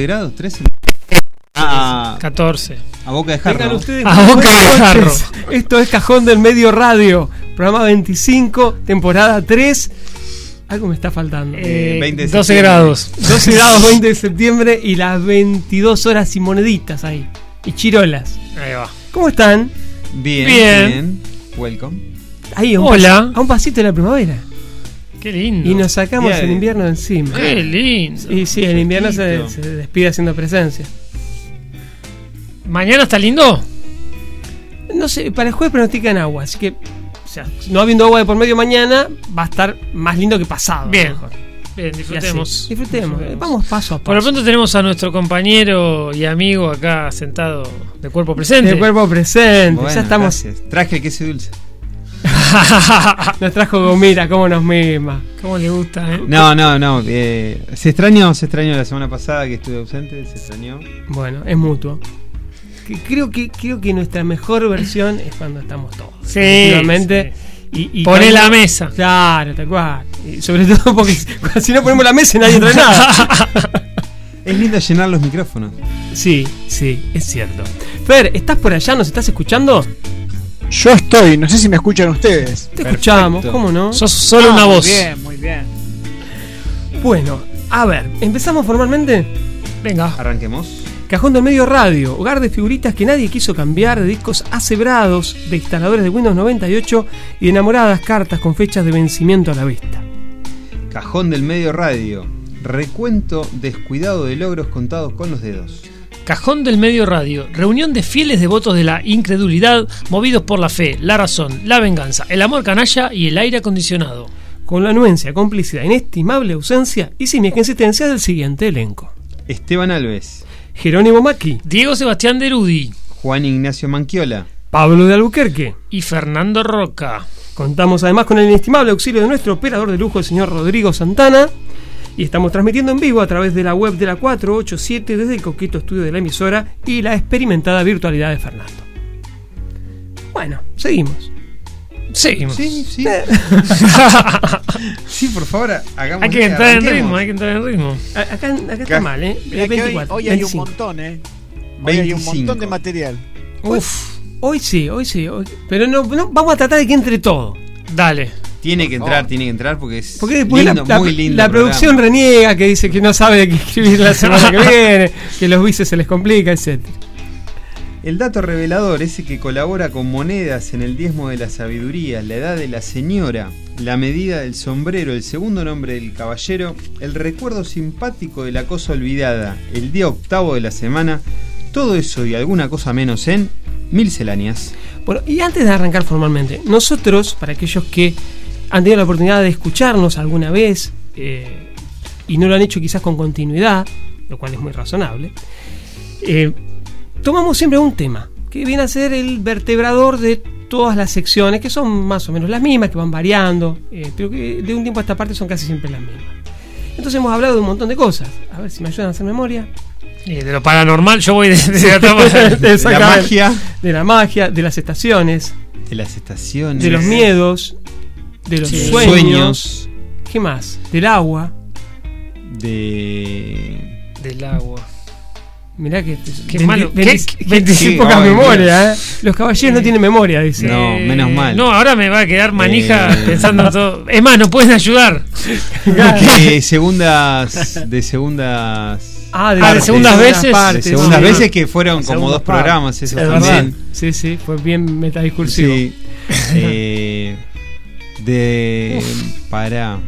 ¿12 grados? ¿13? Ah, 14. a boca de jarro. ustedes A boca de jarro. Esto es Cajón del Medio Radio, programa 25, temporada 3. Algo me está faltando. Eh, 20 de 12 septiembre. grados. 12 grados 20 de septiembre y las 22 horas y moneditas ahí. Y chirolas. Ahí va. ¿Cómo están? Bien, Bien. bien. Welcome. Ahí, a un Hola. pas- a un pasito de la primavera. Qué lindo. Y nos sacamos Bien. el invierno de encima. Qué lindo. Y sí, el invierno se, despide haciendo presencia. ¿Mañana está lindo? No sé, para el jueves pronostican agua, así que, o sea, no habiendo agua de por medio mañana, va a estar más lindo que pasado. Bien. mejor. Bien, Y así, disfrutemos. Disfrutemos. Vamos paso a paso. Por lo pronto tenemos a nuestro compañero y amigo acá sentado de cuerpo presente. De cuerpo presente, Bueno, ya estamos. gracias. Traje el queso dulce. Nos trajo gomita, cómo nos mima. ¿Cómo le gusta, eh? No, no, no. eh, se extrañó, se extrañó la semana pasada que estuve ausente, se extrañó. Bueno, es mutuo. Creo que, creo que nuestra mejor versión es cuando estamos todos. Sí. Y, y Poné cuando- la mesa. Claro, tal cual. Y sobre todo porque si no ponemos la mesa nadie trae nada. Es lindo llenar los micrófonos. Sí, sí, es cierto. Fer, ¿estás por allá? ¿Nos estás escuchando? Yo estoy, no sé si me escuchan ustedes. Te Perfecto. escuchamos, ¿cómo no? Sos solo Ah, una muy voz. bien, muy bien. Bueno, a ver, ¿empezamos formalmente? Venga. Arranquemos. Cajón del Medio Radio, hogar de figuritas que nadie quiso cambiar, de discos asebrados, de instaladores de Windows 98 y de enamoradas cartas con fechas de vencimiento a la vista. Cajón del Medio Radio. Recuento descuidado de logros contados con los dedos. Cajón del Medio Radio. Reunión de fieles devotos de la incredulidad, movidos por la fe, la razón, la venganza, el amor canalla y el aire acondicionado. Con la anuencia, complicidad, inestimable ausencia y simiesca insistencia del siguiente elenco. Esteban Alves. Jerónimo Maki, Diego Sebastián Derudi Juan Ignacio Manquiola. Pablo de Albuquerque. y Fernando Roca. Contamos además con el inestimable auxilio de nuestro operador de lujo, el señor Rodrigo Santana. Y estamos transmitiendo en vivo a través de la web de la 487 desde el coqueto estudio de la emisora y la experimentada virtualidad de Fernando. Bueno, seguimos. Seguimos. Sí, sí. sí, por favor, hagamos. Hay que entrar en ritmo, hay que entrar en ritmo. A- Acá, acá está mal, ¿eh? Hoy, 24, hoy hay un 25. montón, ¿eh? Hoy hay un 25. montón de material. Uf, Hoy sí, hoy sí. hoy- Pero no, no, vamos a tratar de que entre todo. dale. Tiene que entrar, tiene que entrar porque es Porque después lindo, la, muy lindo. la producción reniega, que dice que no sabe de qué escribir la semana que viene, que los vices se les complica, etc. El dato revelador, ese que colabora con monedas en el diezmo de la sabiduría, la edad de la señora, la medida del sombrero, el segundo nombre del caballero, el recuerdo simpático de la cosa olvidada, el día octavo de la semana, todo eso y alguna cosa menos en Mil Celáneas. Bueno, y antes de arrancar formalmente, nosotros, para aquellos que han tenido la oportunidad de escucharnos alguna vez eh, y no lo han hecho quizás con continuidad, lo cual es muy razonable, eh, tomamos siempre un tema, que viene a ser el vertebrador de todas las secciones, que son más o menos las mismas, que van variando, eh, pero que de un tiempo a esta parte son casi siempre las mismas. Entonces hemos hablado de un montón de cosas. A ver si me ayudan a hacer memoria. Eh, de lo paranormal, yo voy desde de atrás. De la magia, De la magia, de las estaciones, de las estaciones, de los miedos, de los Sí. sueños. sueños, ¿Qué más? Del agua. de... Del agua. Mirá que. Qué malo. veinte- ¿Qué- qué- veinte- qué- poca ay, memoria, ¿eh? Los caballeros no tienen memoria, dice. No, menos mal. No, ahora me va a quedar manija Eh. pensando en todo. Es más, no pueden ayudar. De segundas... De segundas... Ah, Ah, de segundas veces. de segundas sí. veces que fueron como dos programas, eso Es verdad. también. Sí, sí, fue bien metadiscursivo. Sí. Eh, de. Para.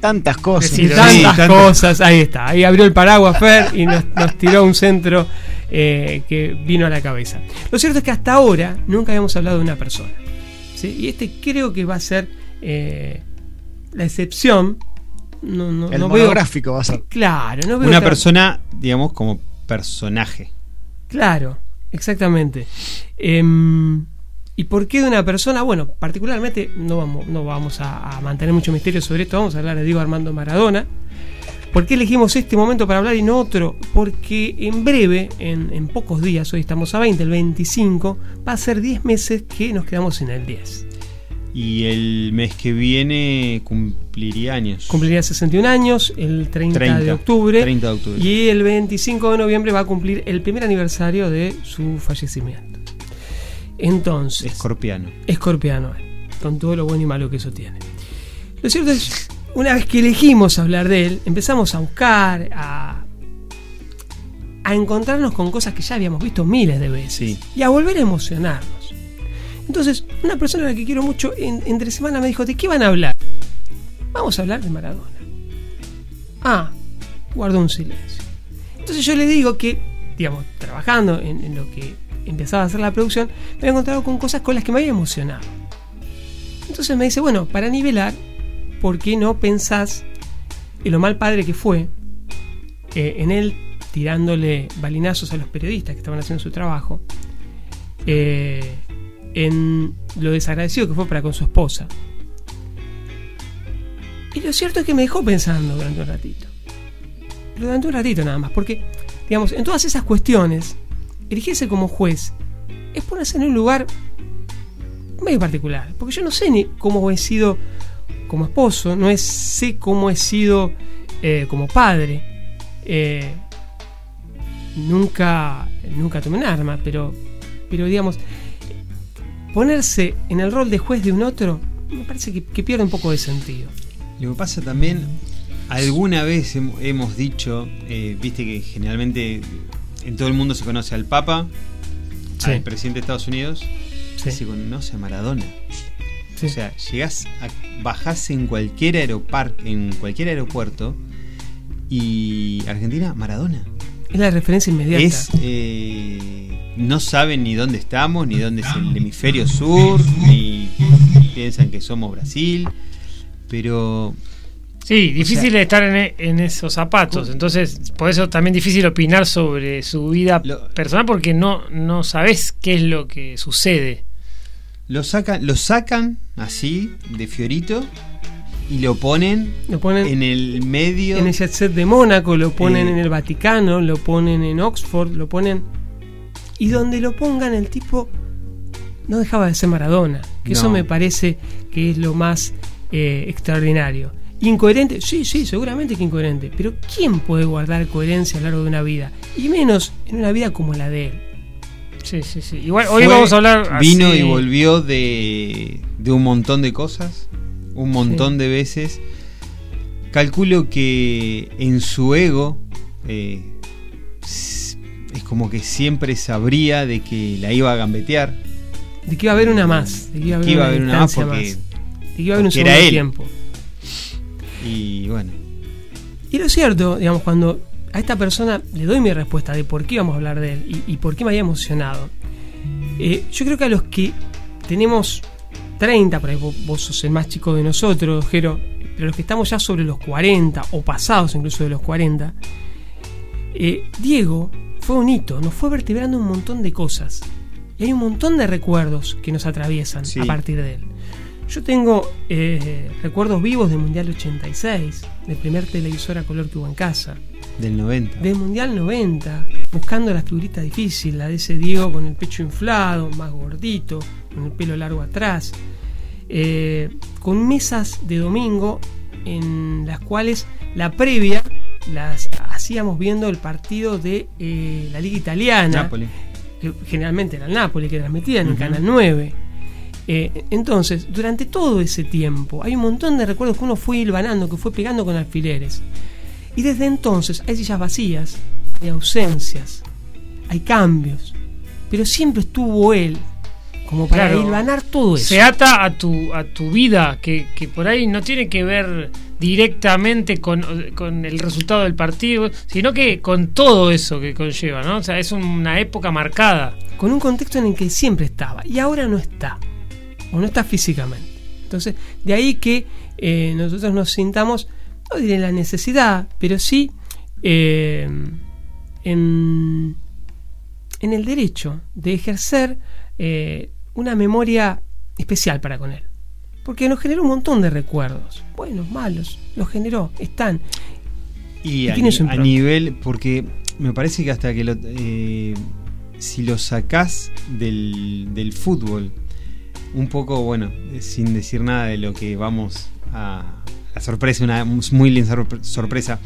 tantas cosas. Sí, tantas sí, tantas. cosas, ahí está. Ahí abrió el paraguas Fer y nos, nos tiró un centro eh, que vino a la cabeza. Lo cierto es que hasta ahora nunca habíamos hablado de una persona. ¿sí? Y este creo que va a ser eh, la excepción. No, no, El no veo- va a ser. Claro, no veo Una persona, digamos, como personaje. Claro, exactamente. Em, ¿Y por qué de una persona? Bueno, particularmente no vamos, no vamos a, a mantener mucho misterio sobre esto, vamos a hablar de Diego Armando Maradona. ¿Por qué elegimos este momento para hablar y no otro? Porque en breve, en, en pocos días, hoy estamos a 20, el 25, va a ser 10 meses que nos quedamos sin el 10. Y el mes que viene cumpliría años. Cumpliría 61 años el 30, de 30, octubre. 30 de octubre. Y el 25 de noviembre va a cumplir el primer aniversario de su fallecimiento. Entonces, Escorpiano. Escorpiano, con todo lo bueno y malo que eso tiene. Lo cierto es, una vez que elegimos hablar de él, empezamos a buscar, a, a encontrarnos con cosas que ya habíamos visto miles de veces Sí. y a volver a emocionarnos. Entonces, una persona a la que quiero mucho, en- entre semana me dijo, ¿de qué van a hablar? Vamos a hablar de Maradona. Ah, guardó un silencio. Entonces yo le digo que, digamos, trabajando en, en lo que empezaba a hacer la producción, me había encontrado con cosas con las que me había emocionado. Entonces me dice, bueno, para nivelar, ¿por qué no pensás en lo mal padre que fue eh, en él tirándole balinazos a los periodistas que estaban haciendo su trabajo? eh, en lo desagradecido que fue para con su esposa. Y lo cierto es que me dejó pensando durante un ratito. Durante un ratito nada más, porque, digamos, en todas esas cuestiones, elegirse como juez es ponerse en un lugar medio particular. Porque yo no sé ni cómo he sido como esposo, no sé cómo he sido eh, como padre. Eh, nunca, nunca tomé un arma, pero, pero digamos, ponerse en el rol de juez de un otro me parece que, pierde un poco de sentido. Lo que pasa también, alguna vez hem- hemos dicho, eh, viste que generalmente en todo el mundo se conoce al Papa, Sí. al presidente de Estados Unidos, Sí. se conoce a Maradona. Sí. O sea, llegás a, bajás en cualquier aeroparque, en cualquier aeropuerto, y Argentina, Maradona. es la referencia inmediata. Es, eh, no saben ni dónde estamos, ni dónde es el hemisferio sur, ni piensan que somos Brasil, pero Sí, difícil O sea- estar en, e- en esos zapatos. Entonces, por eso también difícil opinar sobre su vida Lo- personal porque no, no sabes qué es lo que sucede. lo sacan, lo sacan así, de fiorito, y lo ponen Lo ponen en el medio. en el jet set de Mónaco, lo ponen Eh. en el Vaticano, lo ponen en Oxford, lo ponen. Y donde lo pongan, el tipo no dejaba de ser Maradona. Que eso me parece que es lo más eh, extraordinario. ¿Incoherente? Sí, sí, seguramente que incoherente. Pero ¿quién puede guardar coherencia a lo largo de una vida? Y menos en una vida como la de él. Sí, sí, sí. Igual hoy Fue, vamos a hablar. Vino así- y volvió de, de un montón de cosas, un montón de veces. Calculo que en su ego eh, es como que siempre sabría de que la iba a gambetear, De que iba a haber una más. De que iba a haber que iba a una, haber una más porque. De que iba a haber un segundo él. tiempo. Y bueno, Y lo cierto, digamos, cuando a esta persona le doy mi respuesta de por qué íbamos a hablar de él y, y por qué me había emocionado, eh, yo creo que a los que tenemos 30, por ahí vos, vos sos el más chico de nosotros, Jero, pero los que estamos ya sobre los 40 o pasados incluso de los 40, eh, Diego fue un hito, nos fue vertebrando un montón de cosas. Y hay un montón de recuerdos que nos atraviesan Sí. a partir de él. Yo tengo eh, recuerdos vivos del Mundial 86, del primer televisor a color que hubo en casa, del 90. del Mundial 90, buscando la figurita difícil, la de ese Diego con el pecho inflado, más gordito, con el pelo largo atrás, eh, con mesas de domingo en las cuales la previa las hacíamos viendo el partido de eh, la Liga Italiana Napoli. que generalmente era el Napoli que transmitía en el. Canal 9. Eh, entonces, durante todo ese tiempo, hay un montón de recuerdos que uno fue hilvanando, que fue pegando con alfileres. Y desde entonces hay sillas vacías, hay ausencias, hay cambios. Pero siempre estuvo él como para Claro. hilvanar todo eso. Se ata a tu, a tu vida, que, que por ahí no tiene que ver directamente con, con, el resultado del partido, sino que con todo eso que conlleva, ¿no? O sea, es una época marcada. Con un contexto en el que siempre estaba y ahora no está, o no está físicamente. Entonces, de ahí que eh, nosotros nos sintamos, no diré la necesidad, pero sí eh, en, en, el derecho de ejercer eh, una memoria especial para con él. Porque nos generó un montón de recuerdos, buenos, malos, los generó, están. Y, a, a, nivel, porque me parece que hasta que lo, si lo sacás del, del fútbol, un poco, bueno, sin decir nada de lo que vamos a, la sorpresa, una muy linda sorpresa,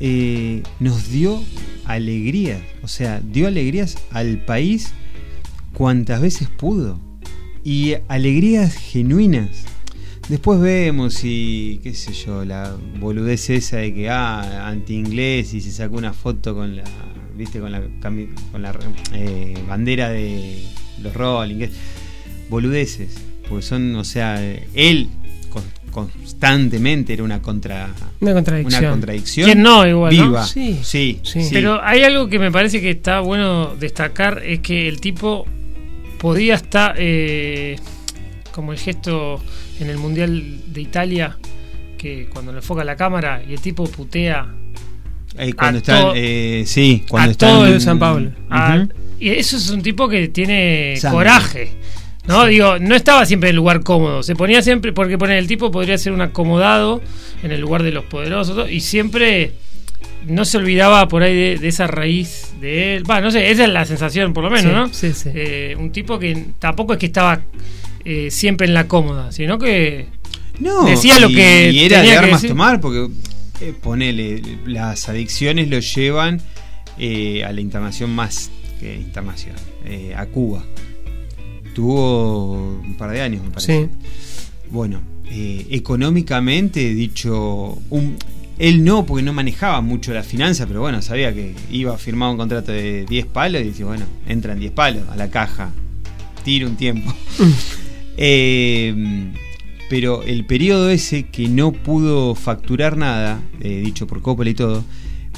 eh, nos dio alegrías, o sea, dio alegrías al país cuantas veces pudo. Y alegrías genuinas. Después vemos y qué sé yo, la boludez esa de que ah, anti-inglés y se sacó una foto con la, viste, con la, la eh, bandera de los Rolling, boludeces, porque son, o sea, él constantemente era una contra una contradicción. Una contradicción ¿Quién no igual? Viva. Sí. Sí, sí. Pero hay algo que me parece que está bueno destacar es que el tipo podía estar eh, como el gesto en el mundial de Italia que cuando le enfoca la cámara y el tipo putea eh, cuando está eh, sí cuando está todo en San Pablo y eso es un tipo que tiene coraje no, digo, no estaba siempre en el lugar cómodo. Se ponía siempre, porque poner el tipo podría ser un acomodado en el lugar de los poderosos y siempre no se olvidaba por ahí de, esa raíz de él. No sé, esa es la sensación, por lo menos, ¿no? Sí, sí. Eh, un tipo que tampoco es que estaba eh, siempre en la cómoda, sino que no, decía lo que. Y era de armas tomar, porque eh, ponele, las adicciones lo llevan a la internación más que internación, a Cuba tuvo un par de años, me parece. Bueno, eh, económicamente, dicho, un, él no, porque no manejaba mucho la finanza, pero bueno, sabía que iba a firmar un contrato de 10 palos y decía, bueno, entran 10 palos a la caja, tiro un tiempo. eh, pero el periodo ese que no pudo facturar nada, eh, dicho por Coppola y todo,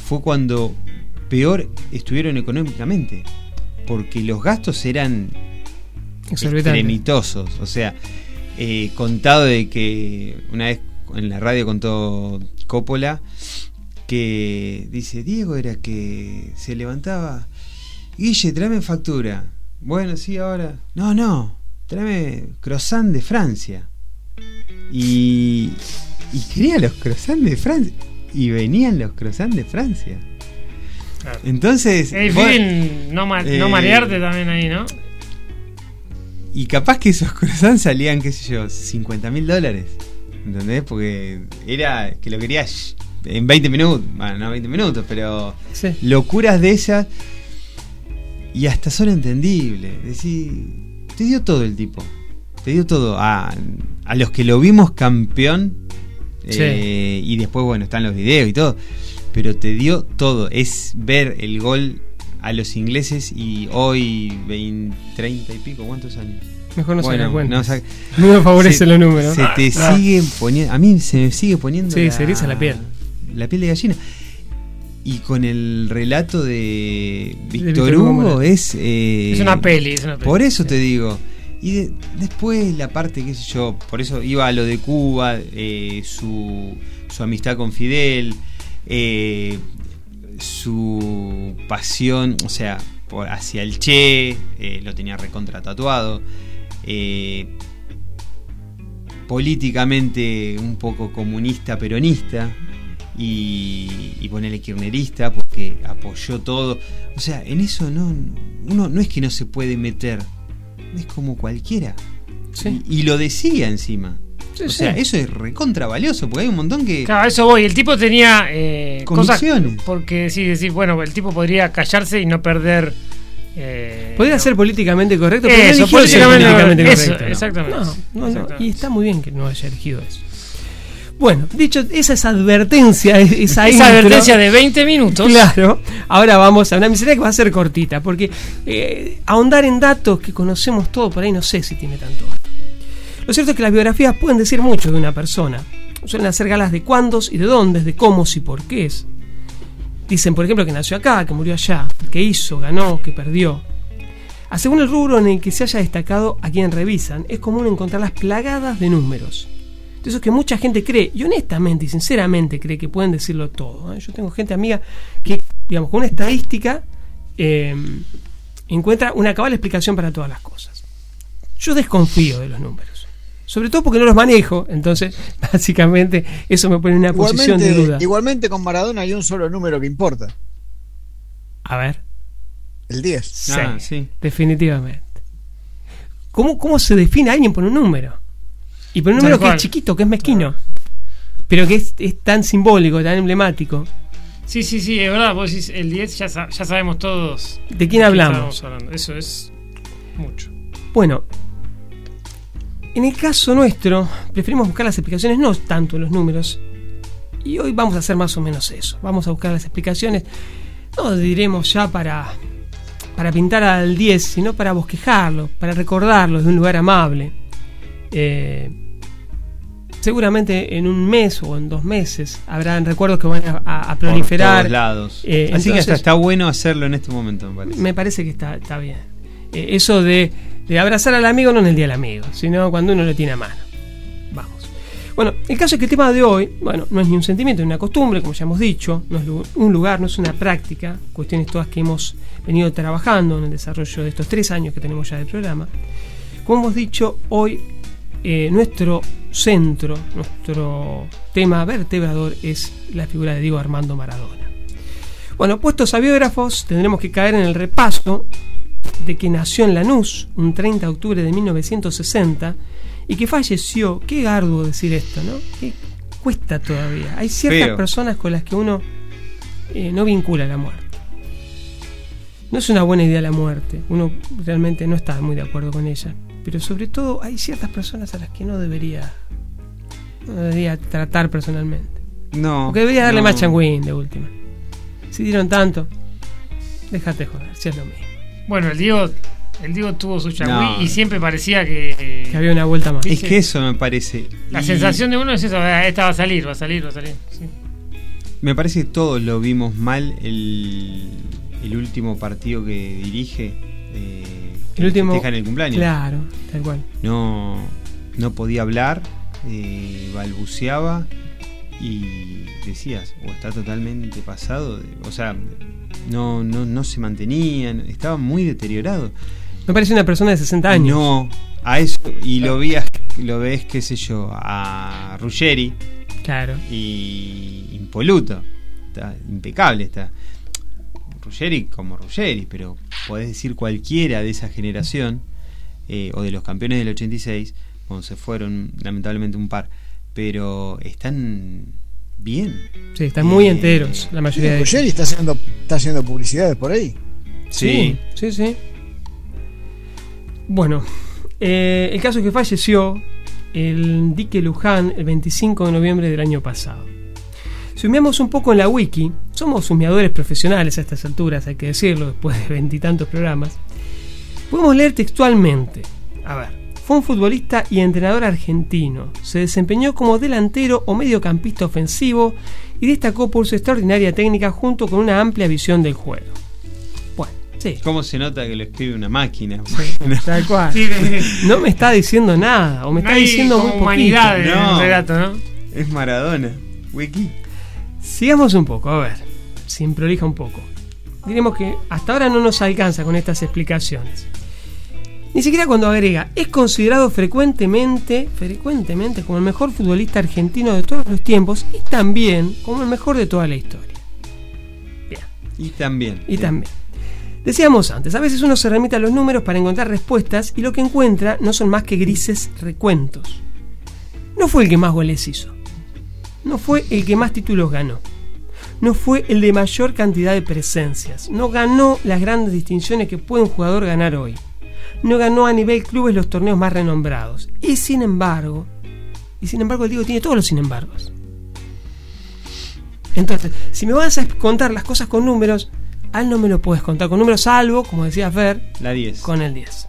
fue cuando peor estuvieron económicamente, porque los gastos eran extremitosos. O sea, eh, contado de que una vez en la radio contó Coppola que dice, Diego era que se levantaba, Guille, tráeme factura. Bueno, sí, ahora. No, no, tráeme croissant de Francia. Y, y quería los croissants de Francia. Y venían los croissants de Francia. Entonces. no, no eh, marearte también ahí, ¿no? Y capaz que esos croissants salían, qué sé yo, 50 mil dólares. ¿Entendés? Porque era que lo querías en 20 minutos. Bueno, no 20 minutos, pero locuras de esas. Y hasta son entendibles. Decir, te dio todo el tipo. Te dio todo. A, a los que lo vimos campeón. Eh, y después, bueno, están los videos y todo. Pero te dio todo. Es ver el gol a los ingleses y hoy 20, 30 y pico, ¿cuántos años? Mejor no bueno, se no, no me favorece los números. Se te ah, siguen poniendo, a mí se me sigue poniendo sí, se eriza la piel. La piel de gallina. Y con el relato de Víctor Hugo es... Eh, es, una peli, es una peli. Por eso te digo. Y después la parte, qué sé yo, por eso iba a lo de Cuba, eh, su, su amistad con Fidel, eh, su pasión, o sea, por, hacia el Che, eh, lo tenía recontra tatuado. Eh, políticamente un poco comunista, peronista. Y, y ponerle kirchnerista porque apoyó todo. O sea, en eso no, uno no es que no se puede meter, es como cualquiera. y lo decía encima o sea, eso es recontra valioso, porque hay un montón que. Claro, eso voy. El tipo tenía eh, cosas. Porque sí, decir, bueno, el tipo podría callarse y no perder. Eh, podría ser políticamente correcto, pero eso, políticamente, correcto. Exactamente. y está muy bien que no haya elegido eso. Bueno, dicho esa es advertencia, esa, esa advertencia de 20 minutos. Claro. Ahora vamos a una miseria que va a ser cortita, porque eh, ahondar en datos que conocemos todo por ahí no sé si tiene tanto. Lo cierto es que las biografías pueden decir mucho de una persona. suelen hacer galas de cuándos y de dónde, de cómo y por qué es. Dicen, por ejemplo, que nació acá, que murió allá, que hizo, ganó, que perdió. A según el rubro en el que se haya destacado a quien revisan, es común encontrarlas plagadas de números. De eso que mucha gente cree, y honestamente y sinceramente cree que pueden decirlo todo. ¿eh? Yo tengo gente amiga que, digamos, con una estadística eh, encuentra una cabal explicación para todas las cosas. Yo desconfío de los números. Sobre todo porque no los manejo, entonces básicamente eso me pone en una posición de duda. Igualmente con Maradona hay un solo número que importa. A ver. El 10. Sí, ah, sí. definitivamente. ¿Cómo, ¿Cómo se define a alguien por un número? Y por un número que es chiquito, que es mezquino. Pero que es, tan simbólico, tan emblemático. Sí, sí, sí, es verdad. Vos decís el 10, ya, ya sabemos todos. ¿De quién hablamos? Eso es mucho. Bueno, en el caso nuestro, preferimos buscar las explicaciones no tanto en los números. Y hoy vamos a hacer más o menos eso. Vamos a buscar las explicaciones, no diremos ya para para pintar al 10, sino para bosquejarlo, para recordarlo de un lugar amable. Eh, seguramente en un mes o en dos meses habrán recuerdos que van a, proliferar. Por todos lados. Eh, Así que hasta está bueno hacerlo en este momento, me parece. Me parece que está, está bien. Eh, eso de, de, abrazar al amigo no en el día del amigo, sino cuando uno lo tiene a mano. Bueno, el caso es que el tema de hoy, bueno, no es ni un sentimiento, ni una costumbre, como ya hemos dicho, no es un lugar, no es una práctica, cuestiones todas que hemos venido trabajando en el desarrollo de estos tres años que tenemos ya del programa. Como hemos dicho, hoy eh, nuestro centro, nuestro tema vertebrador es la figura de Diego Armando Maradona. Bueno, puestos a biógrafos, tendremos que caer en el repaso de que nació en Lanús un 30 de octubre de 1960 y que falleció. Qué arduo decir esto, ¿no? ¿Qué cuesta todavía. Hay ciertas personas con las que uno eh, no vincula la muerte. No es una buena idea la muerte, uno realmente no está muy de acuerdo con ella, pero sobre todo hay ciertas personas a las que no debería, no debería tratar personalmente. No. Porque debería darle más changuín de última. Si dieron tanto, déjate joder, si es lo mismo. Bueno, el Diego el Diego tuvo su changüí y siempre parecía que, que, había una vuelta más. Es que eso me parece. La sensación de uno es eso, ah, esta va a salir, va a salir, va a salir. Me parece que todos lo vimos mal el, el último partido que dirige. Eh, el último. en el cumpleaños. Claro, tal cual. No, no podía hablar, eh, balbuceaba y decías, o está totalmente pasado, o sea, no, no, no se mantenían, estaba muy deteriorado. Me parece una persona de 60 años. No, a eso, y lo, vi lo ves, qué sé yo, a Ruggeri. Claro. Y impoluto, está impecable está. Ruggeri como Ruggeri, pero podés decir cualquiera de esa generación, eh, o de los campeones del 86, cuando se fueron lamentablemente un par, pero están bien. Sí, están muy eh, enteros la mayoría de ellos. está haciendo, está haciendo publicidades por ahí. Sí, sí, sí. Bueno, eh, el caso es que falleció el Dique Luján el 25 de noviembre del año pasado. Si humeamos un poco en la wiki, somos humeadores profesionales a estas alturas, hay que decirlo, después de veintitantos programas. Podemos leer textualmente. A ver, fue un futbolista y entrenador argentino. Se desempeñó como delantero o mediocampista ofensivo y destacó por su extraordinaria técnica junto con una amplia visión del juego. Bueno, sí. ¿Cómo se nota que lo escribe una máquina? tal cual. no me está diciendo nada, o me está diciendo muy humanidad no, relato, ¿no? Es Maradona. Wiki. Sigamos un poco, a ver. Sin prolija un poco. Diremos que hasta ahora no nos alcanza con estas explicaciones. Ni siquiera cuando agrega, es considerado frecuentemente, frecuentemente como el mejor futbolista argentino de todos los tiempos y también como el mejor de toda la historia. Bien. Y también. Y también. Decíamos antes, a veces uno se remite a los números para encontrar respuestas y lo que encuentra no son más que grises recuentos. No fue el que más goles hizo. No fue el que más títulos ganó. No fue el de mayor cantidad de presencias. No ganó las grandes distinciones que puede un jugador ganar hoy no ganó a nivel clubes los torneos más renombrados. Y sin embargo, y sin embargo el Diego tiene todos los sin embargos. Entonces, si me vas a contar las cosas con números, a él no me lo puedes contar con números, salvo, como decía Fer, la 10. con el 10.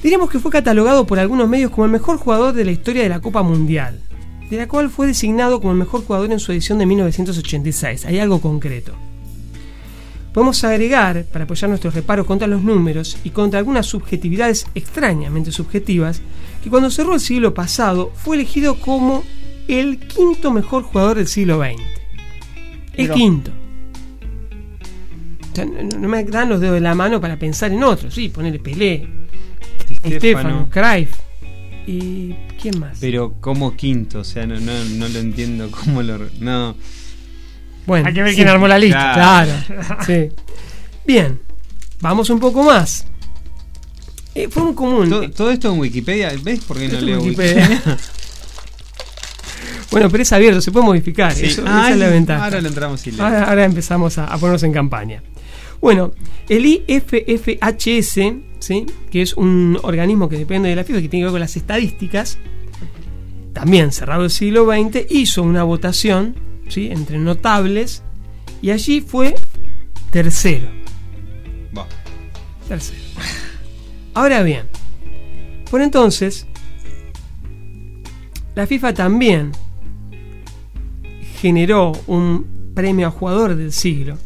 Diríamos que fue catalogado por algunos medios como el mejor jugador de la historia de la Copa Mundial. de la cual fue designado como el mejor jugador en su edición de 1986. Hay algo concreto. Podemos agregar, para apoyar nuestros reparos contra los números y contra algunas subjetividades extrañamente subjetivas, que cuando cerró el siglo pasado fue elegido como el quinto mejor jugador del siglo XX. El quinto. O sea, no, no me dan los dedos de la mano para pensar en otros. Sí, ponerle Pelé, Di Stefano, Cruyff. ¿Y quién más? Pero como quinto, o sea, no, no, no lo entiendo cómo lo... No, Bueno, Hay que ver sí. quién armó la lista. Claro, sí. Bien, vamos un poco más. Eh, fue un común. todo, todo esto en Wikipedia, ¿ves por qué no leo Wikipedia. Wikipedia? Bueno, pero es abierto, se puede modificar. Sí. Eso, Ay, esa es la ventaja. Ahora lo entramos y. Ahora, ahora empezamos a, a ponernos en campaña. Bueno, el IFFHS, ¿sí? que es un organismo que depende de la FIFA, que tiene que ver con las estadísticas, también cerrado el siglo XX, hizo una votación ¿sí? entre notables y allí fue tercero. Va. Tercero. Ahora bien, por entonces, la FIFA también generó un premio a jugador del siglo.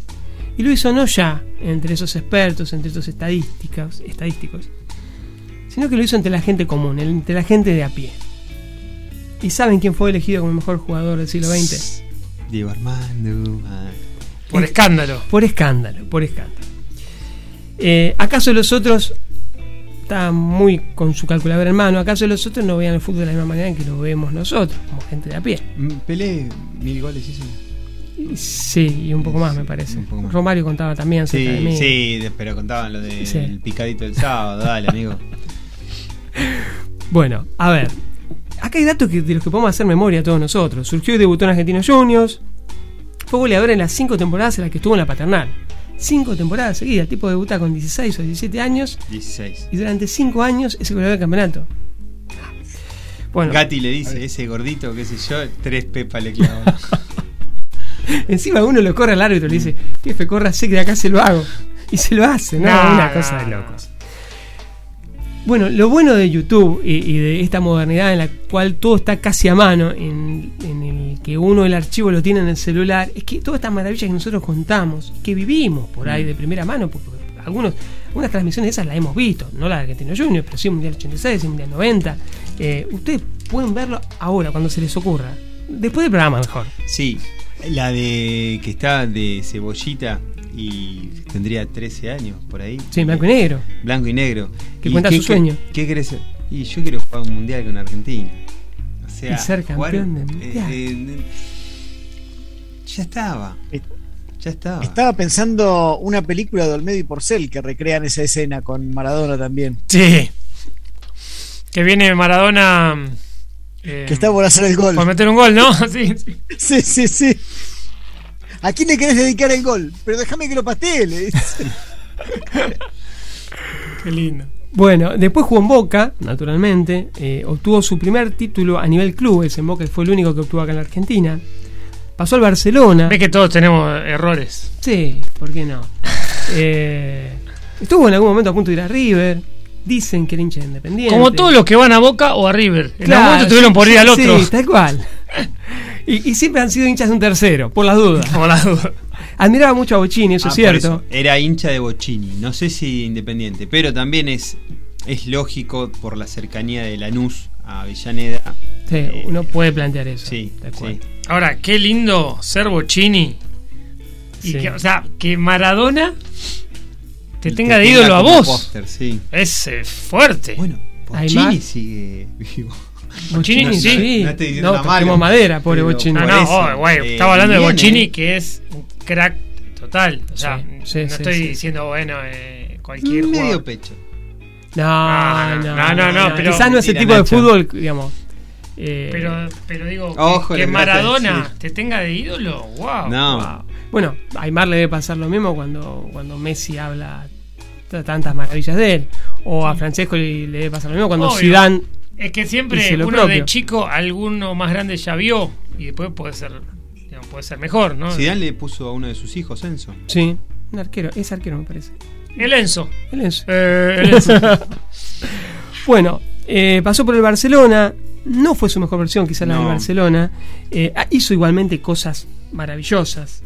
Y lo hizo no ya entre esos expertos, entre esos estadísticos, estadísticos, sino que lo hizo entre la gente común, entre la gente de a pie. ¿Y saben quién fue elegido como el mejor jugador del siglo XX? Diego Armando. ah. Por escándalo. Por escándalo, por escándalo. Eh, ¿Acaso los otros están muy con su calculadora en mano? ¿Acaso los otros no vean el fútbol de la misma manera en que lo vemos nosotros, como gente de a pie? Mm, Pelé, mil goles hizo. Y Sí, y un poco más me parece. Un poco más. Romario contaba también cerca de Sí, mí. sí, pero contaban lo del Sí. picadito del sábado, dale, amigo. Bueno, a ver. Acá hay datos que- de los que podemos hacer memoria todos nosotros. Surgió y debutó en Argentinos Juniors. Fue goleador en las cinco temporadas en las que estuvo en la paternal. Cinco temporadas seguidas. Tipo debuta con 16 o 17 años 16. y durante cinco años es el goleador del campeonato. Bueno, Gatti le dice, ese gordito, qué sé yo, tres pepas le clavó. encima uno lo corre al árbitro y le dice, jefe, corra, sé que de acá se lo hago. Y se lo hace, ¿no? No, Una no, cosa de locos. Bueno, lo bueno de YouTube y, y de esta modernidad en la cual todo está casi a mano, en, en el que uno el archivo lo tiene en el celular, es que todas estas maravillas que nosotros contamos, que vivimos por ahí de primera mano, porque algunos, algunas transmisiones de esas las hemos visto, no la de Argentino Junior, pero sí Mundial 86, sí Mundial 90. Eh, ustedes pueden verlo ahora, cuando se les ocurra. Después del programa, mejor. Sí, la de que está de cebollita y tendría 13 años por ahí. Sí, blanco y negro. Blanco y negro. Que ¿Y cuenta qué- su sueño. ¿Qué, qué querés? Y yo quiero jugar un mundial con Argentina. O sea, Y ser jugar, campeón del eh, mundial. eh, ya estaba. Eh, Ya estaba. Estaba pensando una película de Olmedo y Porcel que recrean esa escena con Maradona también. Sí. Que viene Maradona. eh, Que está por hacer el gol. por meter un gol, ¿no? Sí, sí. Sí, sí, sí. ¿A quién le querés dedicar el gol? Pero déjame que lo patee. le dice. Qué lindo. Bueno, después jugó en Boca, naturalmente. eh, obtuvo su primer título a nivel clubes. En Boca fue el único que obtuvo acá en la Argentina. Pasó al Barcelona. Ves que todos tenemos errores. Sí, ¿por qué no? Eh, estuvo en algún momento a punto de ir a River. Dicen que era hincha de independiente. Como todos los que van a Boca o a River. En Claro, algún momento tuvieron por ir al otro. Sí, tal cual. y, y siempre han sido hinchas de un tercero, por las dudas. Duda. Admiraba mucho a Bochini, eso Ah, es por cierto. eso, Era hincha de Bocini. No sé si independiente, pero también es, es lógico por la cercanía de Lanús a Avellaneda. Sí, Eh, uno puede plantear eso. Sí. Ahora, qué lindo ser Bochini. Y Sí. que, o sea, que Maradona te tenga te de ídolo a vos. póster, sí. Es eh, fuerte. Bueno, ¿Hay Bocini sigue vivo. Bochini, Bochini, sí. sí. No estoy diciendo No, toquemos madera, pobre pero Bochini. No, por no, eso, oh, güey, eh, estaba hablando de Bochini, eh. que es un crack total. O sea, Sí, sí, no sí, estoy sí. diciendo, bueno, eh, cualquier Medio jugador. pecho. No, No, no, no, no, no, pero- Quizás no ese tipo de fútbol, digamos. eh, Pero, pero digo, que- Ojo, que, le Maradona te tenga de ídolo, wow. No. wow. Bueno, a Aymar le debe pasar lo mismo cuando, cuando Messi habla tantas maravillas de él. O a Francesco le, le debe pasar lo mismo cuando Obvio. Zidane Es que siempre uno propio. de chico, alguno más grande ya vio y después puede ser, digamos, puede ser mejor, ¿no? Zidane le puso a uno de sus hijos Enzo. Sí, un arquero, es arquero me parece. El Enzo. Él es. Eh, el Enzo. Bueno, eh, pasó por el Barcelona, no fue su mejor versión, quizá la de Barcelona. Eh, ah, hizo igualmente cosas maravillosas.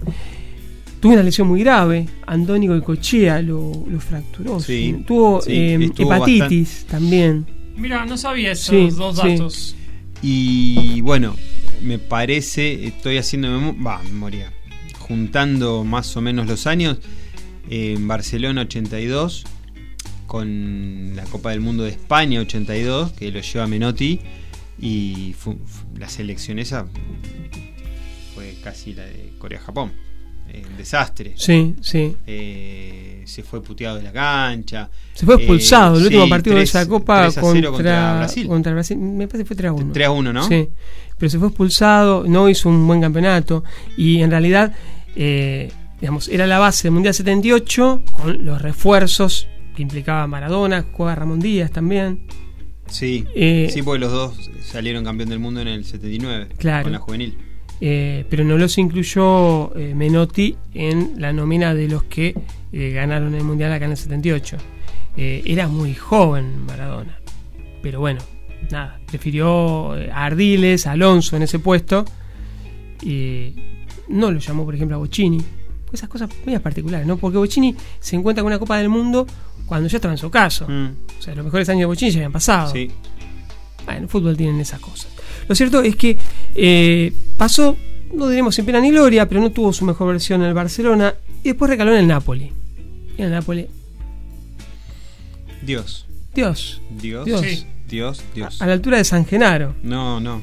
Tuvo una lesión muy grave, Andónico y Cochea lo, fracturó. Tuvo em, hepatitis también. Mira, no sabía esos dos datos. Y bueno, me parece, estoy haciendo va, memoria, juntando más o menos los años, en Barcelona 82, con la Copa del Mundo de España 82, que lo lleva Menotti, y la selección esa fue casi la de Corea-Japón. Eh, desastre. Sí, sí. Eh, se fue puteado de la cancha. Se fue expulsado el último partido de esa Copa contra, Brasil. contra, Brasil. Me parece que fue 3 a 1. 3 a 1, ¿no? Sí. Pero se fue expulsado, no hizo un buen campeonato. Y en realidad, eh, digamos, era la base del Mundial 78 con los refuerzos que implicaba Maradona, juega Ramón Díaz también. Sí, sí, porque los dos salieron campeón del mundo en el 79 claro. con la juvenil. Eh, pero no los incluyó eh, Menotti en la nómina de los que eh, ganaron el Mundial acá en el 78. era muy joven Maradona, pero bueno, nada, prefirió a Ardiles, a Alonso en ese puesto, y no lo llamó, por ejemplo, a Bocini. Esas cosas muy particulares, ¿no? Porque Bocini se encuentra con una Copa del Mundo cuando ya estaba en su caso. Mm. O sea, los mejores años de Bocini ya habían pasado. Sí. Bueno, el fútbol tienen esas cosas. Lo cierto es que eh, pasó, no diremos sin pena ni gloria, pero no tuvo su mejor versión en el Barcelona y después recaló en el Napoli. Y en el Napoli. Dios. Dios. Dios. Dios. Dios, Dios. A, la altura de San Genaro. No, no.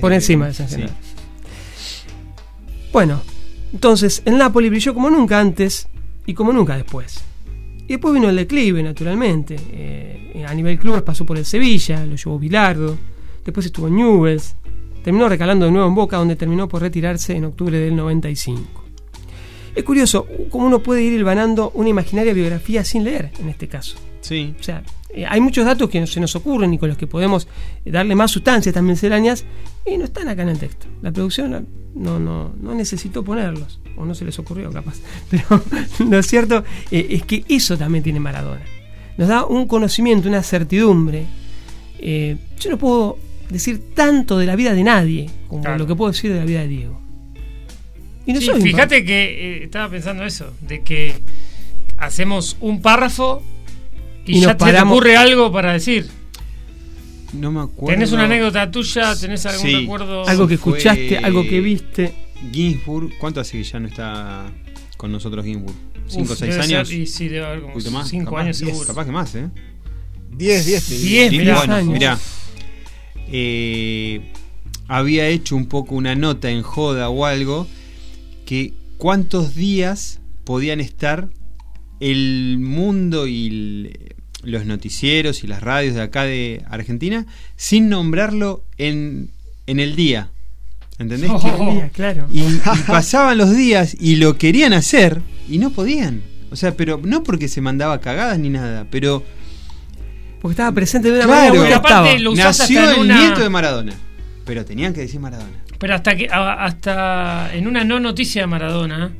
Por encima de San Genaro. Bueno, entonces el Napoli brilló como nunca antes y como nunca después. Y después vino el declive, naturalmente. Eh, a nivel clubes pasó por el Sevilla, lo llevó Bilardo después estuvo en Newells, terminó recalando de nuevo en Boca, donde terminó por retirarse en octubre del 95. Es curioso cómo uno puede ir hilvanando una imaginaria biografía sin leer, en este caso. Sí. O sea, eh, hay muchos datos que se nos ocurren y con los que podemos darle más sustancia a estas misceláneas y no están acá en el texto. La producción no, no, no necesitó ponerlos, o no se les ocurrió capaz. Pero lo cierto eh, es que eso también tiene Maradona. Nos da un conocimiento, una certidumbre. Eh, yo no puedo decir tanto de la vida de nadie como lo que puedo decir de la vida de Diego. Y no fíjate que eh, estaba pensando eso, de que hacemos un párrafo y, ya te ocurre algo para decir. No me acuerdo. ¿Tenés una anécdota tuya? ¿Tenés algún recuerdo? Algo que escuchaste, algo que viste. Ginsburg, ¿cuánto hace que ya no está con nosotros Ginsburg? ¿Cinco o seis años? y sí, debe haber como cinco años seguro. Capaz que más, ¿eh? Diez, diez. Diez, diez años. Mirá, eh, había hecho un poco una nota en joda o algo que cuántos días podían estar el mundo y los noticieros y las radios de acá de Argentina sin nombrarlo en, en el día. ¿Entendés? Oh, claro. y, pasaban los días y lo querían hacer y no podían. O sea, pero no porque se mandaba cagadas ni nada, pero porque estaba presente de una manera muy aparte lo Nació el nieto de Maradona. Pero tenían que decir Maradona. Pero hasta que hasta en una no noticia de Maradona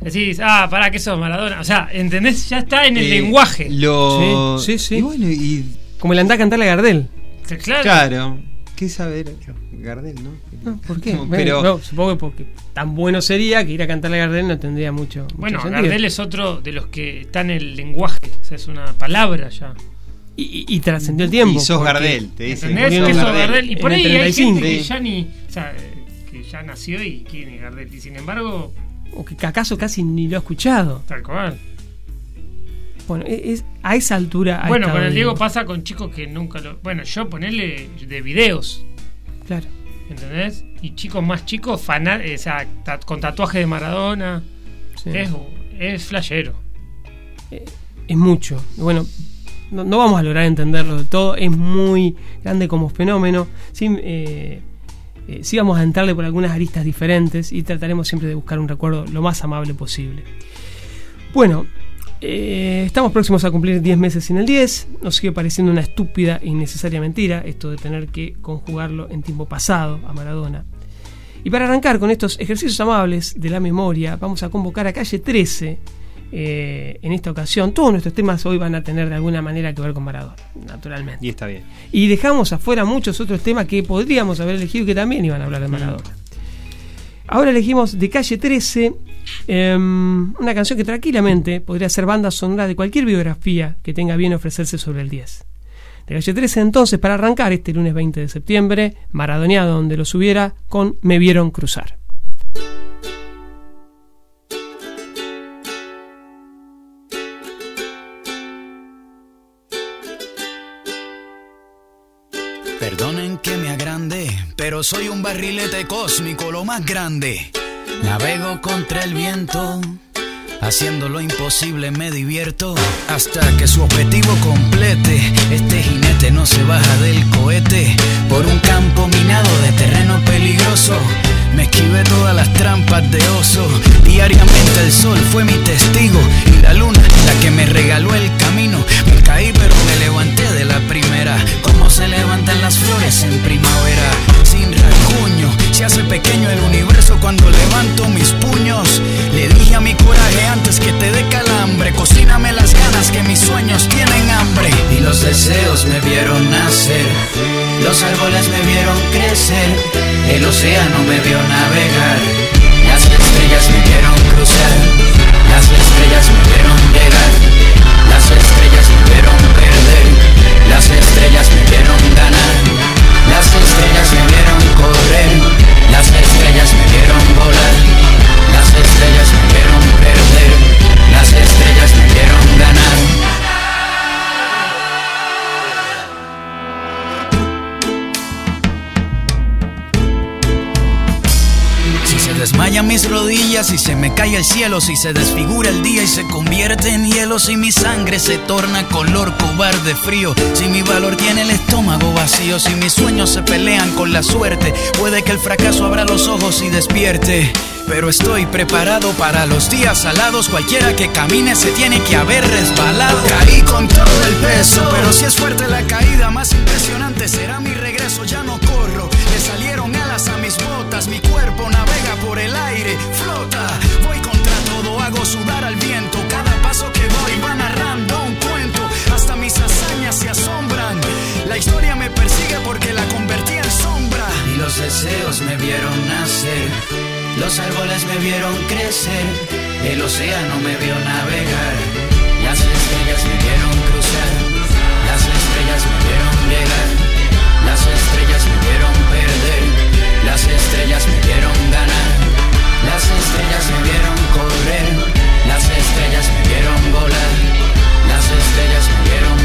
decís, ah, para que sos Maradona. O sea, ¿entendés? Ya está en el eh, lenguaje. Lo... Sí, sí, Y bueno, y... Como le anda a cantarle a Gardel. Claro. Claro. ¿Qué saber Gardel, no? no ¿Por qué? pero, supongo que porque tan bueno sería que ir a cantarle a Gardel no tendría mucho. Bueno, Gardel es otro de los que está en el lenguaje. O sea, es una palabra ya. Y, trascendió el tiempo. Y sos Gardel, te dicen. Que sos Gardel. Y por ahí hay gente que ya ni. O sea, que ya nació y quién Gardel. Y sin embargo. O que acaso casi ni lo ha escuchado. Tal cual. Bueno, e, es, a esa altura. Bueno, con el Diego pasa con chicos que nunca lo. Bueno, yo ponerle de videos. Claro. ¿Entendés? Y chicos más chicos, fana, o sea, con tatuaje de Maradona. Es, es flashero. Eh, es mucho. Bueno, no, vamos a lograr entenderlo del todo, es muy grande como fenómeno. Sí, eh, eh, sí vamos a entrarle por algunas aristas diferentes y trataremos siempre de buscar un recuerdo lo más amable posible. Bueno, eh, estamos próximos a cumplir 10 meses sin el 10. Nos sigue pareciendo una estúpida e innecesaria mentira esto de tener que conjugarlo en tiempo pasado a Maradona. Y para arrancar con estos ejercicios amables de la memoria, vamos a convocar a calle 13 eh, en esta ocasión. Todos nuestros temas hoy van a tener de alguna manera que ver con Maradona, naturalmente. Y está bien. Y dejamos afuera muchos otros temas que podríamos haber elegido que también iban a hablar de Maradona. Ahora elegimos de calle 13 em, una canción que tranquilamente podría ser banda sonora de cualquier biografía que tenga bien ofrecerse sobre el 10. De calle 13 entonces para arrancar este lunes 20 de septiembre, maradoneado donde lo subiera con Me vieron cruzar. Pero soy un barrilete cósmico, lo más grande. Navego contra el viento, haciendo lo imposible me divierto hasta que su objetivo complete. Este jinete no se baja del cohete por un campo minado de terreno peligroso. Me esquivé todas las trampas de oso. Diariamente el sol fue mi testigo y la luna la que me regaló el camino. Me caí pero me levanté de la primera. Como se levantan las flores en primavera. Sin rasguño, se hace pequeño el universo cuando levanto mis puños. Le dije a mi coraje antes que te dé calambre. Cocíname las ganas que mis sueños tienen hambre. Y los deseos me vieron nacer. Los árboles me vieron crecer. El océano me vio navegar. Las estrellas me vieron cruzar. Las estrellas me vieron llegar. Las estrellas me vieron perder. Las estrellas me vieron ganar. Las estrellas me vieron correr. Las estrellas me vieron volar. Desmayan mis rodillas, si se me cae el cielo, si se desfigura el día y se convierte en hielo, si mi sangre se torna color cobarde frío, si mi valor tiene el estómago vacío, si mis sueños se pelean con la suerte, puede que el fracaso abra los ojos y despierte. Pero estoy preparado para los días salados. Cualquiera que camine se tiene que haber resbalado. Caí con todo el peso, pero si es fuerte la caída, más impresionante será mi regreso. Ya no corro, le salieron alas a mis botas. Mi cuerpo navega el aire, flota. Voy contra todo, hago sudar al viento. Cada paso que doy va narrando un cuento. Hasta mis hazañas se asombran. La historia me persigue porque la convertí en sombra. Y los deseos me vieron nacer. Los árboles me vieron crecer, el océano me vio navegar, las estrellas me vieron cruzar, las estrellas me vieron llegar, las estrellas me vieron perder, las estrellas me vieron ganar, las estrellas me vieron correr, las estrellas me vieron volar, las estrellas me vieron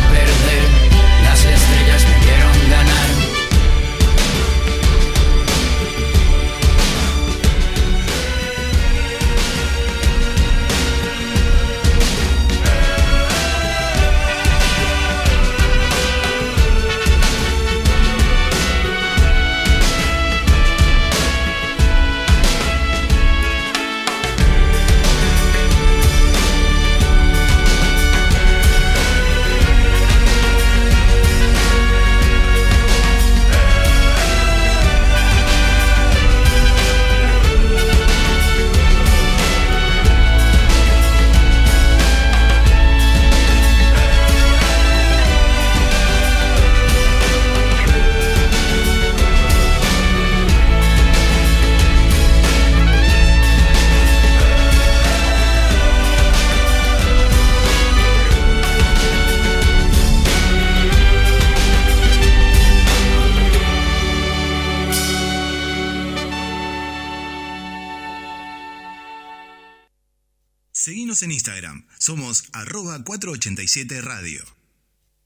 somos arroba 487 radio.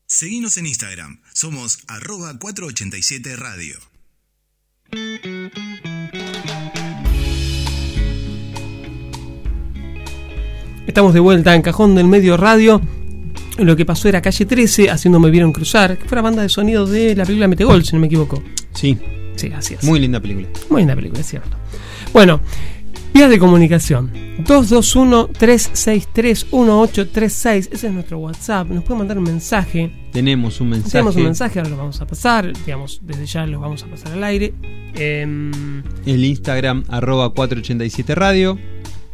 Seguinos en Instagram, somos arroba 487 radio. Estamos de vuelta en Cajón del Medio Radio. Lo que pasó era Calle 13, haciendo Me Vieron Cruzar, que fue la banda de sonido de la película Metegol, si no me equivoco. Sí, Sí, así es. muy linda película. Muy linda película, es cierto. Bueno, vías de comunicación. 221-363-1836. Ese es nuestro WhatsApp. Nos puede mandar un mensaje. Tenemos un mensaje. Tenemos un mensaje, ahora lo vamos a pasar. Digamos, desde ya lo vamos a pasar al aire. Em, El Instagram arroba 487 radio.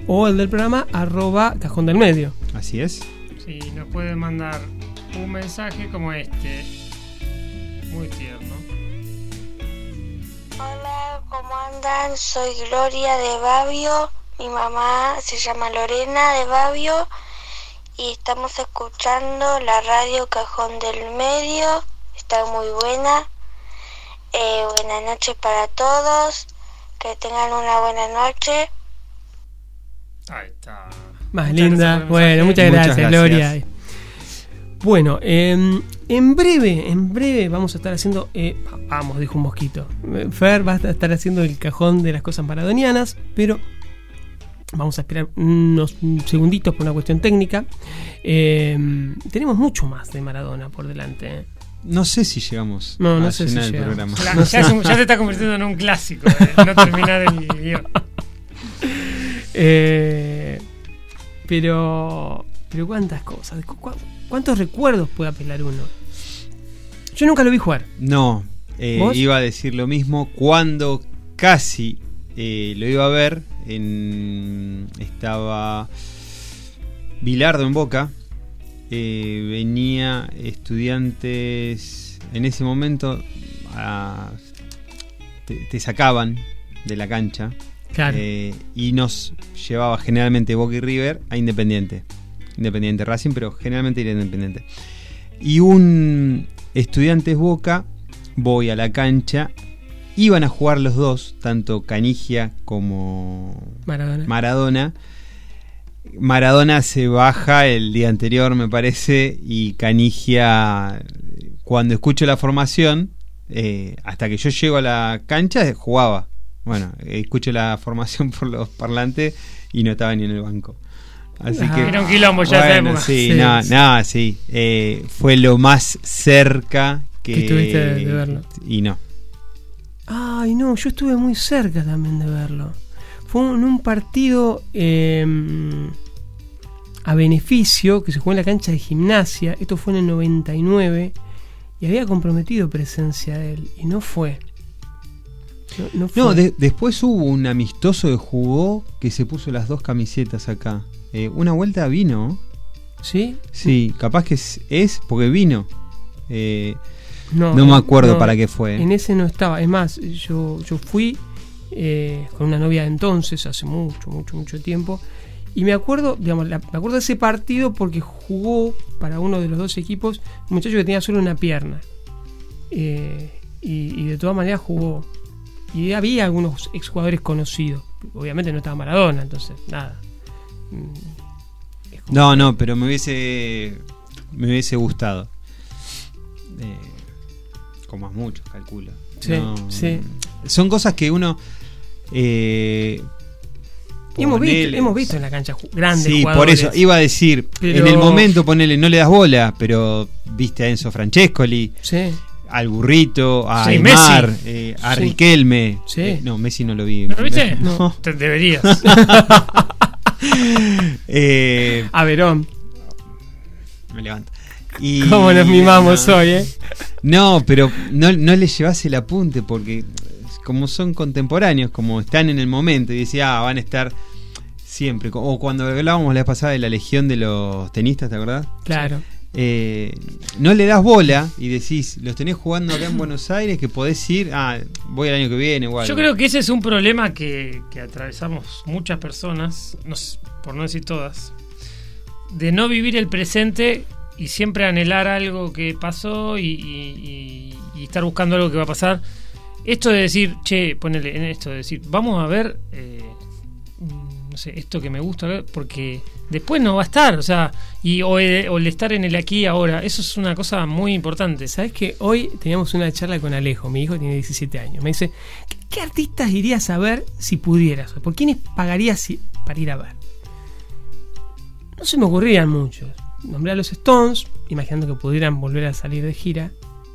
o el del programa arroba cajón del medio. Así es. Sí, nos pueden mandar un mensaje como este. Muy tierno. ¿Cómo andan? Soy Gloria de Babio. Mi mamá se llama Lorena de Babio. Y estamos escuchando la radio Cajón del Medio. Está muy buena. Eh, buenas noches para todos. Que tengan una buena noche. Ahí está. Más Muchas linda. Bueno, muchas Muchas gracias, gracias. Gloria. Bueno, eh, en breve, en breve vamos a estar haciendo. eh, vamos, dijo un mosquito. Eh, Fer va a estar haciendo el cajón de las cosas maradonianas, pero vamos a esperar unos segunditos por una cuestión técnica. Eh, tenemos mucho más de Maradona por delante. eh. No sé si llegamos No, no a sé si el llegamos. programa. La- ya, es un- ya se está convirtiendo en un clásico. eh, no terminar el guion. Eh, pero, pero cuántas cosas, cu- cu- cuántos recuerdos puede apelar uno. Yo nunca lo vi jugar. No, eh, iba a decir lo mismo cuando casi eh, lo iba a ver. En, estaba Bilardo en Boca. eh, venía estudiantes en ese momento a- te, te sacaban de la cancha Claro. eh, y nos llevaba generalmente Boca y River a Independiente. Independiente Racing, pero generalmente era Independiente. Y un Estudiantes Boca, voy a la cancha. Iban a jugar los dos, tanto Canigia como Maradona. Maradona. Maradona se baja el día anterior, me parece, y Canigia, cuando escucho la formación, eh, hasta que yo llego a la cancha, jugaba. Bueno, escucho la formación por los parlantes y no estaba ni en el banco. Así Ah. que, Era un quilombo ya bueno, sí, Sí, no, sí. no, sí. eh, fue lo más cerca que, Que estuviste de- de verlo. Y no. Ay, no, yo estuve muy cerca también de verlo. Fue en un partido eh, a beneficio que se jugó en la cancha de gimnasia. Esto fue en el 99 y había comprometido presencia de él y no fue. No, no fue. No, de- después hubo un amistoso que jugó que se puso las dos camisetas acá. Eh, una vuelta vino. ¿Sí? Sí, capaz que es, es porque vino. Eh, No, no me acuerdo no, para qué fue. En ese no estaba. Es más, yo, yo fui eh, con una novia de entonces, hace mucho, mucho, mucho tiempo. Y me acuerdo, digamos, la- me acuerdo de ese partido porque jugó para uno de los dos equipos un muchacho que tenía solo una pierna. Eh, y, y de todas maneras jugó. Y había algunos exjugadores conocidos. Obviamente no estaba Maradona, entonces, nada. No, no, pero me hubiese. Me hubiese gustado. Eh, como a muchos, calculo. Sí, No, sí. Son cosas que uno. Eh, Y hemos visto, hemos visto en la cancha grandes Sí, por eso iba a decir, Pero- en el momento ponele, no le das bola, pero viste a Enzo Francescoli, Sí. al burrito, a Sí, Aymar, Messi. eh, a Sí. Riquelme. Sí. Eh, no, Messi no lo vi. ¿No lo viste? No. Te deberías. Eh, A Verón. me levanto. Y, ¿Cómo nos mimamos no, hoy, eh? No, pero no, no le llevas el apunte porque como son contemporáneos, como están en el momento y decía, ah, van a estar siempre. O cuando hablábamos la vez pasada de la legión de los tenistas, ¿te acordás? Claro. Eh, no le das bola y decís, los tenés jugando acá en Buenos Aires, que podés ir, ah, voy el año que viene o algo. Yo creo que ese es un problema que, que atravesamos muchas personas, no sé, por no decir todas, de no vivir el presente y siempre anhelar algo que pasó y, y- y- y estar buscando algo que va a pasar. Esto de decir, che, ponele en esto, de decir, vamos a ver, eh, no sé, esto que me gusta, porque después no va a estar, o sea, y, o, el, o el estar en el aquí y ahora, eso es una cosa muy importante. ¿Sabes que Hoy teníamos una charla con Alejo, mi hijo tiene 17 años. Me dice, ¿qué, qué artistas irías a ver si pudieras? ¿Por quiénes pagarías si- para ir a ver? No se me ocurrían muchos. Nombré a los Stones, imaginando que pudieran volver a salir de gira.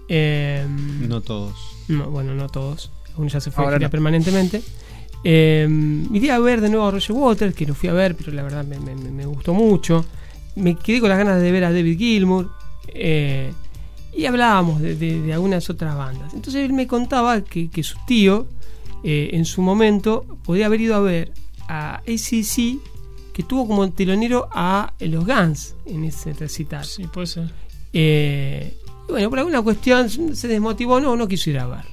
Em, No todos. No, bueno, no todos. Uno ya se fue Ahora a gira no. permanentemente. Eh, iría a ver de nuevo a Roger Waters, que lo fui a ver, pero la verdad me, me- me- me gustó mucho. Me quedé con las ganas de ver a David Gilmour. eh, y hablábamos de, de- de algunas otras bandas. Entonces él me contaba que, que su tío, eh, en su momento, podía haber ido a ver a ACC que tuvo como telonero a los Guns en ese recital. Sí, puede ser. Eh, y bueno, por alguna cuestión se desmotivó, no, no quiso ir a verlo.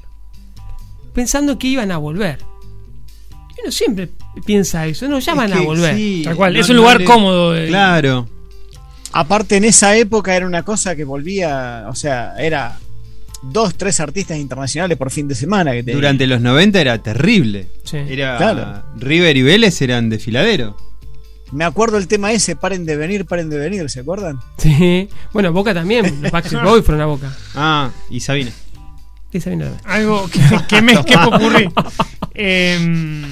Pensando que iban a volver. Y uno siempre piensa eso, no, ya Es van a volver. sí, Tal cual, no- es un no lugar le- cómodo. eh. Claro. Aparte, en esa época era una cosa que volvía, o sea, era dos, tres artistas internacionales por fin de semana que tenía. Durante los 90 era terrible. Sí. Era Claro. River y Vélez eran desfiladero. Me acuerdo el tema ese, paren de venir, paren de venir, ¿se acuerdan? Sí. Bueno, Boca también, los Backstreet Boys fueron a Boca. Ah, y Sabina. Esa viene la- Algo que, que me que popurrí. Em,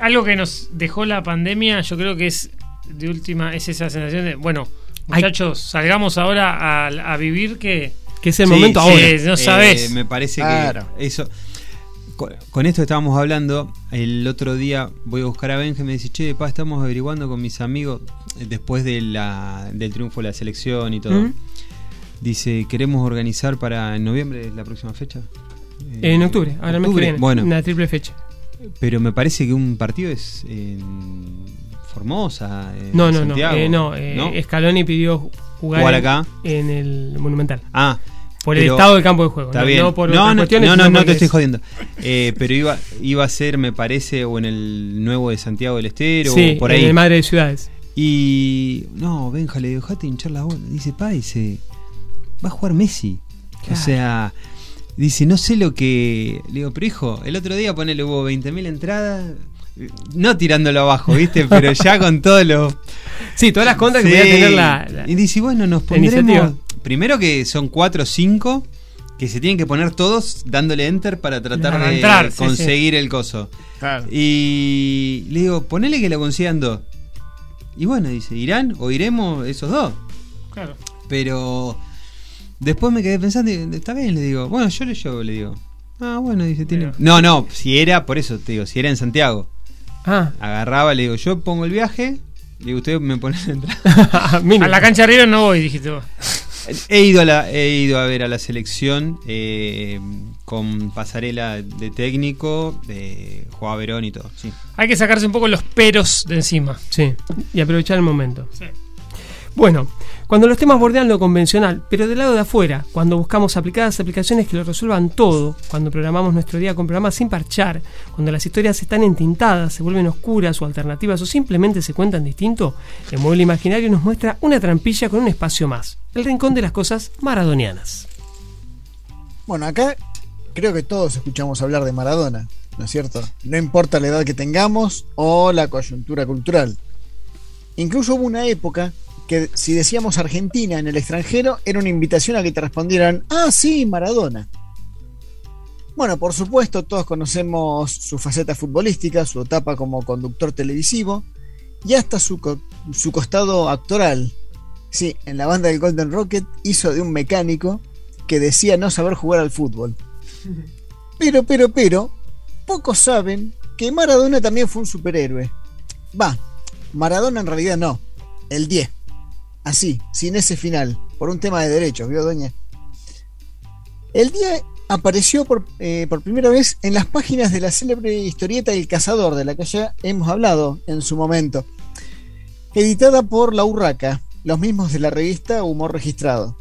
algo que nos dejó la pandemia, yo creo que es de última, es esa sensación de, bueno, Ay. muchachos, salgamos ahora a, a vivir que Que es el Sí, momento sí, ahora. Eh, no sabés. me parece Claro. que eso. Con, con esto estábamos hablando. El otro día voy a buscar a Benja y me dice, che, pa, estamos averiguando con mis amigos eh, después de la, del triunfo de la selección y todo. ¿Mm? Dice, queremos organizar para en noviembre la próxima fecha. Eh, En octubre, ahora el mes que octubre. viene. Bueno, Una triple fecha. pero me parece que un partido es en Formosa. en No, no, no. Eh, no, eh, Scaloni pidió jugar, Jugar en- acá. En, el Monumental. Ah, Por el estado del campo de juego. Está no, bien. no por no, no, no, no, no te estoy es- jodiendo. Eh, pero iba, iba a ser, me parece, o en el nuevo de Santiago del Estero, Sí, o por en ahí. el Madre de Ciudades. Y no, Benja, le dejate hinchar la bola. Dice, pa, dice, va a jugar Messi. Claro. O sea, dice, no sé lo que. Le digo, pero hijo, el otro día ponele hubo 20.000 entradas. No tirándolo abajo, ¿viste? Pero ya con todos los. Sí, todas las contras que Sí. podía tener la. la- Y dice, bueno, nos pondremos. Primero que son 4 o 5 que se tienen que poner todos dándole enter para tratar de entrar, sí, conseguir el coso. Claro. Y le digo, ponele que lo consigan dos. Y bueno, dice, ¿irán o iremos esos dos? Claro. Pero después me quedé pensando, y, está bien, le digo, bueno, yo le llevo, le digo. Ah, bueno, dice, tiene. Mira. No, no, si era, por eso te digo, si era en Santiago. Ah, Agarraba, le digo, yo pongo el viaje, le digo, usted me pone la entrada. A la cancha River no voy, dijiste vos. He ido a la, he ido a ver a la selección eh, con pasarela de técnico, de Juan Verón y todo. Sí. Hay que sacarse un poco los peros de encima. Sí, y aprovechar el momento. Sí. Bueno, cuando los temas bordean lo convencional, pero del lado de afuera, cuando buscamos aplicadas aplicaciones que lo resuelvan todo, cuando programamos nuestro día con programas sin parchar, cuando las historias están entintadas, se vuelven oscuras o alternativas o simplemente se cuentan distinto, el mueble imaginario nos muestra una trampilla con un espacio más, el rincón de las cosas maradonianas. Bueno, acá creo que todos escuchamos hablar de Maradona, ¿no es cierto? No importa la edad que tengamos o la coyuntura cultural. Incluso hubo una época que si decíamos Argentina en el extranjero era una invitación a que te respondieran, ah, sí, Maradona. Bueno, por supuesto, todos conocemos su faceta futbolística, su etapa como conductor televisivo y hasta su, co- su costado actoral. Sí, en la banda del Golden Rocket hizo de un mecánico que decía no saber jugar al fútbol. Pero, pero, pero, pocos saben que Maradona también fue un superhéroe. Va, Maradona en realidad no, el 10. Así, sin ese final, por un tema de derechos, ¿vio, doña? El 10 apareció por, eh, por primera vez en las páginas de la célebre historieta El Cazador, de la que ya hemos hablado en su momento, editada por La Urraca, los mismos de la revista Humor Registrado.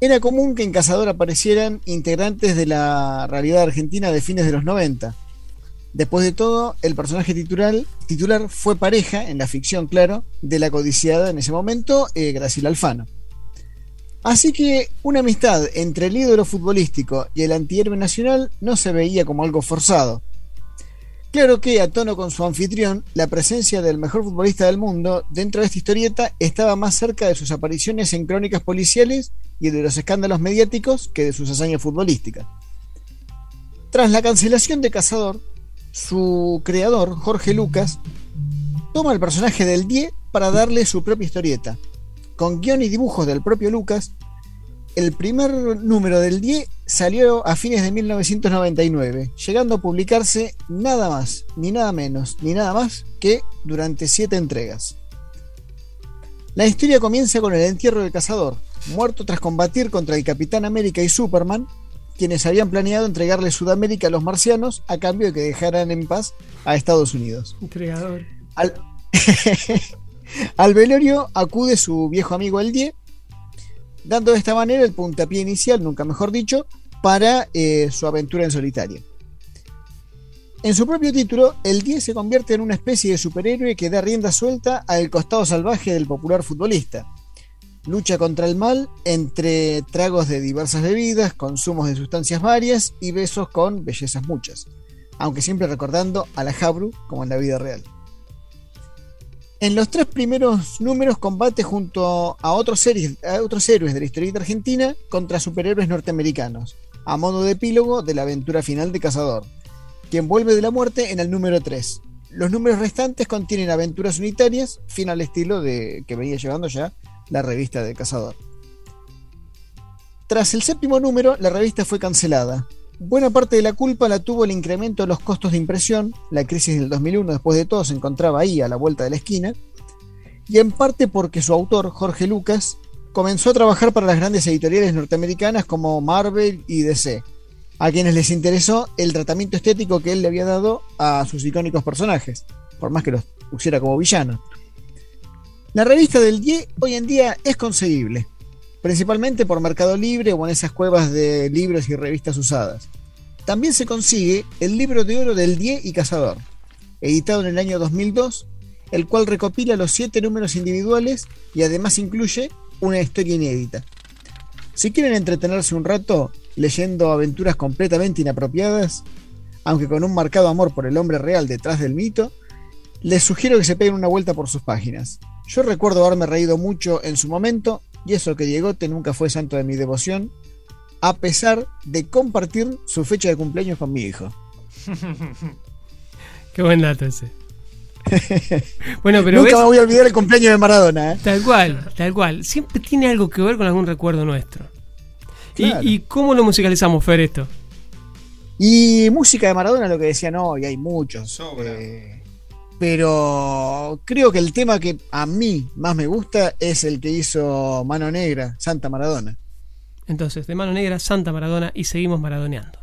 Era común que en Cazador aparecieran integrantes de la realidad argentina de fines de los 90. Después de todo, el personaje titular, fue pareja, en la ficción, claro, de la codiciada en ese momento, eh, Graciela Alfano. Así que una amistad entre el ídolo futbolístico y el antihéroe nacional no se veía como algo forzado. Claro que, a tono con su anfitrión, la presencia del mejor futbolista del mundo dentro de esta historieta estaba más cerca de sus apariciones en crónicas policiales y de los escándalos mediáticos que de sus hazañas futbolísticas. Tras la cancelación de Cazador, su creador, Jorge Lucas, toma el personaje del Die para darle su propia historieta. Con guion y dibujos del propio Lucas, el primer número del Die salió a fines de 1999, llegando a publicarse nada más, ni nada menos, ni nada más que durante siete entregas. La historia comienza con el entierro del cazador, muerto tras combatir contra el Capitán América y Superman, quienes habían planeado entregarle Sudamérica a los marcianos a cambio de que dejaran en paz a Estados Unidos. Entregador. Al, Al velorio acude su viejo amigo el Die, dando de esta manera el puntapié inicial, nunca mejor dicho, para eh, su aventura en solitario. En su propio título, el 10 se convierte en una especie de superhéroe que da rienda suelta al costado salvaje del popular futbolista. Lucha contra el mal entre tragos de diversas bebidas, consumos de sustancias varias y besos con bellezas muchas, aunque siempre recordando a la Jabru como en la vida real. En los tres primeros números combate junto a otros, series, a otros héroes de la historieta argentina contra superhéroes norteamericanos, a modo de epílogo de la aventura final de Cazador, quien vuelve de la muerte en el número 3. Los números restantes contienen aventuras unitarias, fin al estilo de que venía llevando ya la revista de Cazador. Tras el séptimo número, la revista fue cancelada. Buena parte de la culpa la tuvo el incremento de los costos de impresión, la crisis del 2001 después de todo se encontraba ahí a la vuelta de la esquina, y en parte porque su autor, Jorge Lucas, comenzó a trabajar para las grandes editoriales norteamericanas como Marvel y DC, a quienes les interesó el tratamiento estético que él le había dado a sus icónicos personajes, por más que los pusiera como villanos. La revista del Die hoy en día es conseguible, principalmente por Mercado Libre o en esas cuevas de libros y revistas usadas. También se consigue el libro de oro del Die y Cazador, editado en el año 2002, el cual recopila los siete números individuales y además incluye una historia inédita. Si quieren entretenerse un rato, leyendo aventuras completamente inapropiadas, aunque con un marcado amor por el hombre real detrás del mito, les sugiero que se peguen una vuelta por sus páginas. Yo recuerdo haberme reído mucho en su momento, y eso que Diegote nunca fue santo de mi devoción, a pesar de compartir su fecha de cumpleaños con mi hijo. Qué buen dato ese. bueno, pero Nunca me voy a olvidar el cumpleaños de Maradona. ¿eh? Tal cual, tal cual. Siempre tiene algo que ver con algún recuerdo nuestro. ¿Y, cómo lo musicalizamos, Fer, esto? Y música de Maradona, lo que decían hoy, hay muchos. Eh, pero creo que el tema que a mí más me gusta es el que hizo Mano Negra, Santa Maradona. Entonces, de Mano Negra, Santa Maradona y seguimos maradoneando.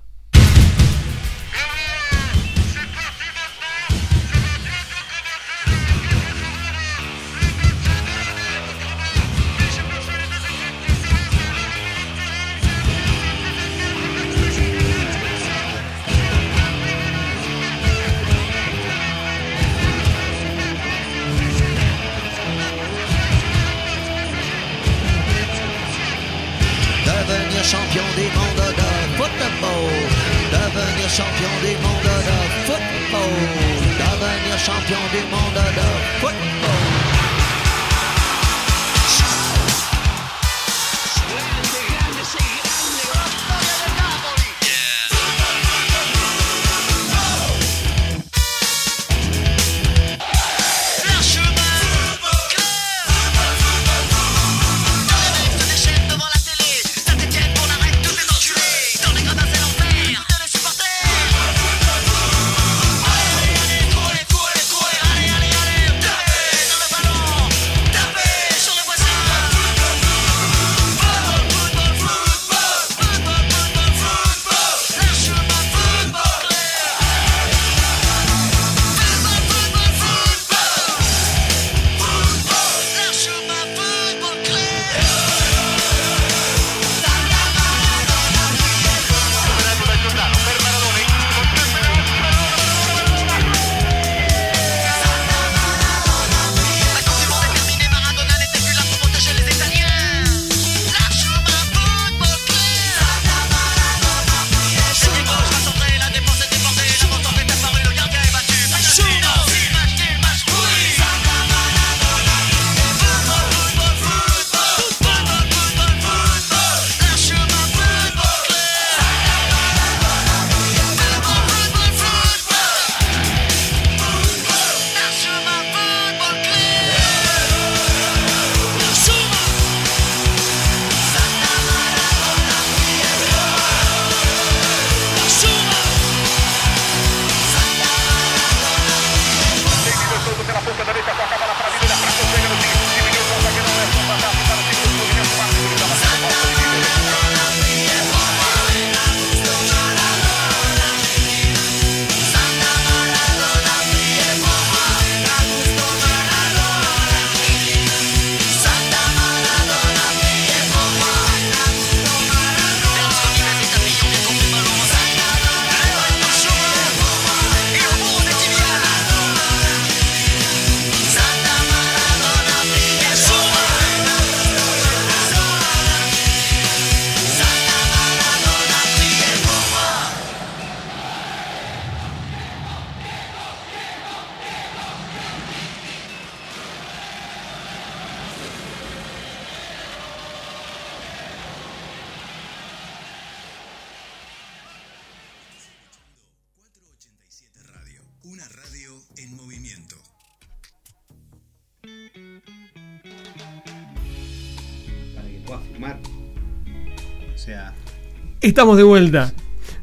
Estamos de vuelta.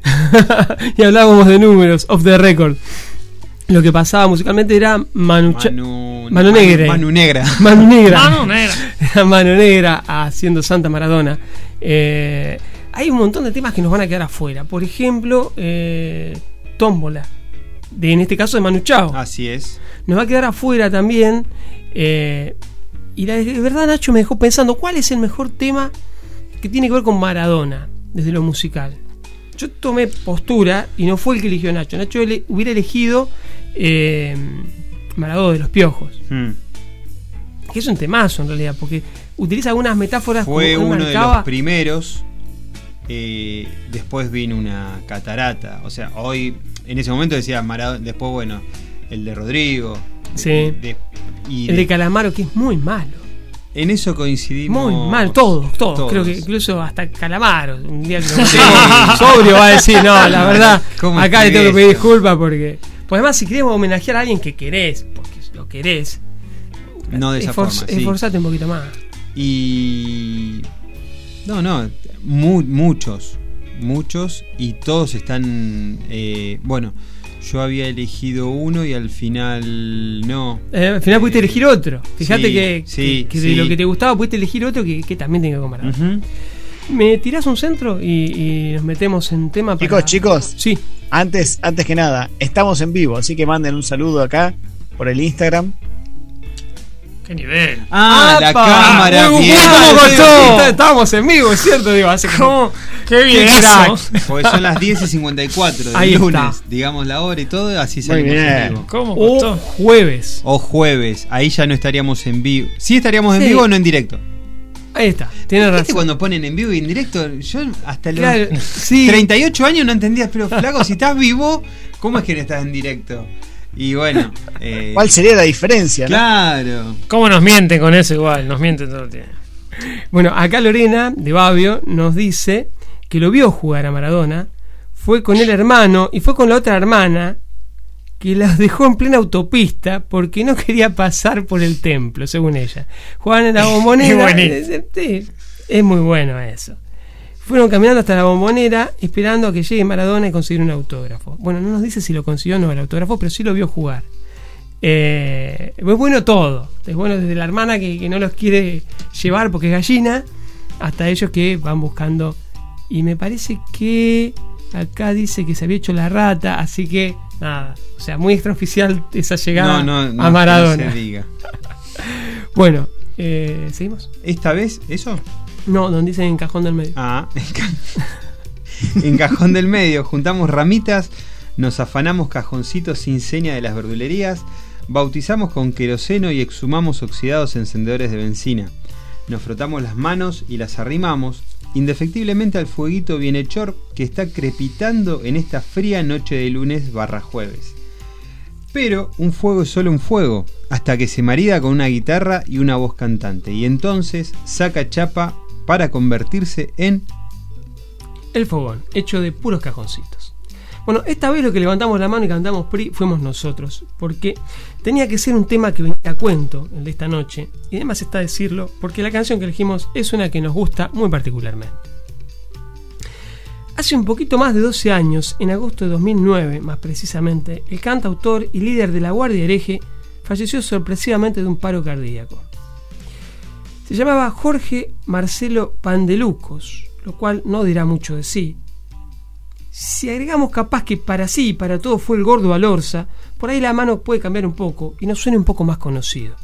y hablábamos de números, off the record. Lo que pasaba musicalmente era Manu, Manu, Manu Negra. Manu Negra. Manu Negra. Mano negra. Era Mano Negra haciendo Santa Maradona. Eh, hay un montón de temas que nos van a quedar afuera. Por ejemplo, eh, Tómbola. De, en este caso de Manu Chao. Así es. Nos va a quedar afuera también. eh, y la de verdad, Nacho me dejó pensando: ¿cuál es el mejor tema que tiene que ver con Maradona desde lo musical? Yo tomé postura y no fue el que eligió Nacho. Nacho ele- hubiera elegido eh, Maradona de los Piojos. Hmm. Que es un temazo en realidad, porque utiliza algunas metáforas Fue como uno de los primeros. eh, después vino una catarata. O sea, hoy, en ese momento decía Maradona. Después, bueno, el de Rodrigo. Sí. de- y El de- de Calamaro, que es muy malo. En eso coincidimos. Muy mal, todos, todos, todos. Creo que incluso hasta Calamaro. Un día que matemos, sobrio va a decir, no, la verdad, ¿Cómo acá le tengo que pedir disculpas porque. Pues además, si queremos homenajear a alguien que querés, porque lo querés, No de esa forma. sí. esforzate un poquito más. Y. No, no. mu- muchos. Muchos. Y todos están. eh, bueno, yo había elegido uno y al final no. Eh, al final pudiste elegir otro. Fíjate sí, que, sí, que- que sí. de lo que te gustaba pudiste elegir otro que, que también tenga que. Ujú. ¿Me tirás un centro y, y nos metemos en tema para- Chicos, chicos, Sí, antes, antes que nada, estamos en vivo, así que manden un saludo acá por el Instagram. Qué nivel. Ah, la ¡Apa! cámara. Muy bien. Estábamos en vivo, es cierto, digo, hace como... Qué bien. Porque son las 10 y 54 del Ahí está. lunes. Digamos la hora y todo, así salimos bien. en vivo. ¿Cómo O jueves. O jueves, ahí ya no estaríamos en vivo. Sí estaríamos en Sí. vivo o no en directo. Ahí está, tiene ¿Viste razón. cuando ponen en vivo y en directo? Yo hasta los Claro, sí. 38 años no entendía, pero flaco, si estás vivo, ¿cómo es que no estás en directo? Y bueno, eh, ¿Cuál sería la diferencia? no? claro. ¿Cómo nos mienten con eso igual? Nos mienten todo el tiempo. Bueno, acá Lorena de Babio nos dice que lo vio jugar a Maradona, fue con el hermano y fue con la otra hermana que las dejó en plena autopista porque no quería pasar por el templo, según ella. Jugaban en la bombonera. Es buenísimo. Sí, es muy bueno eso. Fueron caminando hasta la bombonera esperando a que llegue Maradona y conseguir un autógrafo. Bueno, no nos dice si lo consiguió o no el autógrafo, pero sí lo vio jugar. Eh, es bueno todo. Es bueno desde la hermana que, que no los quiere llevar porque es gallina, hasta ellos que van buscando. Y me parece que acá dice que se había hecho la rata, así que nada. O sea, muy extraoficial esa llegada No, no, no, a Maradona. no se diga. Bueno, eh, ¿seguimos? ¿Esta vez eso? No, donde dice en cajón del medio. Ah, en, ca- en cajón del medio, juntamos ramitas, nos afanamos cajoncitos sin seña de las verdulerías, bautizamos con queroseno y exhumamos oxidados encendedores de benzina. Nos frotamos las manos y las arrimamos, indefectiblemente al fueguito bienhechor que está crepitando en esta fría noche de lunes barra jueves. Pero un fuego es solo un fuego, hasta que se marida con una guitarra y una voz cantante, y entonces saca chapa para convertirse en El fogón, hecho de puros cajoncitos. Bueno, esta vez lo que levantamos la mano y cantamos PRI fuimos nosotros, porque tenía que ser un tema que venía a cuento, el de esta noche, y además está decirlo, porque la canción que elegimos es una que nos gusta muy particularmente. Hace un poquito más de 12 años, en agosto de 2009 más precisamente, el cantautor y líder de la Guardia Hereje falleció sorpresivamente de un paro cardíaco. Se llamaba Jorge Marcelo Pandelucos, lo cual no dirá mucho de sí. Si agregamos capaz que para sí y para todo fue el gordo Alorza, por ahí la mano puede cambiar un poco y nos suene un poco más conocido.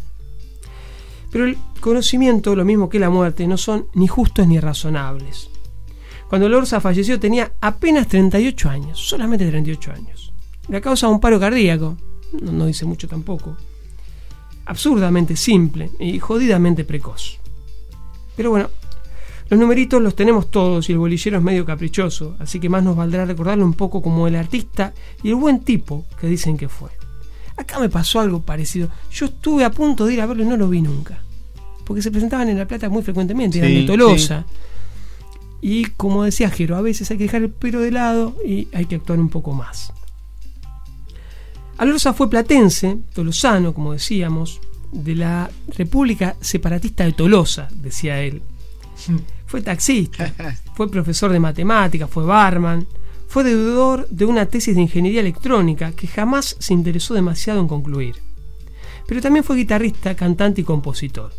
Pero el conocimiento, lo mismo que la muerte, no son ni justos ni razonables. Cuando Alorza falleció tenía apenas 38 años, solamente 38 años. La causa un paro cardíaco, no dice mucho tampoco. Absurdamente simple y jodidamente precoz. Pero bueno, los numeritos los tenemos todos y el bolillero es medio caprichoso, así que más nos valdrá recordarlo un poco como el artista y el buen tipo que dicen que fue. Acá me pasó algo parecido. Yo estuve a punto de ir a verlo y no lo vi nunca. Porque se presentaban en La Plata muy frecuentemente, eran de Tolosa. Y como decía Jero, a veces hay que dejar el pelo de lado y hay que actuar un poco más. Alorza fue platense, tolosano, como decíamos, de la República Separatista de Tolosa, decía él. Fue taxista, fue profesor de matemáticas, fue barman, fue deudor de una tesis de ingeniería electrónica que jamás se interesó demasiado en concluir. Pero también fue guitarrista, cantante y compositor.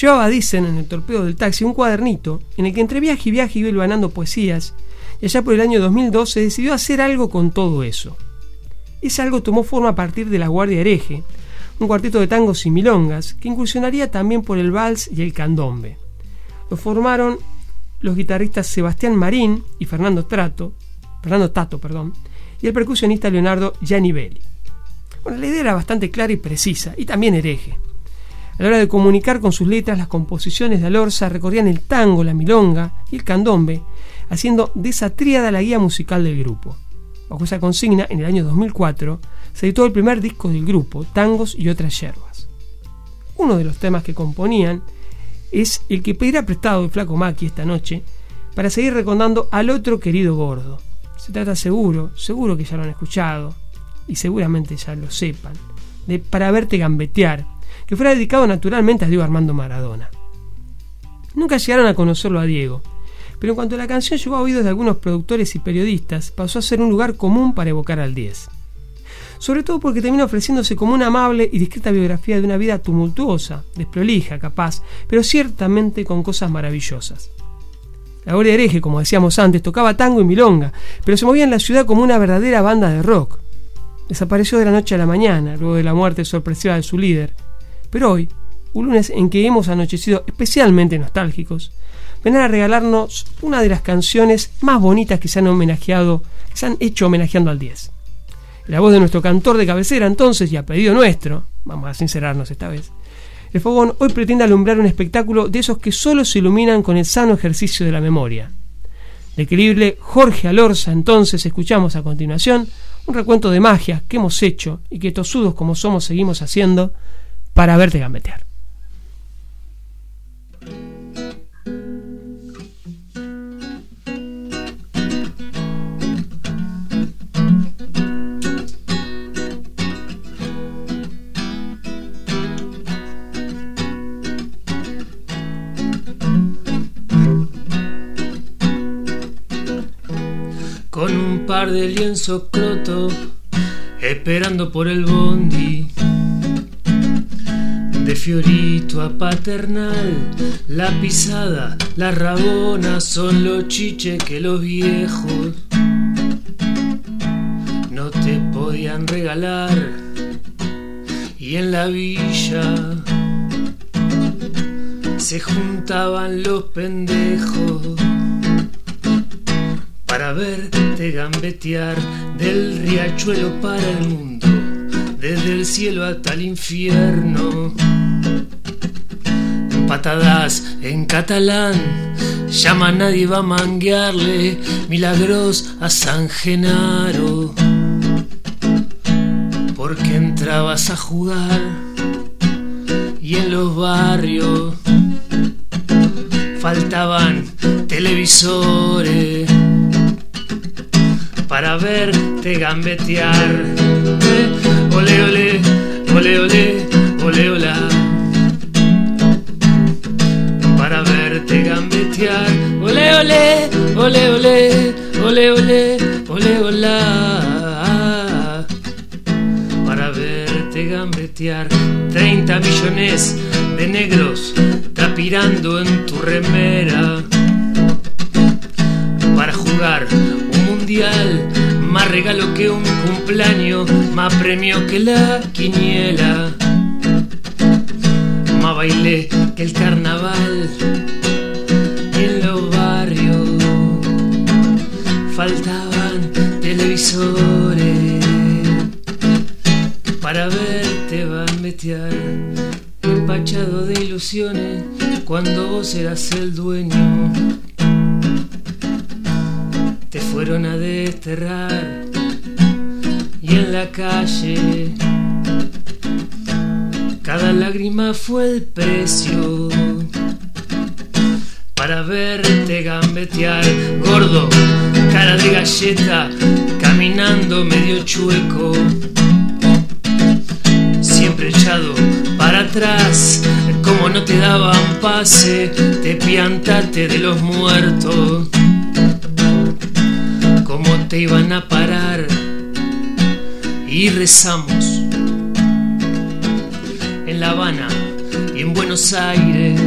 Llevaba, dicen, en el torpedo del taxi un cuadernito en el que entre viaje y viaje iba ganando poesías y allá por el año 2012 decidió hacer algo con todo eso. Ese algo tomó forma a partir de La Guardia Hereje, un cuarteto de tangos y milongas que incursionaría también por el vals y el candombe. Lo formaron los guitarristas Sebastián Marín y Fernando Trato, Fernando Tato, perdón, y el percusionista Leonardo Giannivelli. Bueno, la idea era bastante clara y precisa, y también hereje. A la hora de comunicar con sus letras, las composiciones de Alorza recorrían el tango, la milonga y el candombe, haciendo de esa tríada la guía musical del grupo. Bajo esa consigna, en el año 2004, se editó el primer disco del grupo, Tangos y otras yerbas. Uno de los temas que componían es el que pedirá prestado el flaco Maki esta noche para seguir recordando al otro querido gordo. Se trata seguro, seguro que ya lo han escuchado y seguramente ya lo sepan, de Para verte gambetear, que fuera dedicado naturalmente a Diego Armando Maradona. Nunca llegaron a conocerlo a Diego, pero en cuanto la canción llegó a oídos de algunos productores y periodistas, pasó a ser un lugar común para evocar al 10. Sobre todo porque termina ofreciéndose como una amable y discreta biografía de una vida tumultuosa, desprolija, capaz, pero ciertamente con cosas maravillosas. La Gloria Hereje, como decíamos antes, tocaba tango y milonga, pero se movía en la ciudad como una verdadera banda de rock. Desapareció de la noche a la mañana, luego de la muerte sorpresiva de su líder. Pero hoy, un lunes en que hemos anochecido especialmente nostálgicos, vendrán a regalarnos una de las canciones más bonitas que se han homenajeado, que se han hecho homenajeando al 10. La voz de nuestro cantor de cabecera entonces, y a pedido nuestro, vamos a sincerarnos esta vez, el fogón hoy pretende alumbrar un espectáculo de esos que solo se iluminan con el sano ejercicio de la memoria. De querible Jorge Alorza entonces escuchamos a continuación un recuento de magia que hemos hecho y que tosudos como somos seguimos haciendo para verte gambetear. Par de lienzo croto, esperando por el bondi. De Fiorito a Paternal, la pisada, la rabona son los chiches que los viejos no te podían regalar. Y en la villa se juntaban los pendejos para verte gambetear del riachuelo para el mundo, desde el cielo hasta el infierno. Patadas en catalán, llama nadie va a manguearle milagros a San Genaro. Porque entrabas a jugar y en los barrios faltaban televisores para verte gambetear. Ole, ole, ole, ole, ole, ole. Para verte gambetear. Ole, ole, ole, ole, ole, ole, ole, ole. Para verte gambetear. 30 millones de negros trapirando en tu remera. Para jugar más regalo que un cumpleaños, más premio que la quiniela, más baile que el carnaval. en los barrios faltaban televisores para verte meter empachado de ilusiones cuando vos eras el dueño fueron a desterrar y en la calle cada lágrima fue el precio para verte gambetear gordo, cara de galleta, caminando medio chueco, siempre echado para atrás como no te daban pase, te piantaste de los muertos. Te iban a parar y rezamos en La Habana y en Buenos Aires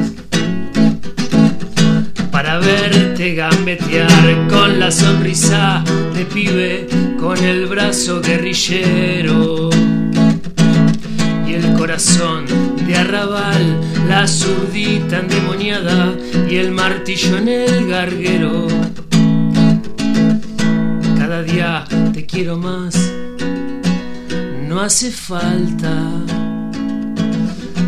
para verte gambetear con la sonrisa de pibe, con el brazo guerrillero y el corazón de arrabal, la zurdita endemoniada y el martillo en el garguero. Más, no hace falta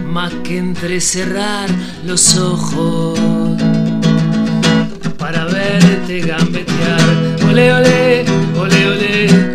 más que entrecerrar los ojos para verte gambetear. Ole, ole, ole, ole,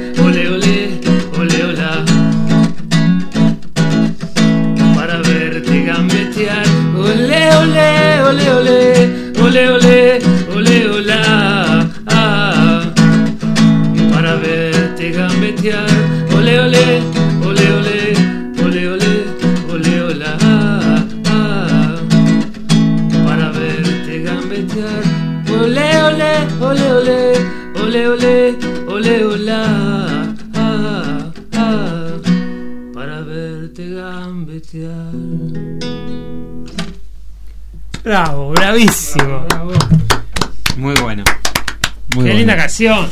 Ah, ah, para verte gambetear. Bravo, bravísimo. Muy bueno. Muy Qué bueno. linda canción.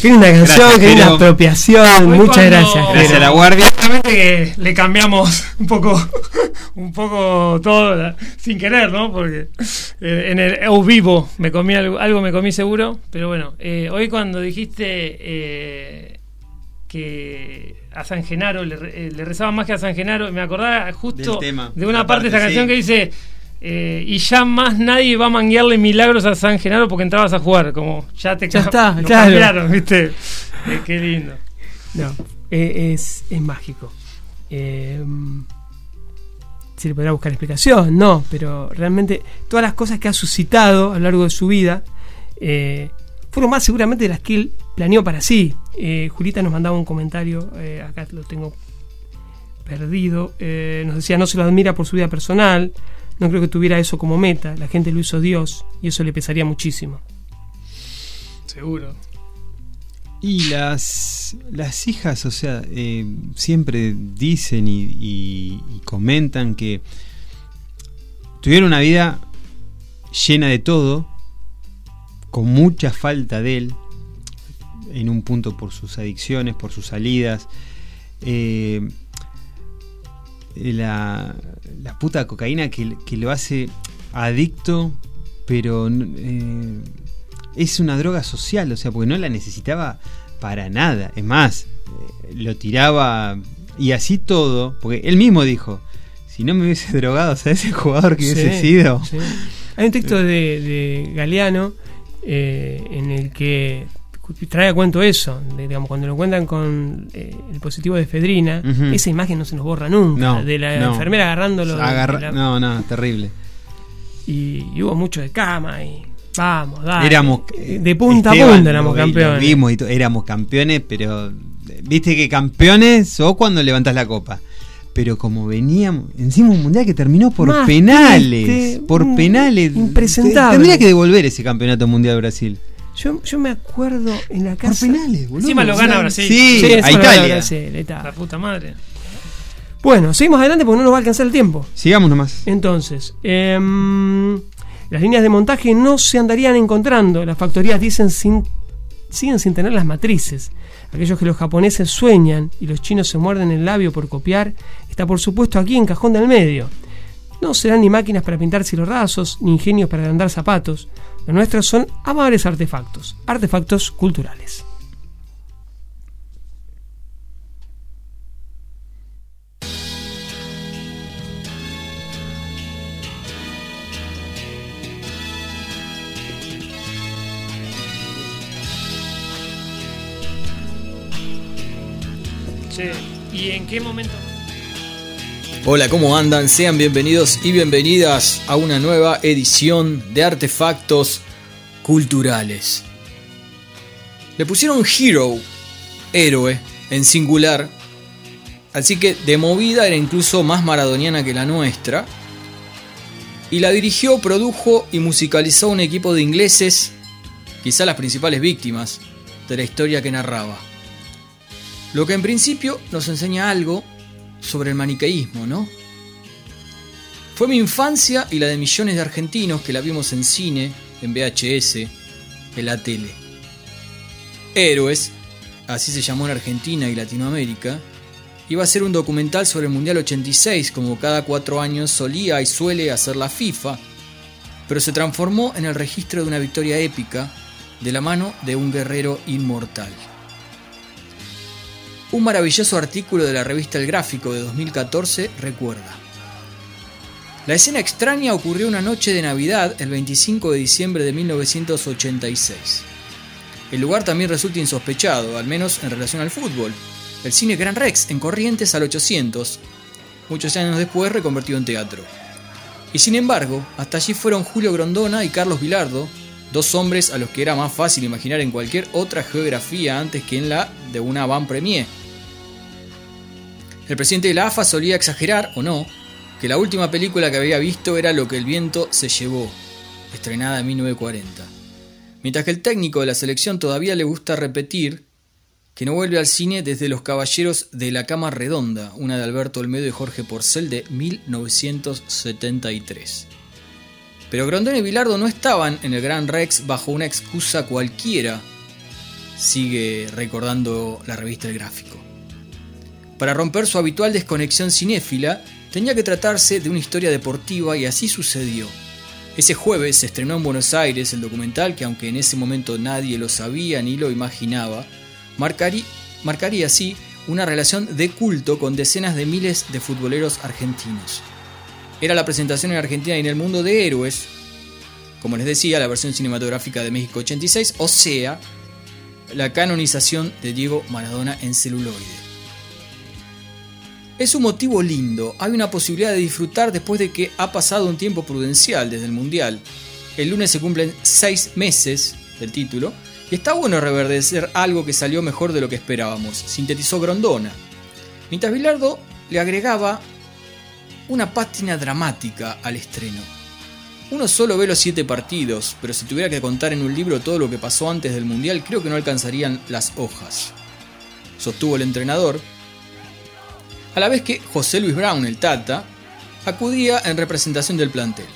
Qué linda canción, Gracias, qué linda apropiación. Muchas cuando- gracias. Gracias a la guardia. Obviamente que le cambiamos un poco, un poco todo la- sin querer, ¿no? Porque eh, en el eu vivo me comí algo, algo me comí seguro, pero bueno, eh, hoy cuando dijiste eh, que a San Genaro le, re- eh, le rezaban más que a San Genaro, me acordaba justo tema, de una parte de esta canción sí. que dice eh, y ya más nadie va a manguearle milagros a San Genaro porque entrabas a jugar, como ya te Ya está, lo claro. cambiaron, ¿viste? Eh, qué lindo. No, eh, es, es mágico. Se le podrá buscar explicación, no, pero realmente todas las cosas que ha suscitado a lo largo de su vida eh, fueron más seguramente de las que él planeó para sí. Eh, Julita nos mandaba un comentario, eh, acá lo tengo perdido, nos decía no se lo admira por su vida personal, no creo que tuviera eso como meta, la gente lo hizo Dios y eso le pesaría muchísimo. Seguro. Y las, las hijas, o sea, eh, siempre dicen y, comentan que tuvieron una vida llena de todo, con mucha falta de él, en un punto por sus adicciones, por sus salidas. eh, la, la puta cocaína que, que lo hace adicto, pero eh, es una droga social, o sea, porque no la necesitaba para nada. Es más, eh, lo tiraba y así todo, porque él mismo dijo, si no me hubiese drogado, o sea, ese jugador que hubiese sido. sí. Hay un texto de, de Galeano eh, en el que trae a cuento eso, de, digamos, cuando lo cuentan con eh, el positivo de efedrina, esa imagen no se nos borra nunca, No, de la no. enfermera agarrándolo Agarra- la- No, no, terrible. y, y hubo mucho de cama y vamos, dale. Éramos Eh, de punta Esteban, a punta éramos lo vi- lo campeones. vimos y to- éramos campeones, pero eh, viste que campeones sos cuando levantás la copa. Pero como veníamos, encima un mundial que terminó por Más penales, triste, por penales. impresentable. Tendría que devolver ese campeonato mundial de Brasil. Yo, yo me acuerdo en la Por casa. penales, boludo. Encima lo gana Brasil. Sí, Sí, a Italia. Brasil, ahí está. La puta madre. Bueno, seguimos adelante porque no nos va a alcanzar el tiempo. Sigamos nomás. Entonces, em, las líneas de montaje no se andarían encontrando. Las factorías dicen sin, siguen sin tener las matrices. Aquellos que los japoneses sueñan y los chinos se muerden el labio por copiar, está por supuesto aquí en Cajón del Medio. No serán ni máquinas para pintar rasos, ni ingenios para agrandar zapatos. Los nuestros son amables artefactos, artefactos culturales. Qué momento? Hola, ¿cómo andan? Sean bienvenidos y bienvenidas a una nueva edición de Artefactos Culturales. Le pusieron Hero, héroe, en singular, así que de movida era incluso más maradoniana que la nuestra. y la dirigió, produjo y musicalizó un equipo de ingleses, quizá las principales víctimas de la historia que narraba. Lo que en principio nos enseña algo sobre el maniqueísmo, ¿no? Fue mi infancia y la de millones de argentinos que la vimos en cine, en VHS, en la tele. Héroes, así se llamó en Argentina y Latinoamérica, iba a ser un documental sobre el Mundial 86, como cada cuatro años solía y suele hacer la FIFA, pero se transformó en el registro de una victoria épica de la mano de un guerrero inmortal. Un maravilloso artículo de la revista El Gráfico de 2014 recuerda. La escena extraña ocurrió una noche de Navidad el 25 de diciembre de 1986. El lugar también resulta insospechado, al menos en relación al fútbol. El cine Gran Rex en Corrientes al 800, muchos años después reconvertido en teatro. Y sin embargo, hasta allí fueron Julio Grondona y Carlos Vilardo, dos hombres a los que era más fácil imaginar en cualquier otra geografía antes que en la de una van premier. El presidente de la AFA solía exagerar, o no, que la última película que había visto era Lo que el viento se llevó, estrenada en 1940. Mientras que el técnico de la selección todavía le gusta repetir que no vuelve al cine desde Los Caballeros de la Cama Redonda, una de Alberto Olmedo y Jorge Porcel de 1973. Pero Grondón y Bilardo no estaban en el Gran Rex bajo una excusa cualquiera, sigue recordando la revista El Gráfico. Para romper su habitual desconexión cinéfila, tenía que tratarse de una historia deportiva y así sucedió. Ese jueves se estrenó en Buenos Aires el documental que aunque en ese momento nadie lo sabía ni lo imaginaba, marcaría así una relación de culto con decenas de miles de futboleros argentinos. Era la presentación en Argentina y en el mundo de héroes, como les decía, la versión cinematográfica de México 86, o sea, la canonización de Diego Maradona en celuloide. Es un motivo lindo, hay una posibilidad de disfrutar después de que ha pasado un tiempo prudencial desde el Mundial. El lunes se cumplen seis meses del título, y está bueno reverdecer algo que salió mejor de lo que esperábamos, sintetizó Grondona. Mientras Bilardo le agregaba una pátina dramática al estreno. Uno solo ve los siete partidos, pero si tuviera que contar en un libro todo lo que pasó antes del Mundial, creo que no alcanzarían las hojas. Sostuvo el entrenador, a la vez que José Luis Brown, el Tata, acudía en representación del plantel.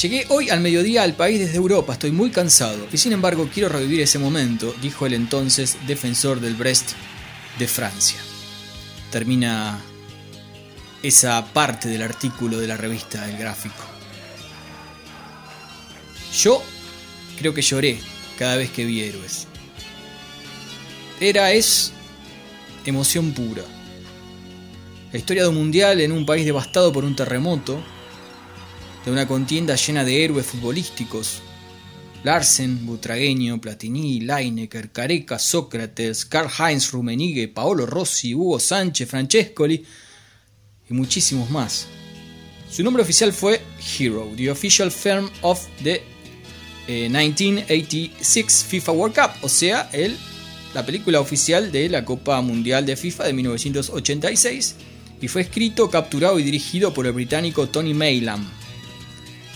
Llegué hoy al mediodía al país desde Europa, estoy muy cansado y sin embargo quiero revivir ese momento, dijo el entonces defensor del Brest de Francia. Termina esa parte del artículo de la revista El Gráfico. Yo creo que lloré cada vez que vi héroes. Era, es emoción pura. La historia de un mundial en un país devastado por un terremoto, de una contienda llena de héroes futbolísticos. Larsen, Butragueño, Platini, Leinecker, Careca, Sócrates, Karl-Heinz Rummenigge, Paolo Rossi, Hugo Sánchez, Francescoli muchísimos más. Su nombre oficial fue Hero, the official firm of the 1986 FIFA World Cup, o sea, el, la película oficial de la Copa Mundial de FIFA de 1986, y fue escrito, capturado y dirigido por el británico Tony Maylam.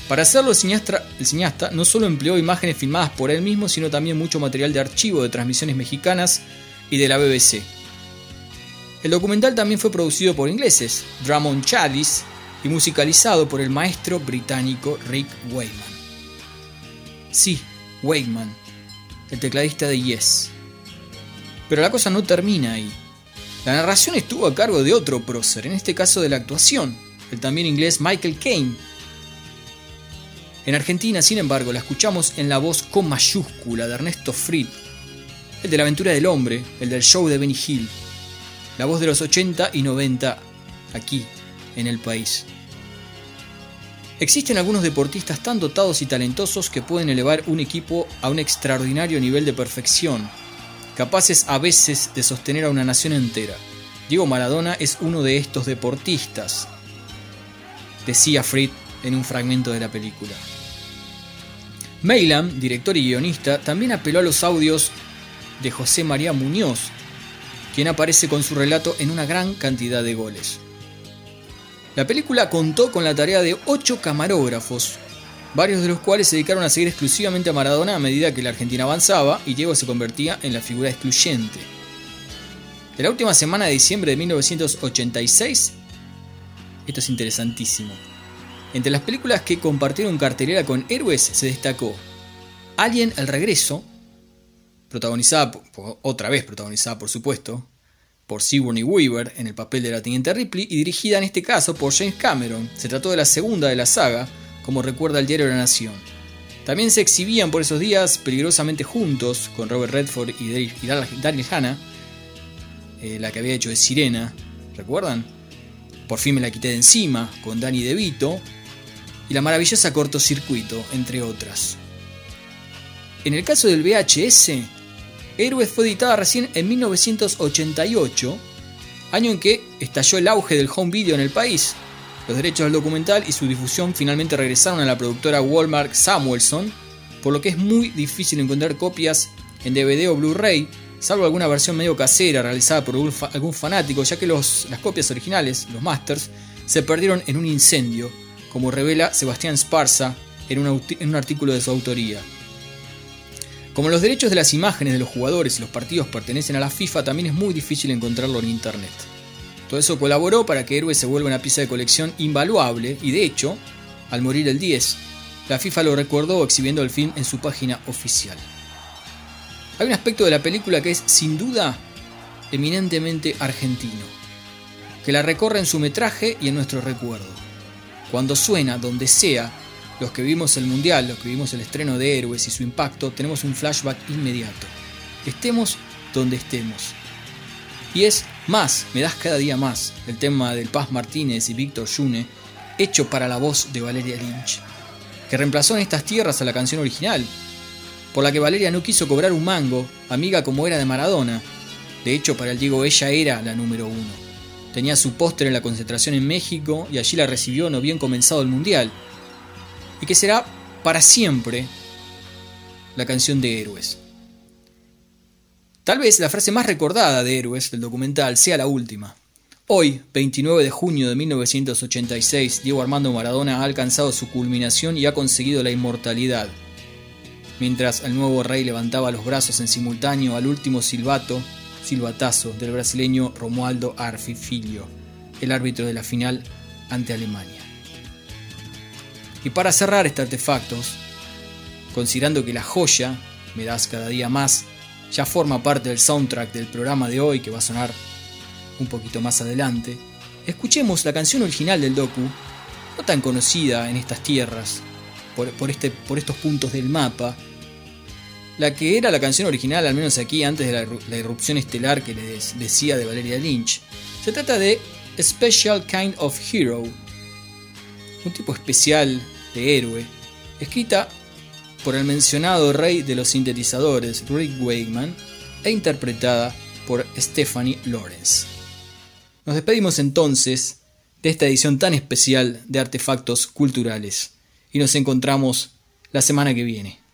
Para hacerlo, el cineasta, el cineasta no solo empleó imágenes filmadas por él mismo, sino también mucho material de archivo de transmisiones mexicanas y de la BBC. El documental también fue producido por ingleses, Drummond Chadis, y musicalizado por el maestro británico Rick Wakeman. Sí, Wakeman, el tecladista de Yes. Pero la cosa no termina ahí. La narración estuvo a cargo de otro prócer, en este caso de la actuación, el también inglés Michael Caine. En Argentina, sin embargo, la escuchamos en la voz con mayúscula de Ernesto Fried, el de la aventura del hombre, el del show de Benny Hill, la voz de los 80 y 90 aquí, en el país. Existen algunos deportistas tan dotados y talentosos que pueden elevar un equipo a un extraordinario nivel de perfección, capaces a veces de sostener a una nación entera. Diego Maradona es uno de estos deportistas, decía Fried en un fragmento de la película. Mailam, director y guionista, también apeló a los audios de José María Muñoz, quien aparece con su relato en una gran cantidad de goles. La película contó con la tarea de ocho camarógrafos, varios de los cuales se dedicaron a seguir exclusivamente a Maradona a medida que la Argentina avanzaba y Diego se convertía en la figura excluyente. En la última semana de diciembre de 1986, esto es interesantísimo, entre las películas que compartieron cartelera con héroes se destacó Alien el Regreso, protagonizada, otra vez protagonizada por supuesto, por Sigourney Weaver en el papel de la teniente Ripley y dirigida en este caso por James Cameron. Se trató de la segunda de la saga, como recuerda el diario La Nación. También se exhibían por esos días peligrosamente juntos con Robert Redford y Daniel Hanna, eh, la que había hecho de Sirena, ¿recuerdan? Por fin me la quité de encima con Danny DeVito y la maravillosa cortocircuito, entre otras. En el caso del VHS, Héroes fue editada recién en 1988, año en que estalló el auge del home video en el país. Los derechos del documental y su difusión finalmente regresaron a la productora Walmart Samuelson, por lo que es muy difícil encontrar copias en DVD o Blu-ray, salvo alguna versión medio casera realizada por algún fanático, ya que las copias originales, los masters, se perdieron en un incendio, como revela Sebastián Sparza en un artículo de su autoría. Como los derechos de las imágenes de los jugadores y los partidos pertenecen a la FIFA, también es muy difícil encontrarlo en Internet. Todo eso colaboró para que Héroe se vuelva una pieza de colección invaluable y de hecho, al morir el 10, la FIFA lo recordó exhibiendo el film en su página oficial. Hay un aspecto de la película que es sin duda eminentemente argentino, que la recorre en su metraje y en nuestro recuerdo. Cuando suena donde sea los que vimos el Mundial, los que vimos el estreno de Héroes y su impacto, tenemos un flashback inmediato. Estemos donde estemos. Y es más, me das cada día más, el tema del Paz Martínez y Víctor June, hecho para la voz de Valeria Lynch, que reemplazó en estas tierras a la canción original, por la que Valeria no quiso cobrar un mango, amiga como era de Maradona. De hecho, para el Diego ella era la número uno. Tenía su póster en la concentración en México y allí la recibió no bien comenzado el Mundial, y que será para siempre la canción de Héroes. Tal vez la frase más recordada de Héroes del documental sea la última. Hoy, 29 de junio de 1986, Diego Armando Maradona ha alcanzado su culminación y ha conseguido la inmortalidad. Mientras el nuevo rey levantaba los brazos en simultáneo al último silbato, silbatazo del brasileño Romualdo Arfi Filho, el árbitro de la final ante Alemania. Y para cerrar este artefactos, considerando que la joya, me das cada día más, ya forma parte del soundtrack del programa de hoy que va a sonar un poquito más adelante, escuchemos la canción original del docu, no tan conocida en estas tierras, por, este, por estos puntos del mapa, la que era la canción original, al menos aquí, antes de la, la irrupción estelar que les decía de Valeria Lynch. Se trata de Special Kind of Hero, un tipo especial héroe, escrita por el mencionado rey de los sintetizadores Rick Wakeman e interpretada por Stephanie Lawrence. Nos despedimos entonces de esta edición tan especial de artefactos culturales y nos encontramos la semana que viene.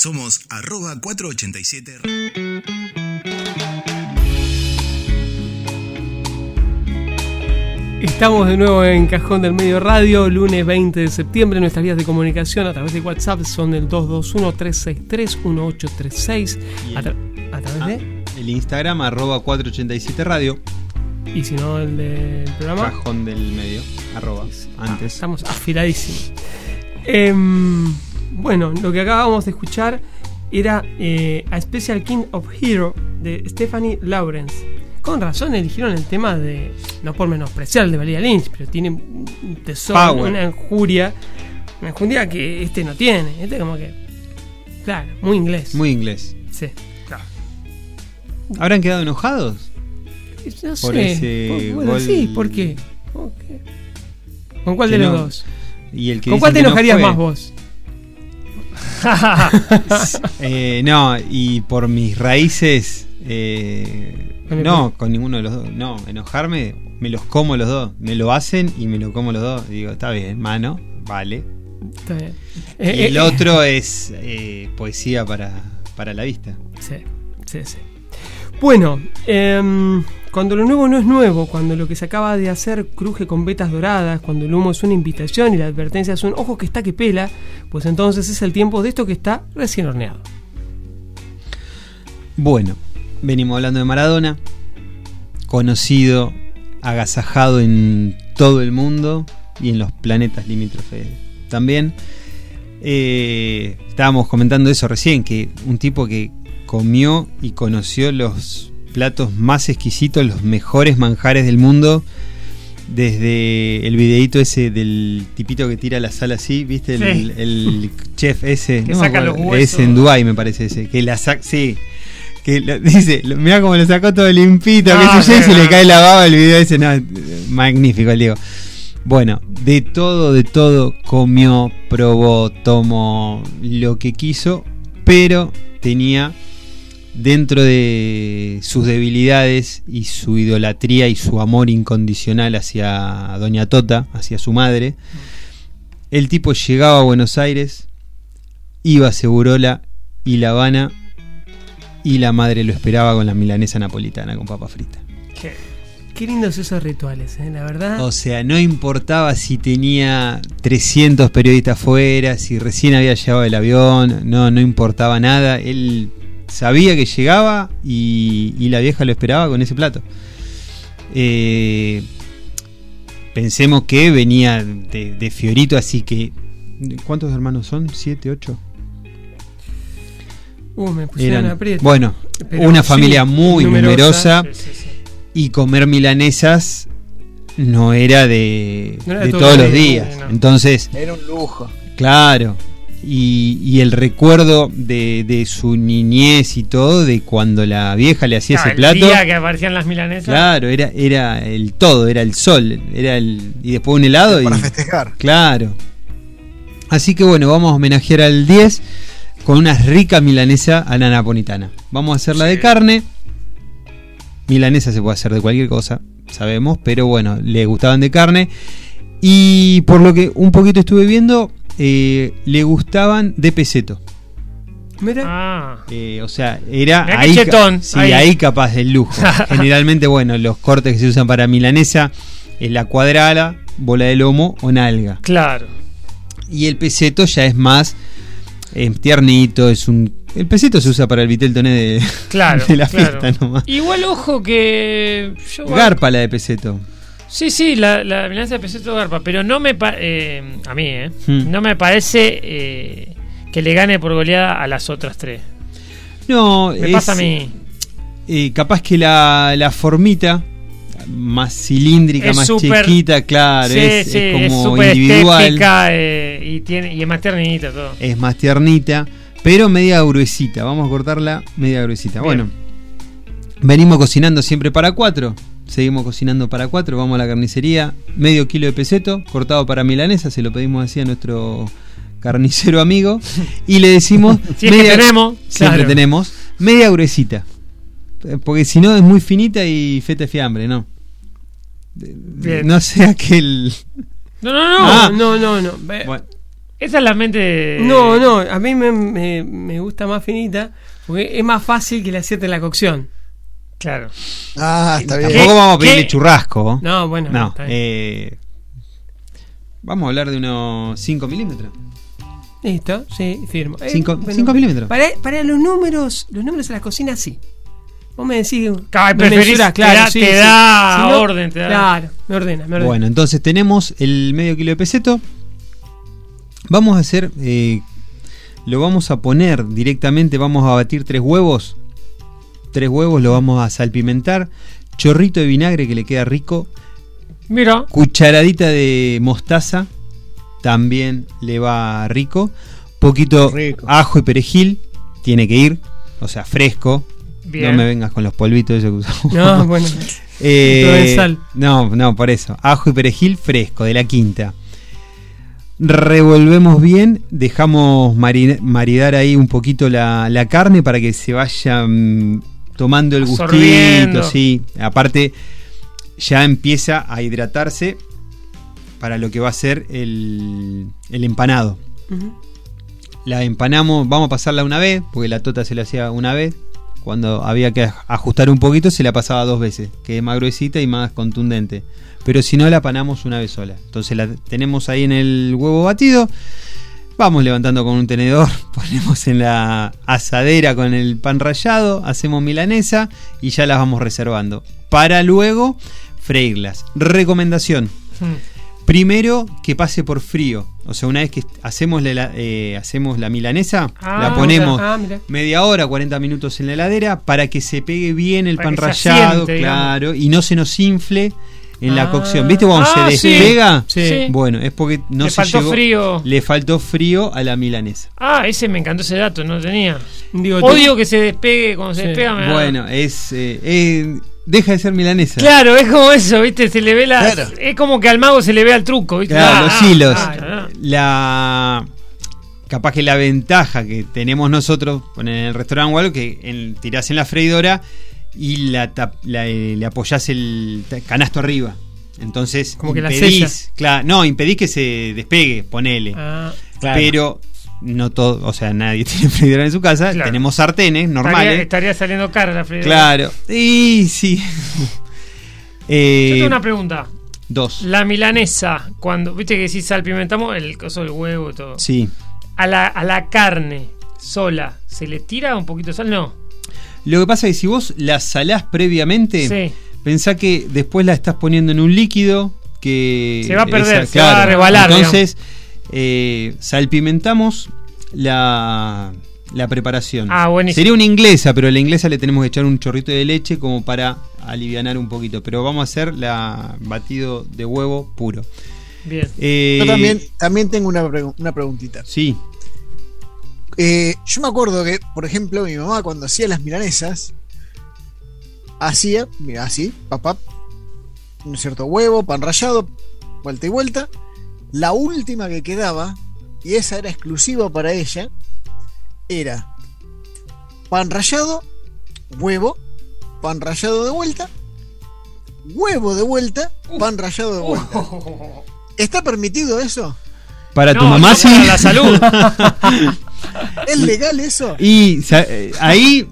Somos arroba 487. Estamos de nuevo en Cajón del Medio Radio, lunes 20 de septiembre. Nuestras vías de comunicación a través de WhatsApp son el 221-363-1836. Y A, tra- a través Ah, de. el Instagram arroba 487 radio. Y si no, el del programa. Cajón del medio. Arroba. Antes. Estamos afiladísimos. Em, bueno, lo que acabamos de escuchar era eh, A Special King of Hero de Stephanie Lawrence. Con razón eligieron el tema de, no por menospreciar el de Valeria Lynch, pero tiene un tesoro, Power. una injuria, una injuria que este no tiene. Este como que, claro, muy inglés. Muy inglés. Sí, claro. ¿Habrán quedado enojados? No Por sé, ese bueno, gol- sí, ¿por qué? ¿Con cuál Que de los no- dos? Y el que ¿Con cuál te no enojarías más vos? Eh, no, y por mis raíces, eh, no, con ninguno de los dos. No, enojarme, me los como los dos. Me lo hacen y me lo como los dos. Digo, está bien, mano, vale. Está bien. Y Eh, el eh, otro es eh, poesía para, para la vista. Sí, sí, sí. Bueno, em, cuando lo nuevo no es nuevo, cuando lo que se acaba de hacer cruje con vetas doradas, cuando el humo es una invitación y la advertencia es un ojo que está que pela, pues entonces es el tiempo de esto que está recién horneado. Bueno, venimos hablando de Maradona, conocido, agasajado en todo el mundo y en los planetas limítrofes también. Eh, estábamos comentando eso recién, que un tipo que comió y conoció los platos más exquisitos, los mejores manjares del mundo, desde el videíto ese del tipito que tira la sal así, ¿viste? El, Sí. el chef ese, Que no me saca acuerdo, los huesos. es en Dubai me parece ese, que la saca, sí, que lo- dice, lo- mirá cómo lo sacó todo limpito, No, que no, se no. le cae la baba el video ese, no, magnífico el Diego. Bueno, de todo, de todo, comió, probó, tomó lo que quiso, pero tenía dentro de sus debilidades y su idolatría y su amor incondicional hacia Doña Tota, hacia su madre, el tipo llegaba a Buenos Aires, iba a Segurola y La Habana y la madre lo esperaba con la milanesa napolitana con papa frita. Qué, qué lindos esos rituales, ¿eh? la verdad. O sea, no importaba si tenía 300 periodistas fuera, si recién había llegado el avión, no, no importaba nada. Él sabía que llegaba y, y la vieja lo esperaba con ese plato. Eh, pensemos que venía de, de Fiorito, así que... ¿Cuántos hermanos son? ¿Siete, ocho? Uh, me pusieron Eran, aprieto. bueno, Pero una sí, familia muy numerosa, Sí, sí, sí. y comer milanesas no era de, No era de todo todos los día, días. no. Entonces, Era un lujo. claro. Y, y el recuerdo de, de su niñez y todo, de cuando la vieja le hacía ese el plato. día que aparecían las milanesas. Claro, era, era el todo, era el sol, era el. Y después un helado Para y. festejar. Claro. Así que bueno, vamos a homenajear al 10 con una rica milanesa a la napolitana. Vamos a hacerla de carne. Milanesa se puede hacer de cualquier cosa, sabemos, pero bueno, le gustaban de carne. Y por lo que un poquito estuve viendo, eh, le gustaban de peseto. Mira, Ah, Eh, o sea, era Mirá ahí, ca- chetón, sí, ahí. ahí. capaz del lujo. Generalmente, bueno, los cortes que se usan para milanesa es la cuadrada, bola de lomo o nalga. claro. Y el peseto ya es más eh, tiernito, es un el peseto se usa para el vitel toné de, Claro, de la claro. fiesta nomás. Igual ojo que yo Garpa la de peseto. Sí, sí, la, la milanesa de garpa, pero no me eh, a mí, eh, Hmm. no me parece eh, que le gane por goleada a las otras tres. No, Me es, pasa a mí. eh, capaz que la, la formita más cilíndrica, Es más chiquita, claro, sí, es, sí, es es como individual. estética eh, y tiene y es más tiernita todo. es más tiernita, pero media gruesita. Vamos a cortarla media gruesita. Bien. Bueno, venimos cocinando siempre para cuatro. Seguimos cocinando para cuatro. Vamos a la carnicería. Medio kilo de peseto, cortado para milanesa. Se lo pedimos así a nuestro carnicero amigo. Y le decimos. Si es que tenemos, Siempre claro. tenemos. Media gruesita. Eh, Porque si no es muy finita y feta fiambre, ¿no? Bien. No sea que el. No, no, no. Ah. no, no, Bueno, Esa es la mente. No, no, a mí me, me- me gusta más finita porque es más fácil que le acierte la cocción. Claro. Ah, está bien. Tampoco vamos a pedirle qué? churrasco. No, bueno, No, está bien. eh, vamos a hablar de unos 5 milímetros. Listo, sí, firmo. Eh, Cinco- cinco milímetros. Para, para los números, los números de la cocina sí. Vos me decís. Claro, me preferís- mensurás, te da- te da orden, te da- Claro, me ordena, me ordena. Bueno, entonces tenemos el medio kilo de peseto. Vamos a hacer. eh, lo vamos a poner directamente. Vamos a batir tres huevos. Tres huevos lo vamos a salpimentar. Chorrito de vinagre que le queda rico. Mira. Cucharadita de mostaza. También le va rico. Poquito Rico. ajo y perejil. Tiene que ir. O sea, fresco. Bien. No me vengas con los polvitos esos que usamos. No, bueno. Eh, Provenzal. no, no, por eso. Ajo y perejil fresco, de la quinta. Revolvemos bien, dejamos mari- maridar ahí un poquito la, la carne para que se vaya mm, tomando el Absorbiendo. gustito. Sí, aparte ya empieza a hidratarse para lo que va a ser el, el empanado. La empanamos, vamos a pasarla una vez, porque la tota se la hacía una vez. Cuando había que ajustar un poquito, se la pasaba dos veces, que es más gruesita y más contundente. Pero si no, la panamos una vez sola. Entonces la tenemos ahí en el huevo batido. Vamos levantando con un tenedor, ponemos en la asadera con el pan rallado, hacemos milanesa y ya las vamos reservando. Para luego freírlas. Recomendación. Hmm. Primero que pase por frío. O sea, una vez que hacemos la, eh, hacemos la milanesa, Ah, la ponemos Ah, mira. media hora, 40 minutos en la heladera para que se pegue bien el Para pan rallado, digamos. claro, y no se nos infle en la Ah. cocción. ¿Viste cuando Ah, se despega? Sí. Sí. Bueno, es porque no Le se faltó llegó- frío. Le faltó frío a la milanesa. Ah, ese me encantó ese dato, no lo tenía. Digo, Odio que se despegue, cuando se despega me da- Bueno, es eh, eh, deja de ser milanesa. Claro, es como eso, ¿viste? Se le ve la. Claro. Es como que al mago se le ve al truco, ¿viste? Claro, Ah, los hilos. ah, ah. La capaz que la ventaja que tenemos nosotros en el restaurante o algo que en, tirás en la freidora y la, la, eh, le apoyás el canasto arriba. Entonces, Como que la impedís, claro, no, impedís que se despegue, ponele. Ah, Pero no todo, o sea, nadie tiene freidora en su casa, Claro. tenemos sartenes normales. estaría saliendo cara la freidora. Claro. Y sí. Yo Eh, tengo una pregunta. dos. La milanesa, cuando. ¿Viste que si salpimentamos el coso del huevo y todo? Sí. A la, a la carne sola, ¿se le tira un poquito de sal? No. Lo que pasa es que si vos la salás previamente, Sí. pensá que después la estás poniendo en un líquido que... Se va a perder, se va a rebalar, Entonces, eh, salpimentamos la, la preparación. Ah, buenísimo. Sería una inglesa, pero a la inglesa le tenemos que echar un chorrito de leche como para alivianar un poquito. Pero vamos a hacer la batido de huevo puro. Bien. Eh, Yo también, también tengo una, pregu- una preguntita. Sí, Eh, yo me acuerdo que, por ejemplo, mi mamá cuando hacía las milanesas, hacía, mira, así, papá, un cierto huevo, pan rallado, vuelta y vuelta. La última que quedaba, y esa era exclusiva para ella, era pan rallado, huevo, pan rallado de vuelta, huevo de vuelta, pan rallado de vuelta. ¿Está permitido eso? para tu No, mamá no sí. para la salud. ¿Es legal eso? Y eh, ahí,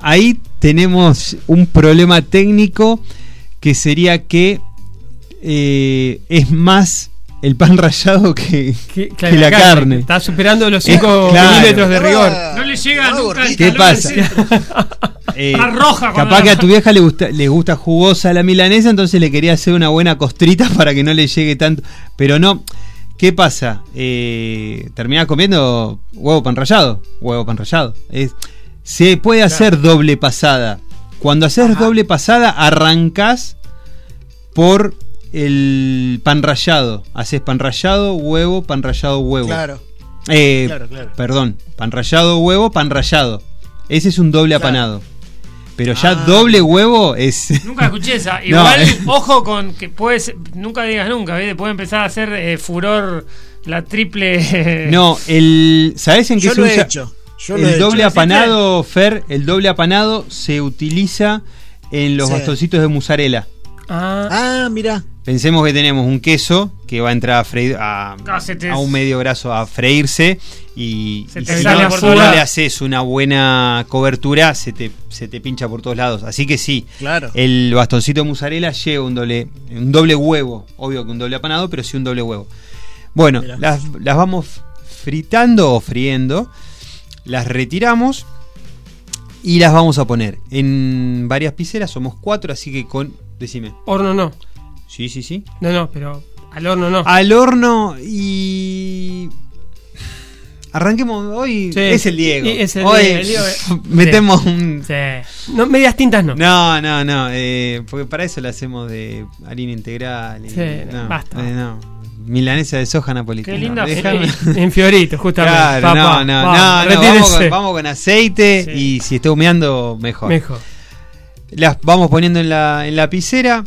ahí tenemos un problema técnico que sería que eh, es más el pan rallado que, que, que la carne. Está superando los Eh, 5 claro. milímetros de rigor. No le llega No, nunca el. ¿Qué talón pasa? Eh, roja capaz la- que a tu vieja le gusta, le gusta jugosa la milanesa, entonces le quería hacer una buena costrita para que no le llegue tanto. Pero no, ¿qué pasa? Eh, terminás comiendo huevo pan rallado. Huevo pan rallado. Es- se puede hacer doble pasada. Cuando haces doble pasada, arrancás por el pan rallado. Haces pan rallado, huevo, pan rallado, huevo. Claro, Eh, claro, claro. Perdón, pan rallado, huevo, pan rallado. Ese es un doble apanado. Pero ya Ah. doble huevo es. Nunca escuché esa. Igual, eh. ojo con que puedes. Nunca digas nunca, ¿viste? Puede empezar a hacer eh, furor la triple. No, el. ¿Sabes en qué Yo se lo he hecho. Yo lo he el doble hecho. apanado, Fer, el doble apanado se utiliza en los Sí. bastoncitos de mozzarella. Ah, Ah, mira. Pensemos que tenemos un queso que va a entrar a, freír, a, un medio graso a freírse y, si, no, si le haces una buena cobertura se te, se te pincha por todos lados. Así que sí, Claro. el bastoncito de mozzarella lleva un doble, un doble huevo, obvio que un doble apanado, pero sí un doble huevo. Bueno, las, las vamos fritando o friendo, las retiramos y las vamos a poner en varias piseras, somos cuatro, así que con... Decime. Horno no. Sí, sí, sí. No, no, pero al horno no. Al horno y... Arranquemos hoy. Sí. Es el Diego. Y es el hoy Diego, el Diego, eh. metemos un... Sí. No, medias tintas no. No, no, no, eh, porque para eso lo hacemos de harina integral. y- Sí, no, basta. eh, no. Milanesa de soja napolitana. Qué Déjame- En Fiorito, justamente. Claro, Papá, no, no, vamos, no, no, vamos, con, vamos con aceite Sí. y si está humeando, mejor. Mejor. Las vamos poniendo en la, en la piscera.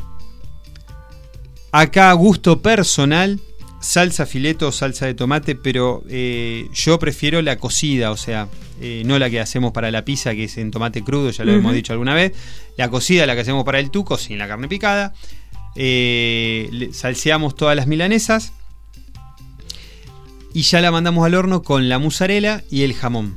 Acá, gusto personal, salsa fileto o salsa de tomate, pero eh, yo prefiero la cocida, o sea, eh, no la que hacemos para la pizza, que es en tomate crudo, ya lo hemos dicho alguna vez. La cocida, la que hacemos para el tuco, sin la carne picada. Eh, salseamos todas las milanesas. Y ya la mandamos al horno con la mozzarella y el jamón.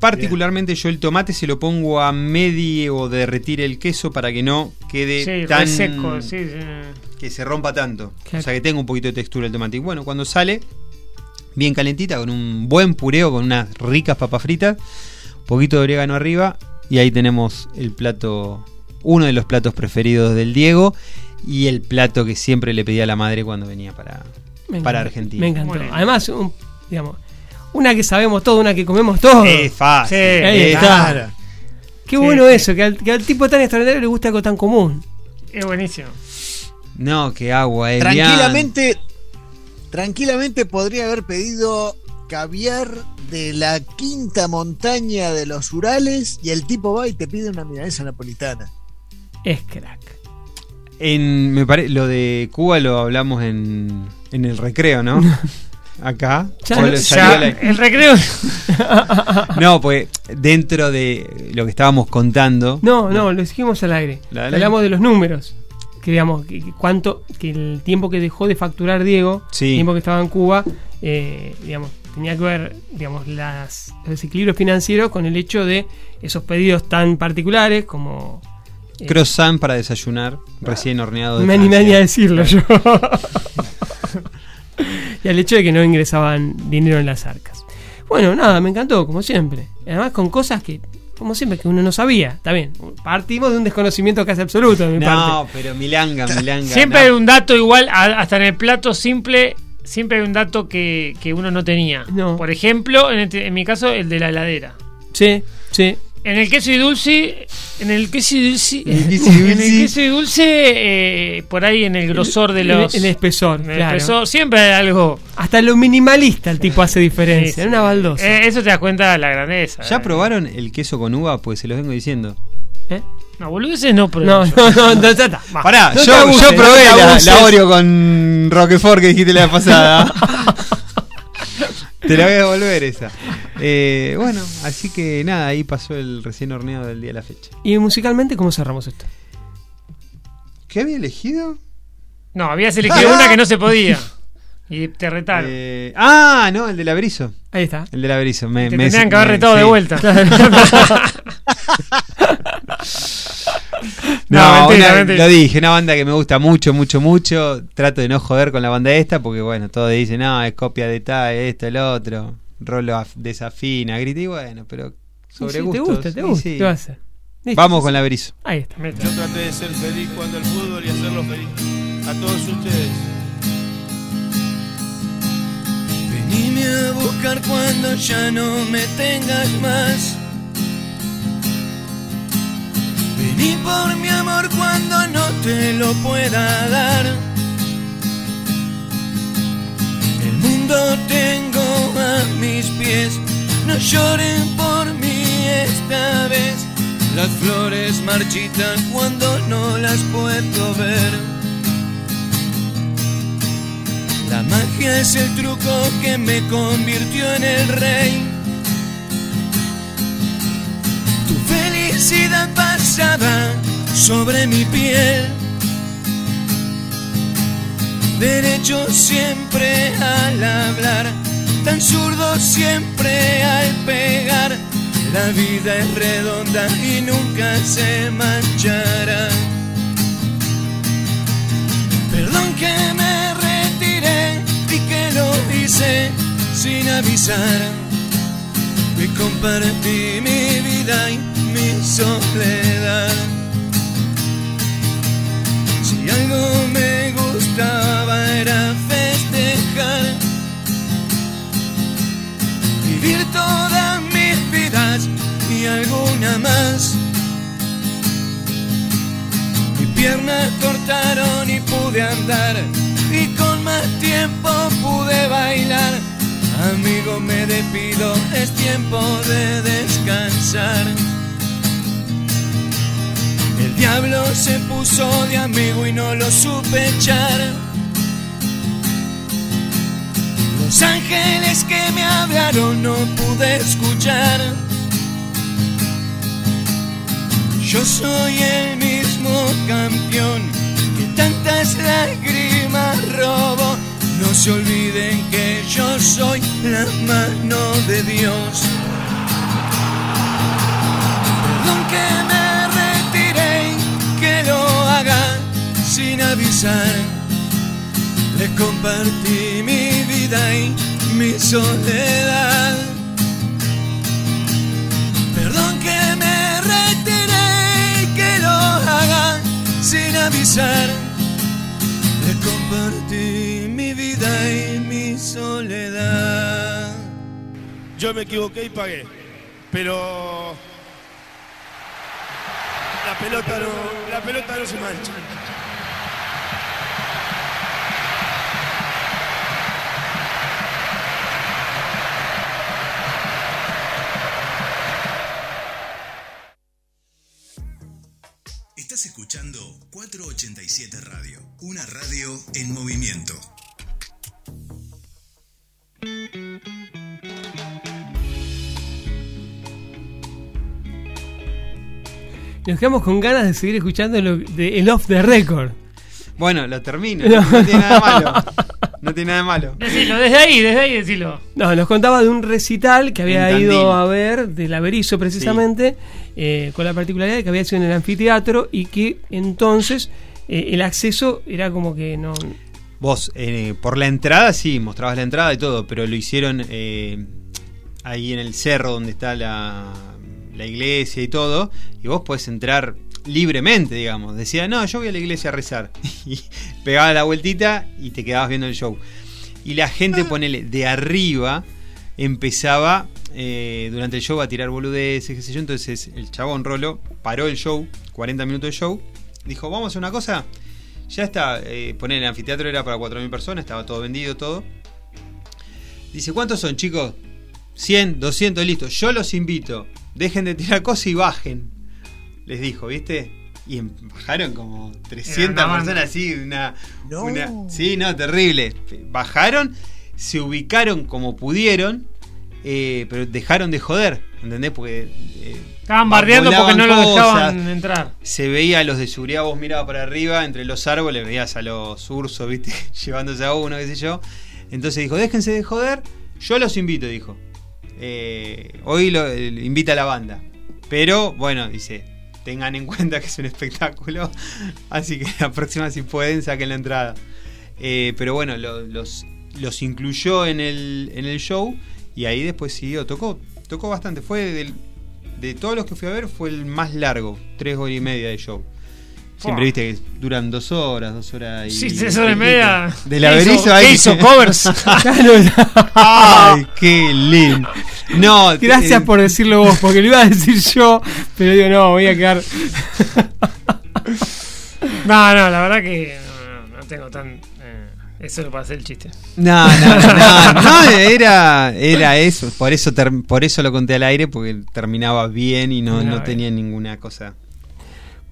Particularmente yo el tomate se lo pongo a medio derretir el queso para que no quede Sí, tan reseco, sí, sí. Que se rompa tanto. Claro. O sea que tenga un poquito de textura el tomate. Y bueno, cuando sale bien calentita con un buen pureo con unas ricas papas fritas, poquito de orégano arriba y ahí tenemos el plato uno de los platos preferidos del Diego y el plato que siempre le pedía a la madre cuando venía para Me para encantó, Argentina. Me encantó. Además, un- digamos, una que sabemos todo, una que comemos todo. Es fácil. Sí, ahí es- está. Claro. Qué Sí, bueno sí. eso, que al, que al tipo tan extraordinario le gusta algo tan común. Es buenísimo. No, qué agua, eh. Tranquilamente, tranquilamente podría haber pedido caviar de la quinta montaña de los Urales y el tipo va y te pide una milanesa napolitana. Es crack. En, me pare- lo de Cuba lo hablamos en, en el recreo, ¿no? Acá. Ya lo- ya- la- el recreo. No, pues dentro de lo que estábamos contando. No, no, lo dijimos al aire. ¿La del Hablamos de los números. Que digamos, que, cuánto, que el tiempo que dejó de facturar Diego, Sí. el tiempo que estaba en Cuba, eh, digamos, tenía que ver, digamos, las, los desequilibrios financieros con el hecho de esos pedidos tan particulares como. eh, Croissant para desayunar, recién horneado de me animé a decirlo yo. y al hecho de que no ingresaban dinero en las arcas. Bueno, nada, me encantó, como siempre. Además, con cosas que, como siempre, que uno no sabía. Está bien, partimos de un desconocimiento casi absoluto de mi No, parte. pero Milanga, Milanga. Siempre no. hay un dato igual, hasta en el plato simple, siempre hay un dato que, que uno no tenía. No. Por ejemplo, en, este- en mi caso, el de la heladera. Sí, sí. En el queso y dulce, en el queso y dulce, En el queso y en el dulce. queso y dulce, eh, por ahí en el grosor de El- los... El, espesor, en el claro. espesor, siempre hay algo... Hasta lo minimalista el tipo hace diferencia. Sí, en una baldosa. Eh, eso te das cuenta de la grandeza. ¿Ya eh. probaron el queso con uva? Pues se los vengo diciendo. ¿Eh? No, boludeces no, pero... No, no, no, no, ya está. Pará, yo, abuses, yo no probé la Oreo con Roquefort que dijiste la vez pasada. Te la voy a devolver esa. Eh, bueno, así que nada, ahí pasó el recién horneado del día de la fecha. Y musicalmente, ¿cómo cerramos esto? ¿Qué había elegido? No, habías elegido una que no se podía. Y te retaron. Eh, ah, no, el del Averizo. Ahí está. El del Averizo. Me, te me- tendrían que haber retado de vuelta. No, No, mentira, una- mentira. lo dije, una banda que me gusta mucho, mucho, mucho. Trato de no joder con la banda esta porque, bueno, todos dicen, no, es copia de tal, esto, el otro. Rolo af- desafina, grita y bueno, pero sobre Sí, te gustos, gusta, te sí, gusta. sí. Vamos con la Averizo. Ahí está. Yo traté de ser feliz cuando el fútbol y hacerlo feliz a todos ustedes. Venime a buscar cuando ya no me tengas más. Vení por mi amor cuando no te lo pueda dar. El mundo tengo a mis pies, no lloren por mí esta vez. Las flores marchitan cuando no las puedo ver. La magia es el truco que me convirtió en el rey. Felicidad pasaba sobre mi piel. derecho siempre al hablar, tan zurdo siempre al pegar. La vida es redonda y nunca se manchará. Perdón que me retiré y que lo hice sin avisar. Y compartí mi vida y mi soledad. Si algo me gustaba era festejar, vivir todas mis vidas y alguna más. Mi piernas cortaron y pude andar y con más tiempo pude bailar. Amigo, me despido, es tiempo de descansar. Diablo se puso de amigo y no lo supe. Los ángeles que me hablaron no pude escuchar. Yo soy el mismo campeón que tantas lágrimas robo. No se olviden que yo soy la mano de Dios. Perdón que me sin avisar. Les compartí mi vida y mi soledad. Perdón que me retiré, que lo haga sin avisar. Les compartí mi vida y mi soledad. Yo me equivoqué y pagué. Pero. La pelota no, la pelota no se mancha. Estás escuchando 487 Radio, una radio en movimiento. Nos quedamos con ganas de seguir escuchando el off the record. Bueno, lo termino. No, tiene nada malo. No tiene nada malo. Decilo, desde ahí, desde ahí decilo. No, nos contaba de un recital que había En ido Tandil. a ver, del Averizo precisamente, eh, con la particularidad de que había sido en el anfiteatro y que entonces eh, el acceso era como que no. Vos, eh, por la entrada, sí, mostrabas la entrada y todo, pero lo hicieron eh, ahí en el cerro donde está la, la iglesia y todo, y vos podés entrar libremente, digamos. Decía, no, yo voy a la iglesia a rezar. Y pegaba la vueltita y te quedabas viendo el show. Y la gente, ponele, de arriba, empezaba eh, durante el show a tirar boludeces, qué sé yo. Entonces el chabón Rolo paró el show, 40 minutos de show, dijo, vamos a hacer una cosa. Ya está, eh, poner el anfiteatro era para 4.000 personas, estaba todo vendido, todo. Dice, ¿cuántos son, chicos? 100, 200, listo. Yo los invito. Dejen de tirar cosas y bajen. Les dijo, ¿viste? Y bajaron como 300 una banda. personas así, una, No. una- Sí, no, terrible. Bajaron, se ubicaron como pudieron, eh, pero dejaron de joder, ¿entendés? Porque... eh, Estaban bardeando porque no lo volaban dejaban cosas entrar. se veía a los de seguridad, vos mirabas para arriba, entre los árboles, veías a los ursos, viste, llevándose a uno, qué sé yo. Entonces dijo, déjense de joder, yo los invito, dijo. Eh, hoy lo, eh, invita a la banda. Pero, bueno, dice, tengan en cuenta que es un espectáculo, así que la próxima si pueden saquen la entrada. Eh, pero bueno, lo- los, los incluyó en el, en el show y ahí después siguió, tocó, tocó bastante, fue del, de todos los que fui a ver fue el más largo, tres horas y media de show. Siempre viste que duran dos horas, dos horas y. Sí, tres horas y media. De ¿Qué la hizo? Berizo ¿Qué ahí. hizo? ¿Covers? ¡Ay, qué lindo! No, Gracias eh, por decirlo vos, porque lo iba a decir yo, pero digo, no, voy a quedar. No, no, la verdad que no, no, no tengo tan. eh, eso lo hacer el chiste. No, no, no, no, era, era eso. Por eso, ter- por eso lo conté al aire, porque terminaba bien y no, no tenía ninguna cosa.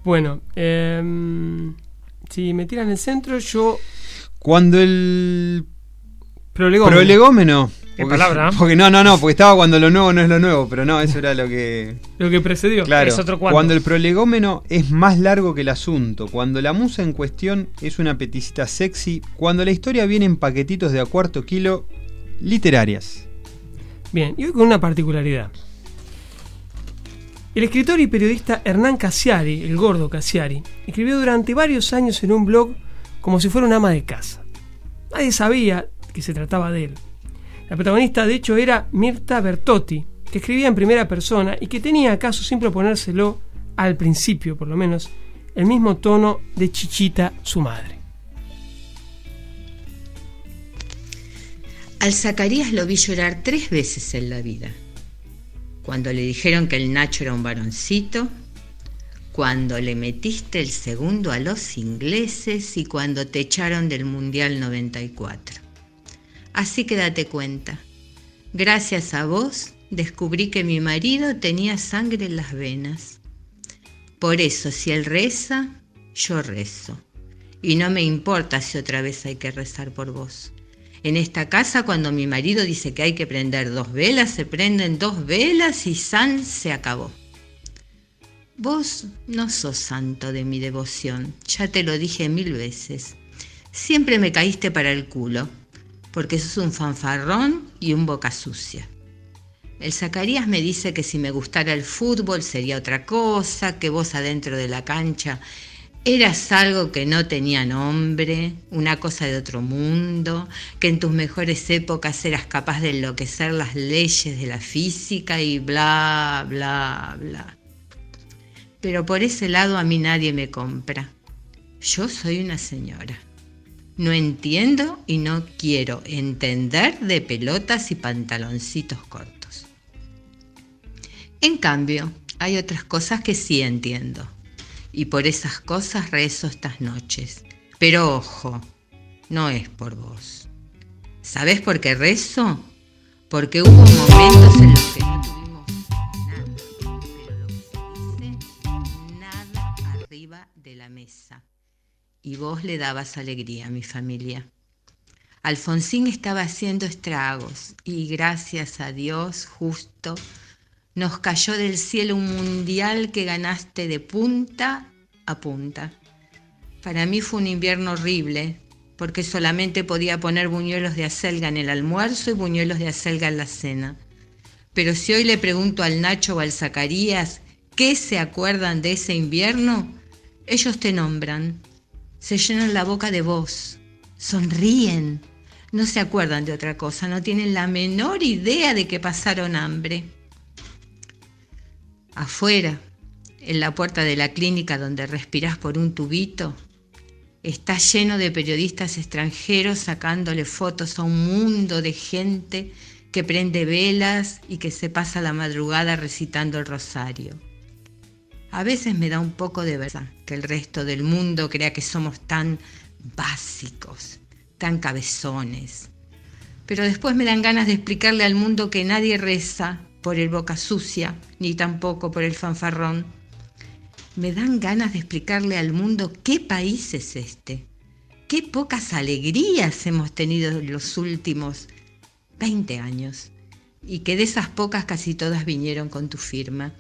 Bueno, em, si me tiran el centro, yo. Cuando el Prolegómeno. prolegómeno, Qué palabra. Porque no, no, no, porque estaba cuando lo nuevo no es lo nuevo, pero no, eso era lo que. Lo que precedió. Claro. Es otro cuando. cuando el prolegómeno es más largo que el asunto, cuando la musa en cuestión es una peticita sexy, cuando la historia viene en paquetitos de a cuarto kilo, literarias. Bien, y hoy con una particularidad. El escritor y periodista Hernán Casiari, el gordo Casiari, escribió durante varios años en un blog como si fuera un ama de casa. Nadie sabía que se trataba de él. La protagonista, de hecho, era Mirta Bertotti, que escribía en primera persona y que tenía acaso, sin proponérselo, al principio por lo menos, el mismo tono de Chichita, su madre. Al Zacarías lo vi llorar tres veces en la vida. Cuando le dijeron que el Nacho era un varoncito, cuando le metiste el segundo a los ingleses y cuando te echaron del Mundial 94. Así que date cuenta. Gracias a vos descubrí que mi marido tenía sangre en las venas. Por eso, si él reza, yo rezo. Y no me importa si otra vez hay que rezar por vos. En esta casa, cuando mi marido dice que hay que prender dos velas, se prenden dos velas y San se acabó. Vos no sos santo de mi devoción, ya te lo dije mil veces. Siempre me caíste para el culo, porque sos un fanfarrón y un boca sucia. El Zacarías me dice que si me gustara el fútbol sería otra cosa, que vos adentro de la cancha eras algo que no tenía nombre, una cosa de otro mundo, que en tus mejores épocas eras capaz de enloquecer las leyes de la física y bla, bla, bla. Pero por ese lado a mí nadie me compra. Yo soy una señora. No entiendo y no quiero entender de pelotas y pantaloncitos cortos. En cambio, hay otras cosas que sí entiendo. Y por esas cosas rezo estas noches. Pero ojo, no es por vos. ¿Sabés por qué rezo? Porque hubo momentos en los que no Y vos le dabas alegría a mi familia. Alfonsín estaba haciendo estragos y gracias a Dios justo nos cayó del cielo un mundial que ganaste de punta a punta. Para mí fue un invierno horrible, porque solamente podía poner buñuelos de acelga en el almuerzo y buñuelos de acelga en la cena. Pero si hoy le pregunto al Nacho o al Zacarías qué se acuerdan de ese invierno, ellos te nombran, se llenan la boca de vos, sonríen, no se acuerdan de otra cosa, no tienen la menor idea de que pasaron hambre. Afuera, en la puerta de la clínica donde respirás por un tubito, está lleno de periodistas extranjeros sacándole fotos a un mundo de gente que prende velas y que se pasa la madrugada recitando el rosario. A veces me da un poco de verdad que el resto del mundo crea que somos tan básicos, tan cabezones. Pero después me dan ganas de explicarle al mundo que nadie reza por el boca sucia, ni tampoco por el fanfarrón. Me dan ganas de explicarle al mundo qué país es este, qué pocas alegrías hemos tenido en los últimos 20 años, y que de esas pocas casi todas vinieron con tu firma.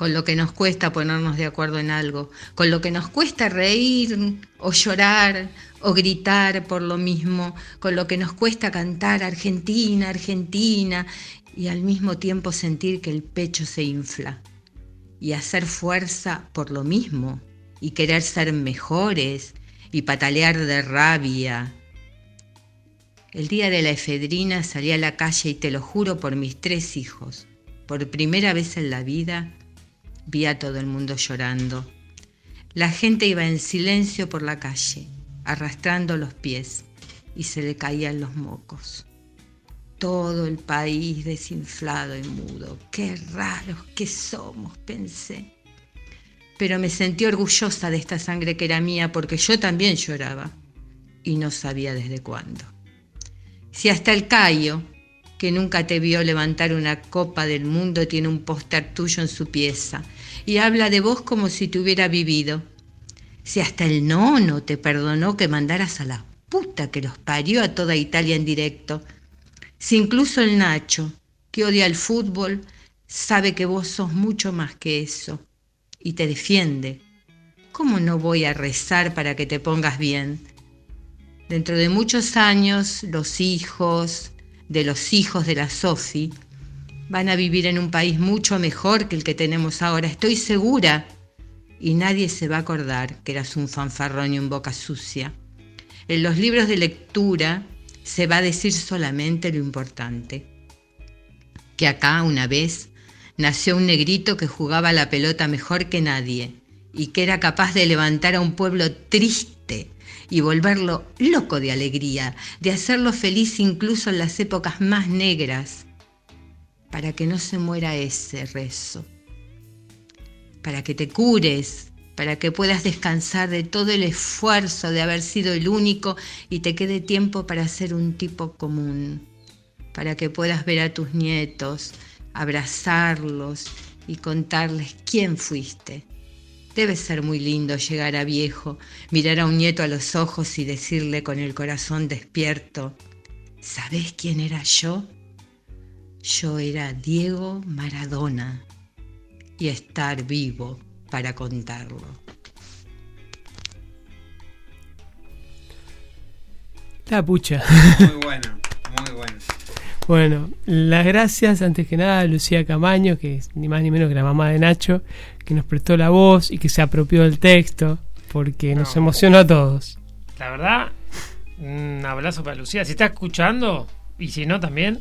Con lo que nos cuesta ponernos de acuerdo en algo, con lo que nos cuesta reír o llorar o gritar por lo mismo, con lo que nos cuesta cantar Argentina, Argentina, y al mismo tiempo sentir que el pecho se infla y hacer fuerza por lo mismo y querer ser mejores y patalear de rabia. El día de la efedrina salí a la calle y te lo juro por mis tres hijos, por primera vez en la vida vi a todo el mundo llorando. La gente iba en silencio por la calle, arrastrando los pies y se le caían los mocos todo el país desinflado y mudo. Qué raros que somos, pensé. Pero me sentí orgullosa de esta sangre que era mía porque yo también lloraba y no sabía desde cuándo. Si hasta el Cayo, que nunca te vio levantar una copa del mundo, tiene un póster tuyo en su pieza y habla de vos como si te hubiera vivido. Si hasta el nono te perdonó que mandaras a la puta que los parió a toda Italia en directo, Si incluso el Nacho, que odia el fútbol, sabe que vos sos mucho más que eso y te defiende. ¿Cómo no voy a rezar para que te pongas bien? Dentro de muchos años, los hijos de los hijos de la Sofi van a vivir en un país mucho mejor que el que tenemos ahora, estoy segura. Y nadie se va a acordar que eras un fanfarrón y un boca sucia. En los libros de lectura se va a decir solamente lo importante. Que acá una vez nació un negrito que jugaba la pelota mejor que nadie y que era capaz de levantar a un pueblo triste y volverlo loco de alegría, de hacerlo feliz incluso en las épocas más negras, para que no se muera ese rezo, para que te cures, para que puedas descansar de todo el esfuerzo de haber sido el único y te quede tiempo para ser un tipo común, para que puedas ver a tus nietos, abrazarlos y contarles quién fuiste. Debe ser muy lindo llegar a viejo, mirar a un nieto a los ojos y decirle con el corazón despierto, ¿sabes quién era yo? Yo era Diego Maradona y estar vivo para contarlo. La pucha. Muy bueno, muy bueno. Bueno, las gracias antes que nada a Lucía Camaño, que es ni más ni menos que la mamá de Nacho, que nos prestó la voz y que se apropió del texto, porque nos emocionó a todos. La verdad, un abrazo para Lucía. Si está escuchando, y si no también,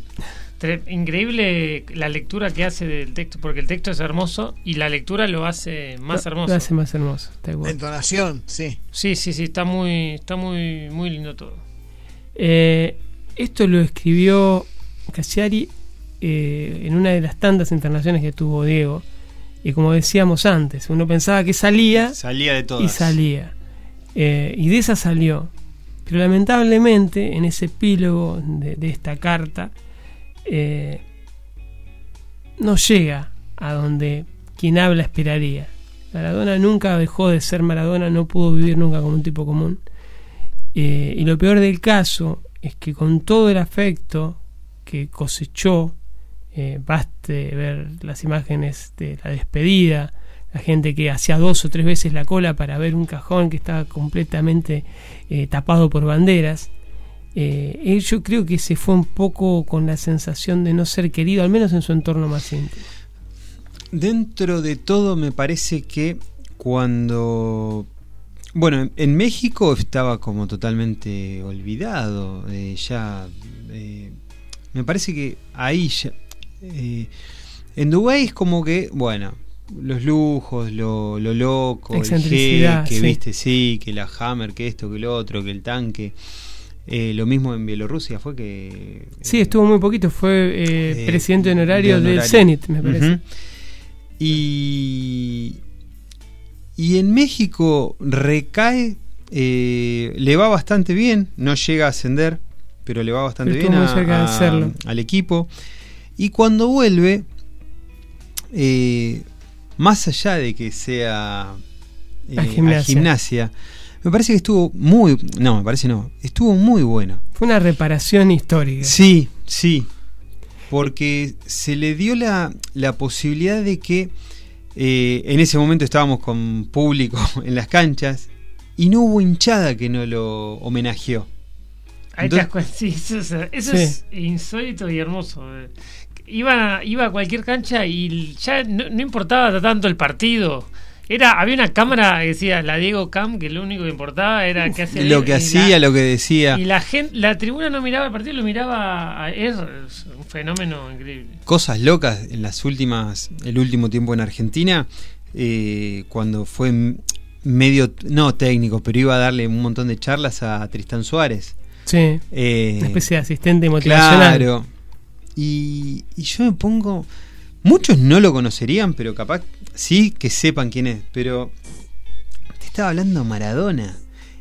increíble la lectura que hace del texto, porque el texto es hermoso y la lectura lo hace más hermoso. Lo hace más hermoso. La entonación, sí. Sí, sí, sí, está muy, está muy, muy lindo todo. Eh, esto lo escribió Cassiari eh, en una de las tantas internaciones que tuvo Diego. Y como decíamos antes, uno pensaba que salía. Salía de todas. Y salía. Eh, y de esa salió. Pero lamentablemente, en ese epílogo de, esta carta, eh, no llega a donde quien habla esperaría. Maradona nunca dejó de ser Maradona, no pudo vivir nunca como un tipo común. y lo peor del caso es que con todo el afecto que cosechó, eh, baste ver las imágenes de la despedida, la gente que hacía dos o tres veces la cola para ver un cajón que estaba completamente eh, tapado por banderas. Eh, yo creo que se fue un poco con la sensación de no ser querido, al menos en su entorno más íntimo. Dentro de todo me parece que cuando bueno, en México estaba como totalmente olvidado. ya me parece que ahí ya, eh, en Dubái es como que, bueno, los lujos, lo, lo loco, el G, que viste, sí, que la Hammer, que esto, que lo otro, que el tanque. Eh, lo mismo en Bielorrusia fue que. Sí, estuvo muy poquito, fue eh, presidente honorario, del Zenit, me parece. Y. Y en México recae, le va bastante bien, no llega a ascender, pero le va bastante bien al equipo. Y cuando vuelve, eh, más allá de que sea eh, gimnasia. gimnasia. me parece que estuvo muy, no, me parece no, estuvo muy bueno. Fue una reparación histórica. Sí, sí, porque se le dio la, la posibilidad de que eh, en ese momento estábamos con público en las canchas y no hubo hinchada que no lo homenajeó. eso, es insólito y hermoso. Iba, iba a cualquier cancha y ya no, importaba tanto el partido. Era, había una cámara que decía la Diego Cam, que lo único que importaba era que hacía lo que hacía, lo que decía. Y la gente, la tribuna no miraba el partido, lo miraba a es un fenómeno increíble. Cosas locas en las últimas, el último tiempo en Argentina, eh, cuando fue medio, no técnico, pero iba a darle un montón de charlas a Tristán Suárez. Sí. Eh, una especie de asistente motivacional. Claro. Y, yo me pongo. Muchos no lo conocerían, pero capaz sí que sepan quién es. Pero te estaba hablando Maradona.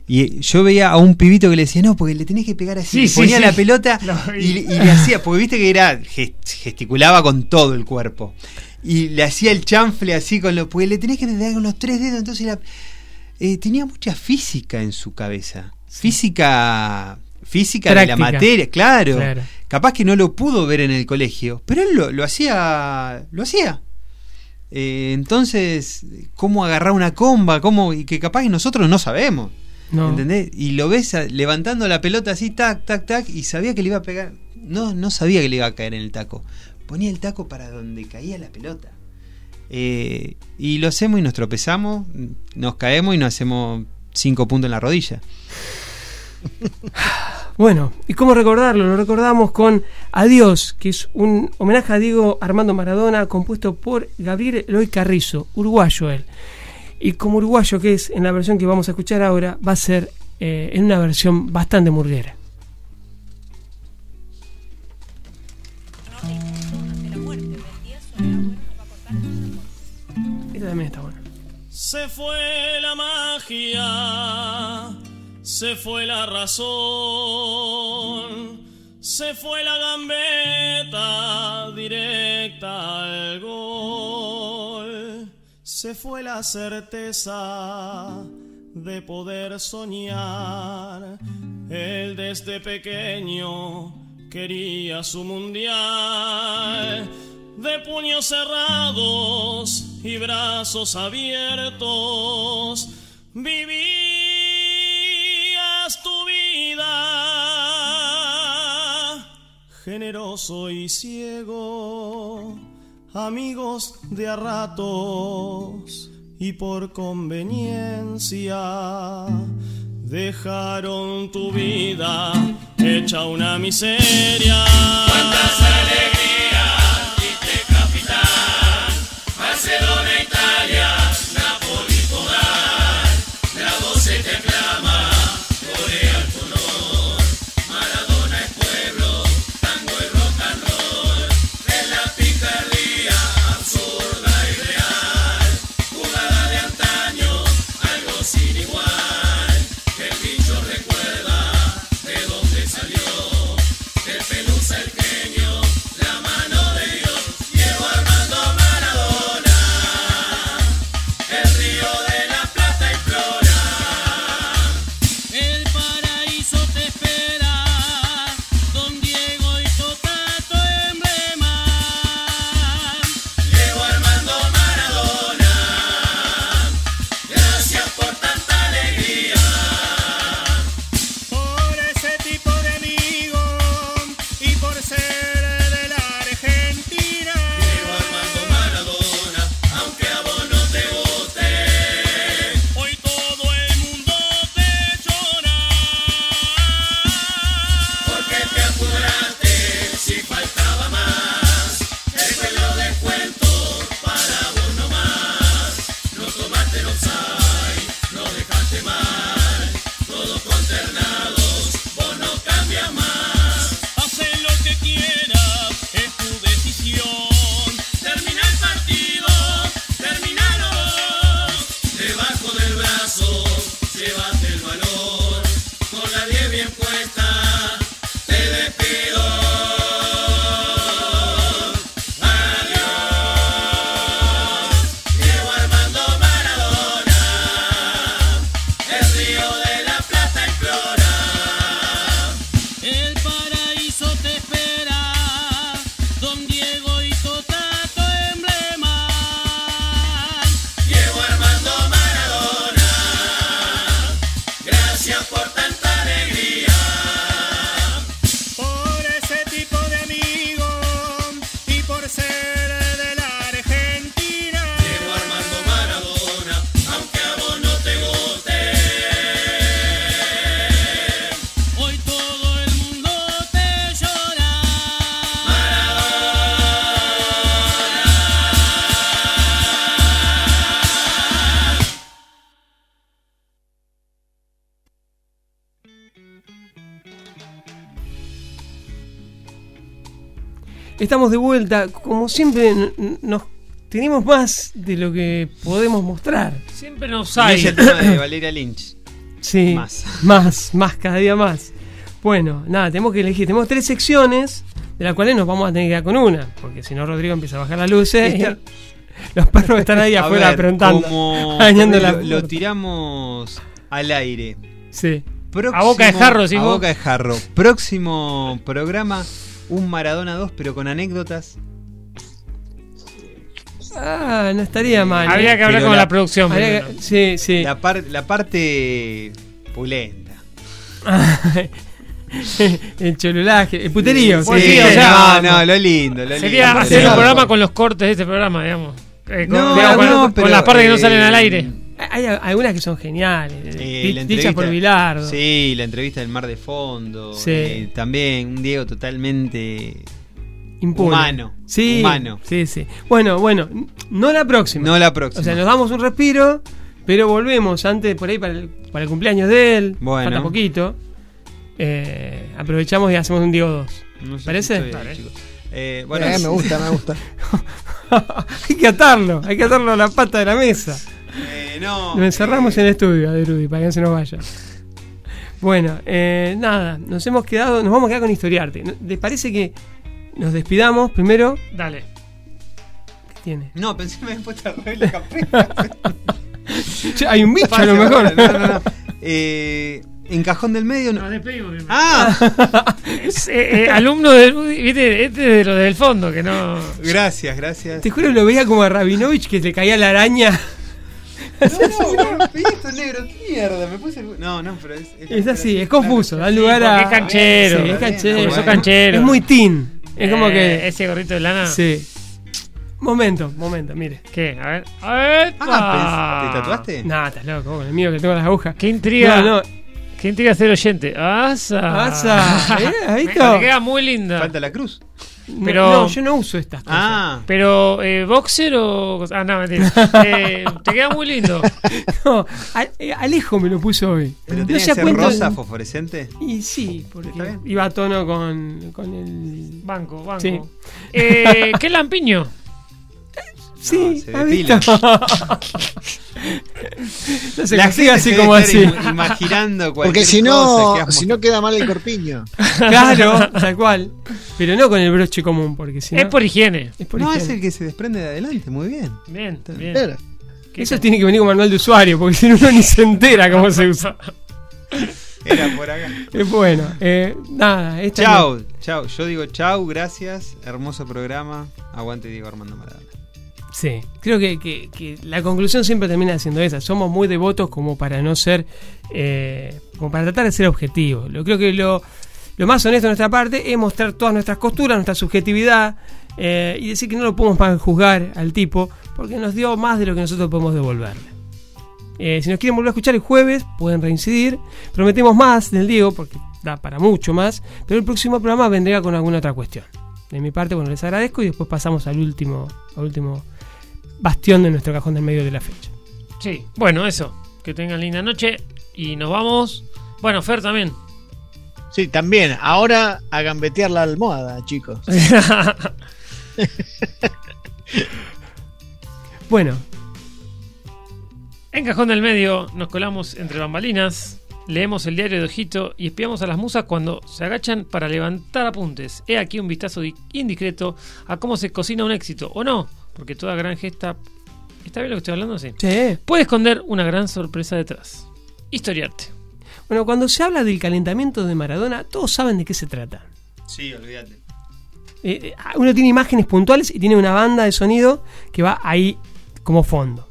Y yo veía a un pibito que le decía, no, porque le tenés que pegar así. ponía la pelota y, le hacía, porque viste que era, gesticulaba con todo el cuerpo. Y le hacía el chanfle así con los, porque le tenés que pegar con los tres dedos. Entonces eh, tenía mucha física en su cabeza. Física física de la materia, claro, capaz que no lo pudo ver en el colegio, pero él lo, lo hacía, lo hacía. Eh, entonces, ¿cómo agarrar una comba? ¿Cómo? Y que capaz que nosotros no sabemos. No. ¿Entendés? Y lo ves levantando la pelota así, tac, tac, tac, y sabía que le iba a pegar. No, no sabía que le iba a caer en el taco. Ponía el taco para donde caía la pelota. Eh, y lo hacemos y nos tropezamos, nos caemos y nos hacemos cinco puntos en la rodilla. Bueno, ¿y cómo recordarlo? Lo recordamos con Adiós, que es un homenaje a Diego Armando Maradona compuesto por Gabriel Eloy Carrizo, uruguayo él. Y como uruguayo que es, en la versión que vamos a escuchar ahora, va a ser eh, en una versión bastante murguera. Esta también está buena. Se fue la magia, se fue la razón, se fue la gambeta directa al gol, se fue la certeza de poder soñar. Él desde pequeño quería su mundial de puños cerrados y brazos abiertos, tu vida, generoso y ciego, amigos de a ratos y por conveniencia. Dejaron tu vida hecha una miseria. Cuántas alegrías capitán. Barcelona, Italia, Estamos de vuelta, como siempre nos tenemos más de lo que podemos mostrar. Siempre nos hay. es el tema de Valeria Lynch. Sí, Más. más, más, cada día más. Bueno, nada, tenemos que elegir. Tenemos tres secciones, de las cuales nos vamos a tener que quedar con una, porque si no Rodrigo empieza a bajar las luces. y los perros están ahí A afuera ver, preguntando. como lo, tiramos al aire. Sí. Próximo- A boca de jarro, decís A boca de jarro. Próximo programa, un Maradona 2, pero con anécdotas. Ah, no estaría mal. Habría ¿eh? que hablar Pero con la- la, producción. Que- sí, sí. La, par- la parte pulenta. el cholulaje, el puterío. Sí, sí, sí, o sea, no, no, lo lindo. Lo Sería lindo. hacer un programa con los cortes de este programa, digamos. Eh, con, No, digamos, no, con- pero, con las partes que no eh, salen al aire. Hay algunas que son geniales. Eh, la dichas por Bilardo. Sí, la entrevista del mar de fondo. Sí. eh, también un Diego totalmente Impune. humano. Sí, Humano. sí, sí. Bueno, bueno, no la próxima. No la próxima. O sea, nos damos un respiro, pero volvemos antes por ahí para el, para el cumpleaños de él. Bueno. Falta poquito. Eh, aprovechamos y hacemos un Diego 2. No sé ¿Parece? si. Eh, bueno, Eh, me gusta, me gusta. hay que atarlo, hay que atarlo a la pata de la mesa. Eh, no. Nos encerramos en el estudio de Rudy para que no se nos vaya. Bueno, eh, nada, nos hemos quedado, nos vamos a quedar con historiarte. ¿Les parece que nos despidamos primero? Dale. ¿Qué tiene? No, pensé que me habían puesto la campera. Che, hay un bicho a lo mejor. No, no, no. Eh, en cajón del medio. No. Nos despedimos primero. Ah, Es, eh, eh, alumno de Rudy, viste, este de lo del fondo, que no. gracias, gracias. Te juro que lo veía como a Rabinovich que le caía la araña. No, no, esto negro, qué mierda, me puse el- No, no, pero es. Es así, es confuso, da lugar a. es canchero. Sí, es canchero. Sos canchero. Es muy teen. Es como Eh, que. Ese gorrito de lana. Sí. Momento, momento, mire. ¿Qué? A ver. A ver. Ah, ¿te tatuaste? Nah, estás loco, con el mío que tengo las agujas. Qué intriga. No, no. Qué intriga ser oyente. ¡Asa! Asa, ¿eh? Ahí Me- queda muy linda. Falta la cruz. Pero- No, yo no uso estas cosas. Ah, Pero, eh, ¿boxer o.? Ah, no, mentira. Eh, te queda muy lindo. No, eh, Alejo me lo puso hoy. pero no tenía que ser rosa fosforescente. Y sí, porque iba a tono con, con el. Banco, banco. Sí. Eh, ¿Qué lampiño? Sí, se ¿ha depila. visto? no se La gente así como así. Imaginando cualquier Porque si no, si no queda mal el corpiño. Claro, tal cual. Pero no con el broche común, porque si no. Es por higiene. es por No, higiene. es el que se desprende de adelante, muy bien. Bien, bien. Claro. ¿Qué Eso tiene que venir con manual de usuario, porque si no uno ni se entera cómo se usa. Era por acá. Es bueno. Eh, nada, Chau, chau. Yo digo chau, gracias. Hermoso programa. Aguante Diego Armando Maradona. Sí, creo que, que- la conclusión siempre termina siendo esa. Somos muy devotos como para no ser, eh, como para tratar de ser objetivos. Lo creo que lo, lo más honesto de nuestra parte es mostrar todas nuestras costuras, nuestra subjetividad eh, y decir que no lo podemos juzgar al tipo porque nos dio más de lo que nosotros podemos devolverle. Eh, si nos quieren volver a escuchar el jueves, pueden reincidir. Prometemos más del Diego porque da para mucho más, pero el próximo programa vendrá con alguna otra cuestión. De mi parte, bueno, les agradezco y después pasamos al último, al último bastión de nuestro cajón del medio de la fecha. Sí, bueno, eso. Que tengan linda noche y nos vamos. Bueno, Fer también. Sí, también. Ahora a gambetear la almohada, chicos. Bueno, En Cajón del Medio nos colamos entre bambalinas, leemos el diario de Ojito y espiamos a las musas cuando se agachan para levantar apuntes. He aquí un vistazo di- indiscreto a cómo se cocina un éxito, o no, porque toda gran gesta... ¿Está bien lo que estoy hablando? Sí. sí. Puede esconder una gran sorpresa detrás. Historiarte. Bueno, cuando se habla del calentamiento de Maradona, todos saben de qué se trata. Sí, olvídate. Eh, eh, uno tiene imágenes puntuales y tiene una banda de sonido que va ahí como fondo.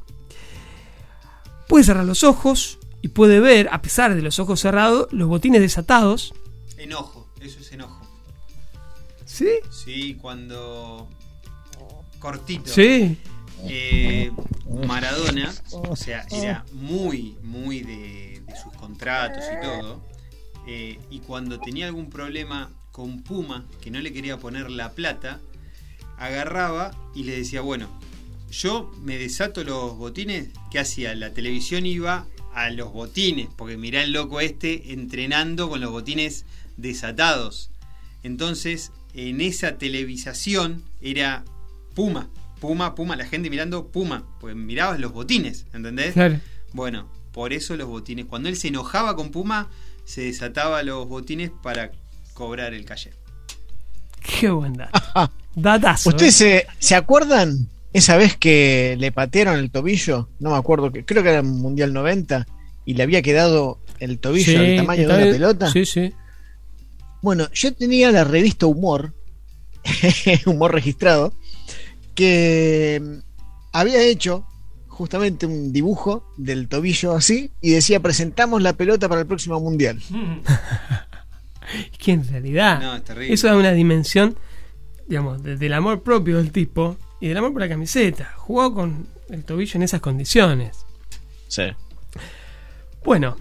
Puede cerrar los ojos y puede ver, a pesar de los ojos cerrados, los botines desatados. Enojo, eso es enojo. ¿Sí? Sí, cuando. Cortito. Sí. Eh, Maradona, o sea, era muy, muy de, de sus contratos y todo. eh, y cuando tenía algún problema con Puma, que no le quería poner la plata, agarraba y le decía, bueno, yo me desato los botines. ¿Qué hacía? La televisión iba a los botines, porque mirá el loco este entrenando con los botines desatados. Entonces, en esa televisación era Puma, Puma, Puma, la gente mirando Puma, porque mirabas los botines, ¿entendés? Claro. Bueno, por eso los botines. Cuando él se enojaba con Puma, se desataba los botines para cobrar el calle. Qué buen dato. Datazo. ¿Ustedes ¿eh? se, se acuerdan esa vez que le patearon el tobillo? No me acuerdo, que creo que era el Mundial 90 y le había quedado el tobillo Sí, del tamaño de una pelota. Sí, sí. Bueno, yo tenía la revista Humor humor registrado, que mm, había hecho justamente un dibujo del tobillo así y decía presentamos la pelota para el próximo mundial. Es que en realidad No, es terrible. eso da una dimensión, digamos, de- del amor propio del tipo y del amor por la camiseta. Jugó con el tobillo en esas condiciones. Sí. Bueno,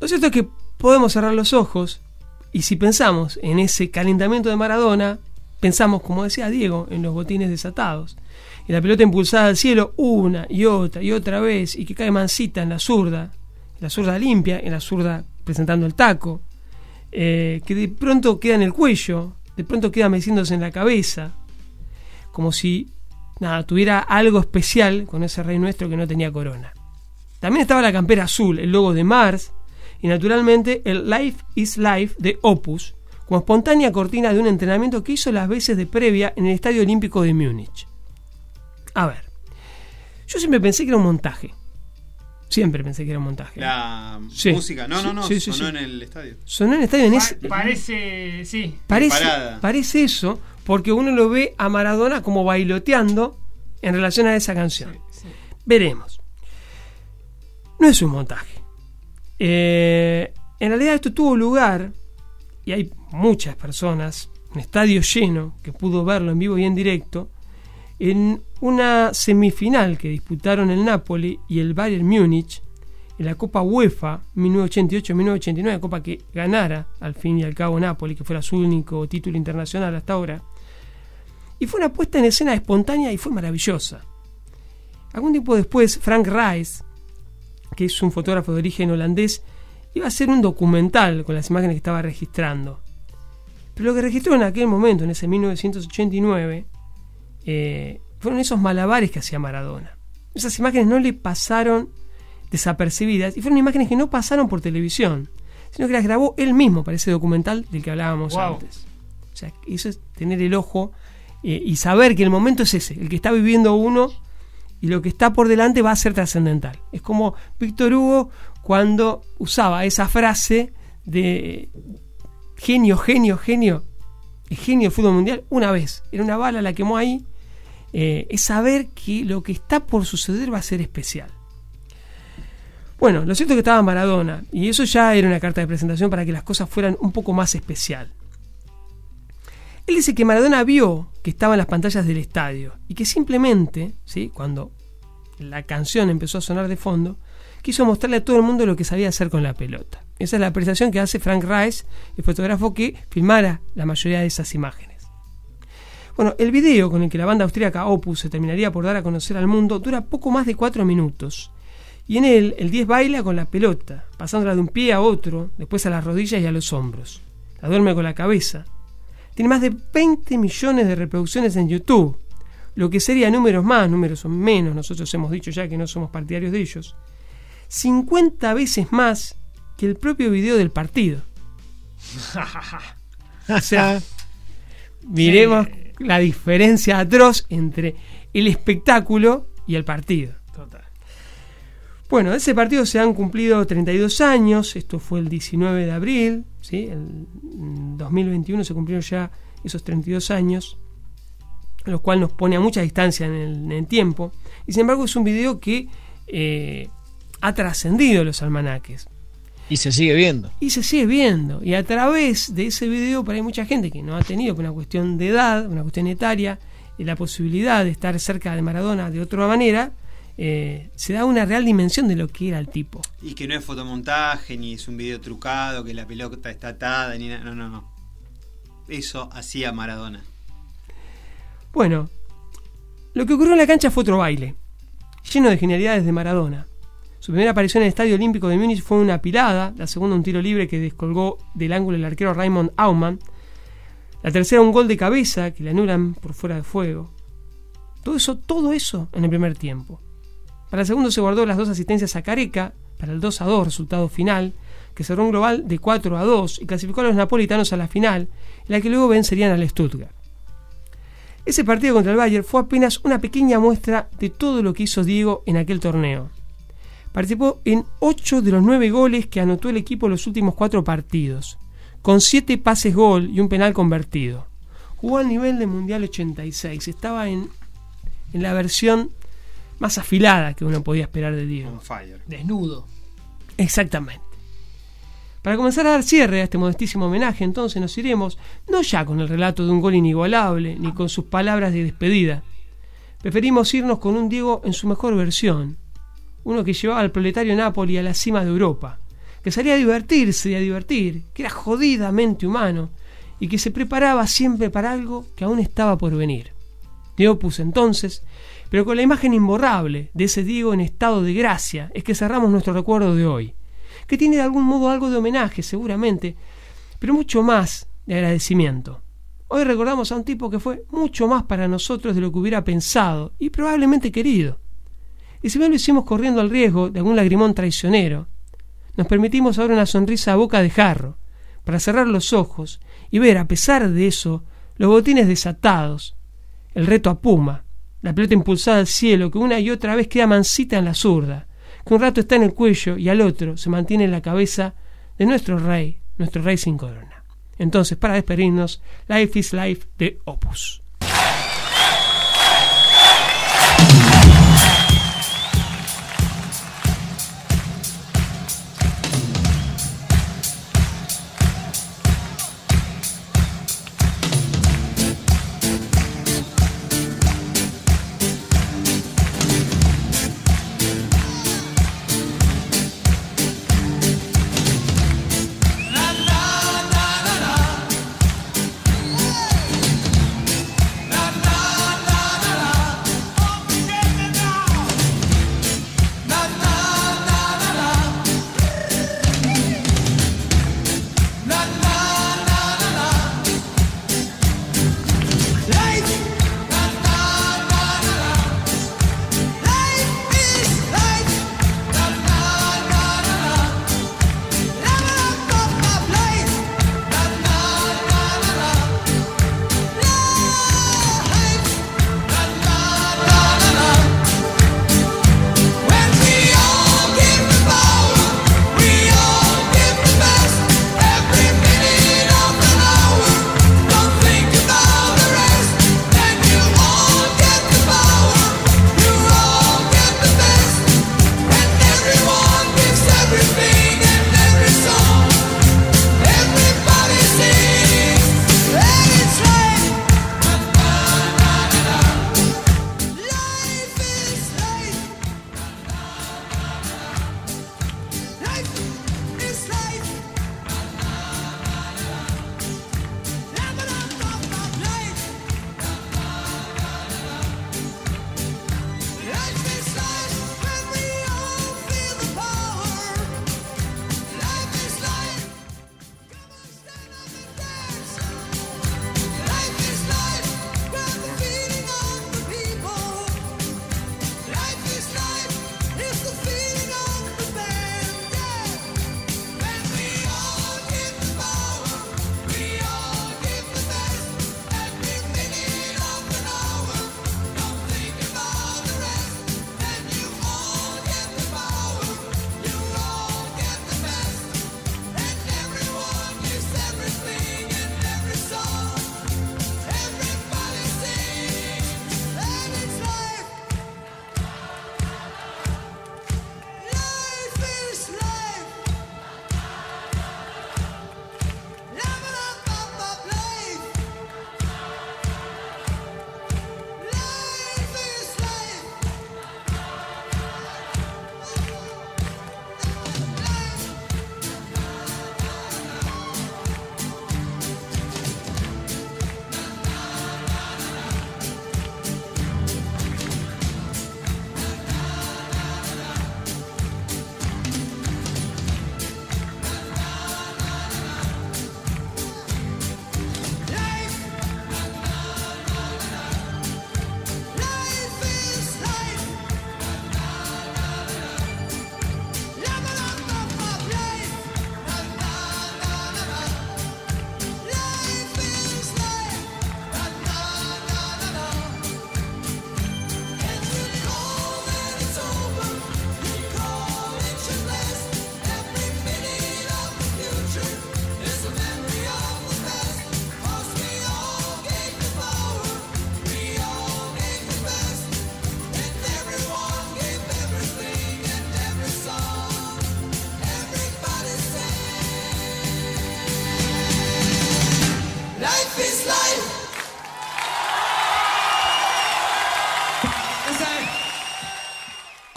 lo cierto es que podemos cerrar los ojos y si pensamos en ese calentamiento de Maradona, pensamos, como decía Diego, en los botines desatados. Y la pelota impulsada al cielo una y otra y otra vez y que cae mansita en la zurda, la zurda limpia, en la zurda presentando el taco, eh, que de pronto queda en el cuello, de pronto queda meciéndose en la cabeza, como si nada, tuviera algo especial con ese rey nuestro que no tenía corona. También estaba la campera azul, el logo de Mars y naturalmente el Life is Life de Opus, como espontánea cortina de un entrenamiento que hizo las veces de previa en el Estadio Olímpico de Múnich. A ver, yo siempre pensé que era un montaje. Siempre pensé que era un montaje. La Sí. música, no, no, no, Sí, sí, sonó sí. en el estadio. Sonó en el estadio en Pa- ese, parece, sí. Parece, Parada. parece eso, porque uno lo ve a Maradona como bailoteando en relación a esa canción. Veremos. No es un montaje. Eh, en realidad esto tuvo lugar, y hay muchas personas, un estadio lleno, que pudo verlo en vivo y en directo, en una semifinal que disputaron el Napoli y el Bayern Múnich en la Copa UEFA 1988-1989, Copa que ganara al fin y al cabo Napoli, que fuera su único título internacional hasta ahora. Y fue una puesta en escena espontánea y fue maravillosa. Algún tiempo después, Frank Rice, que es un fotógrafo de origen holandés, iba a hacer un documental con las imágenes que estaba registrando. Pero lo que registró en aquel momento, en ese 1989, eh, fueron esos malabares que hacía Maradona. Esas imágenes no le pasaron desapercibidas y fueron imágenes que no pasaron por televisión, sino que las grabó él mismo para ese documental del que hablábamos Wow. antes. O sea, eso es tener el ojo eh, y saber que el momento es ese, el que está viviendo uno y lo que está por delante va a ser trascendental. Es como Víctor Hugo cuando usaba esa frase de genio, genio, genio, el genio del fútbol mundial, una vez. Era una bala, la quemó ahí. Eh, es saber que lo que está por suceder va a ser especial. Bueno, lo cierto es que estaba Maradona, y eso ya era una carta de presentación para que las cosas fueran un poco más especial. Él dice que Maradona vio que estaba en las pantallas del estadio y que simplemente, ¿sí? cuando la canción empezó a sonar de fondo, quiso mostrarle a todo el mundo lo que sabía hacer con la pelota. Esa es la apreciación que hace Frank Rice, el fotógrafo que filmara la mayoría de esas imágenes. Bueno, el video con el que la banda austríaca Opus se terminaría por dar a conocer al mundo dura poco más de cuatro minutos. Y en él, el 10 baila con la pelota, pasándola de un pie a otro, después a las rodillas y a los hombros. La duerme con la cabeza. Tiene más de 20 millones de reproducciones en YouTube, lo que sería números más, números menos, nosotros hemos dicho ya que no somos partidarios de ellos. 50 veces más que el propio video del partido. O sea, miremos la diferencia atroz entre el espectáculo y el partido. Total. Bueno, de ese partido se han cumplido 32 años, esto fue el 19 de abril, ¿sí? el mm, 2021 se cumplieron ya esos 32 años, lo cual nos pone a mucha distancia en el, en el tiempo, y sin embargo es un video que eh, ha trascendido los almanaques. Y se sigue viendo. Y se sigue viendo. Y a través de ese video, para hay mucha gente que no ha tenido por una cuestión de edad, una cuestión etaria, y la posibilidad de estar cerca de Maradona de otra manera, eh, se da una real dimensión de lo que era el tipo. Y que no es fotomontaje, ni es un video trucado, que la pelota está atada, ni nada. No, no, no. Eso hacía Maradona. Bueno, lo que ocurrió en la cancha fue otro baile, lleno de genialidades de Maradona. Su primera aparición en el Estadio Olímpico de Múnich fue una pilada, la segunda un tiro libre que descolgó del ángulo el arquero Raymond Aumann, la tercera un gol de cabeza que le anulan por fuera de fuego. Todo eso, todo eso en el primer tiempo. Para el segundo se guardó las dos asistencias a Careca, para el 2 a 2 resultado final, que cerró un global de 4 a 2 y clasificó a los napolitanos a la final, en la que luego vencerían al Stuttgart. Ese partido contra el Bayern fue apenas una pequeña muestra de todo lo que hizo Diego en aquel torneo. Participó en 8 de los 9 goles que anotó el equipo en los últimos 4 partidos, con 7 pases gol y un penal convertido. jugó al nivel de Mundial 86. Estaba en, en la versión más afilada que uno podía esperar de Diego. Desnudo. Exactamente. Para comenzar a dar cierre a este modestísimo homenaje, entonces nos iremos no ya con el relato de un gol inigualable, ni con sus palabras de despedida. Preferimos irnos con un Diego en su mejor versión, uno que llevaba al proletario Napoli a la cima de Europa, que salía a divertirse y a divertir, que era jodidamente humano y que se preparaba siempre para algo que aún estaba por venir. De Opus entonces, pero con la imagen imborrable de ese Diego en estado de gracia, es que cerramos nuestro recuerdo de hoy, que tiene de algún modo algo de homenaje, seguramente, pero mucho más de agradecimiento. Hoy recordamos a un tipo que fue mucho más para nosotros de lo que hubiera pensado y probablemente querido. Y si bien lo hicimos corriendo al riesgo de algún lagrimón traicionero, nos permitimos ahora una sonrisa a boca de jarro, para cerrar los ojos y ver, a pesar de eso, los botines desatados, el reto a Puma, la pelota impulsada al cielo que una y otra vez queda mansita en la zurda, que un rato está en el cuello y al otro se mantiene en la cabeza de nuestro rey, nuestro rey sin corona. Entonces, para despedirnos, Life is Life de Opus.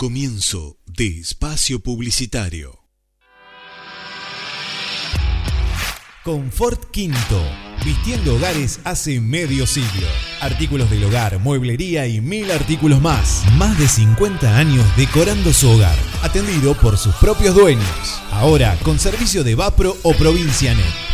Comienzo de espacio publicitario. Confort Quinto. Vistiendo hogares hace medio siglo. Artículos del hogar, mueblería y mil artículos más. Más de 50 años decorando su hogar. Atendido por sus propios dueños. Ahora con servicio de Vapro o Provincianet.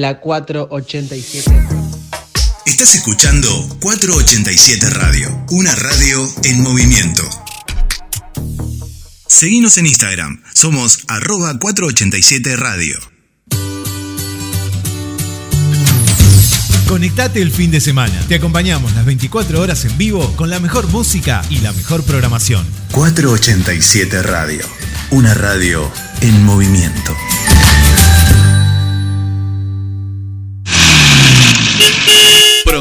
la 487. Estás escuchando 487 Radio, una radio en movimiento. Seguimos en Instagram, somos arroba 487 Radio. Conectate el fin de semana. Te acompañamos las 24 horas en vivo con la mejor música y la mejor programación. 487 Radio, una radio en movimiento.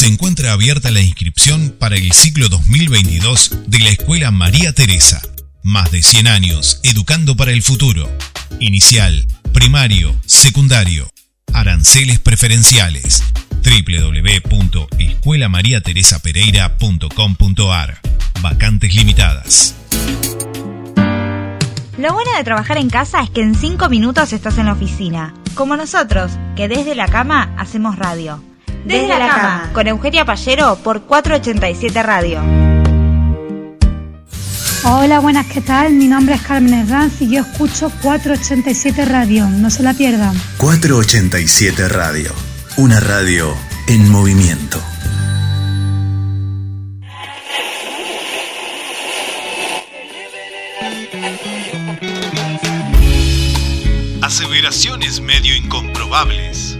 Se encuentra abierta la inscripción para el ciclo 2022 de la Escuela María Teresa. Más de 100 años educando para el futuro. Inicial, primario, secundario. Aranceles preferenciales. www.escuelamariateresapereira.com.ar Vacantes limitadas. Lo bueno de trabajar en casa es que en 5 minutos estás en la oficina, como nosotros, que desde la cama hacemos radio. Desde, la, cama, con Eugenia Pallero por 487 Radio. Hola, buenas, ¿qué tal? Mi nombre es Carmen Herranz y yo escucho 487 Radio. No se la pierdan. 487 Radio, una radio en movimiento. Aseveraciones medio incomprobables.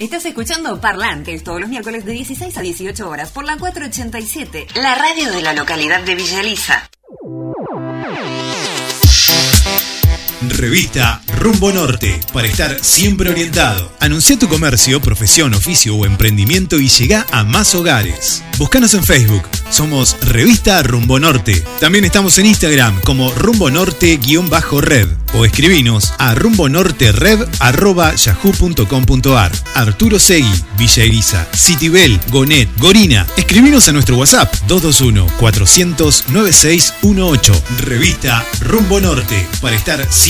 Estás escuchando Parlantes todos los miércoles de 16 a 18 horas por la 487, la radio de la localidad de Villa Elisa. Revista Rumbo Norte, para estar siempre orientado. Anuncia tu comercio, profesión, oficio o emprendimiento y llega a más hogares. Búscanos en Facebook, somos Revista Rumbo Norte. También estamos en Instagram como Rumbo Norte-Red o escribinos a rumbonortered.yahoo.com.ar Arturo Segui, Villa Eriza, Citibel, Gonet, Gorina. Escribinos a nuestro WhatsApp 221-400-9618. Revista Rumbo Norte, para estar siempre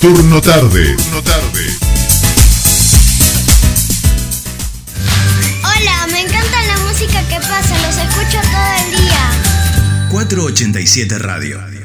Turno tarde. Turno tarde. Hola, me encanta la música que pasa, los escucho todo el día. 487 Radio.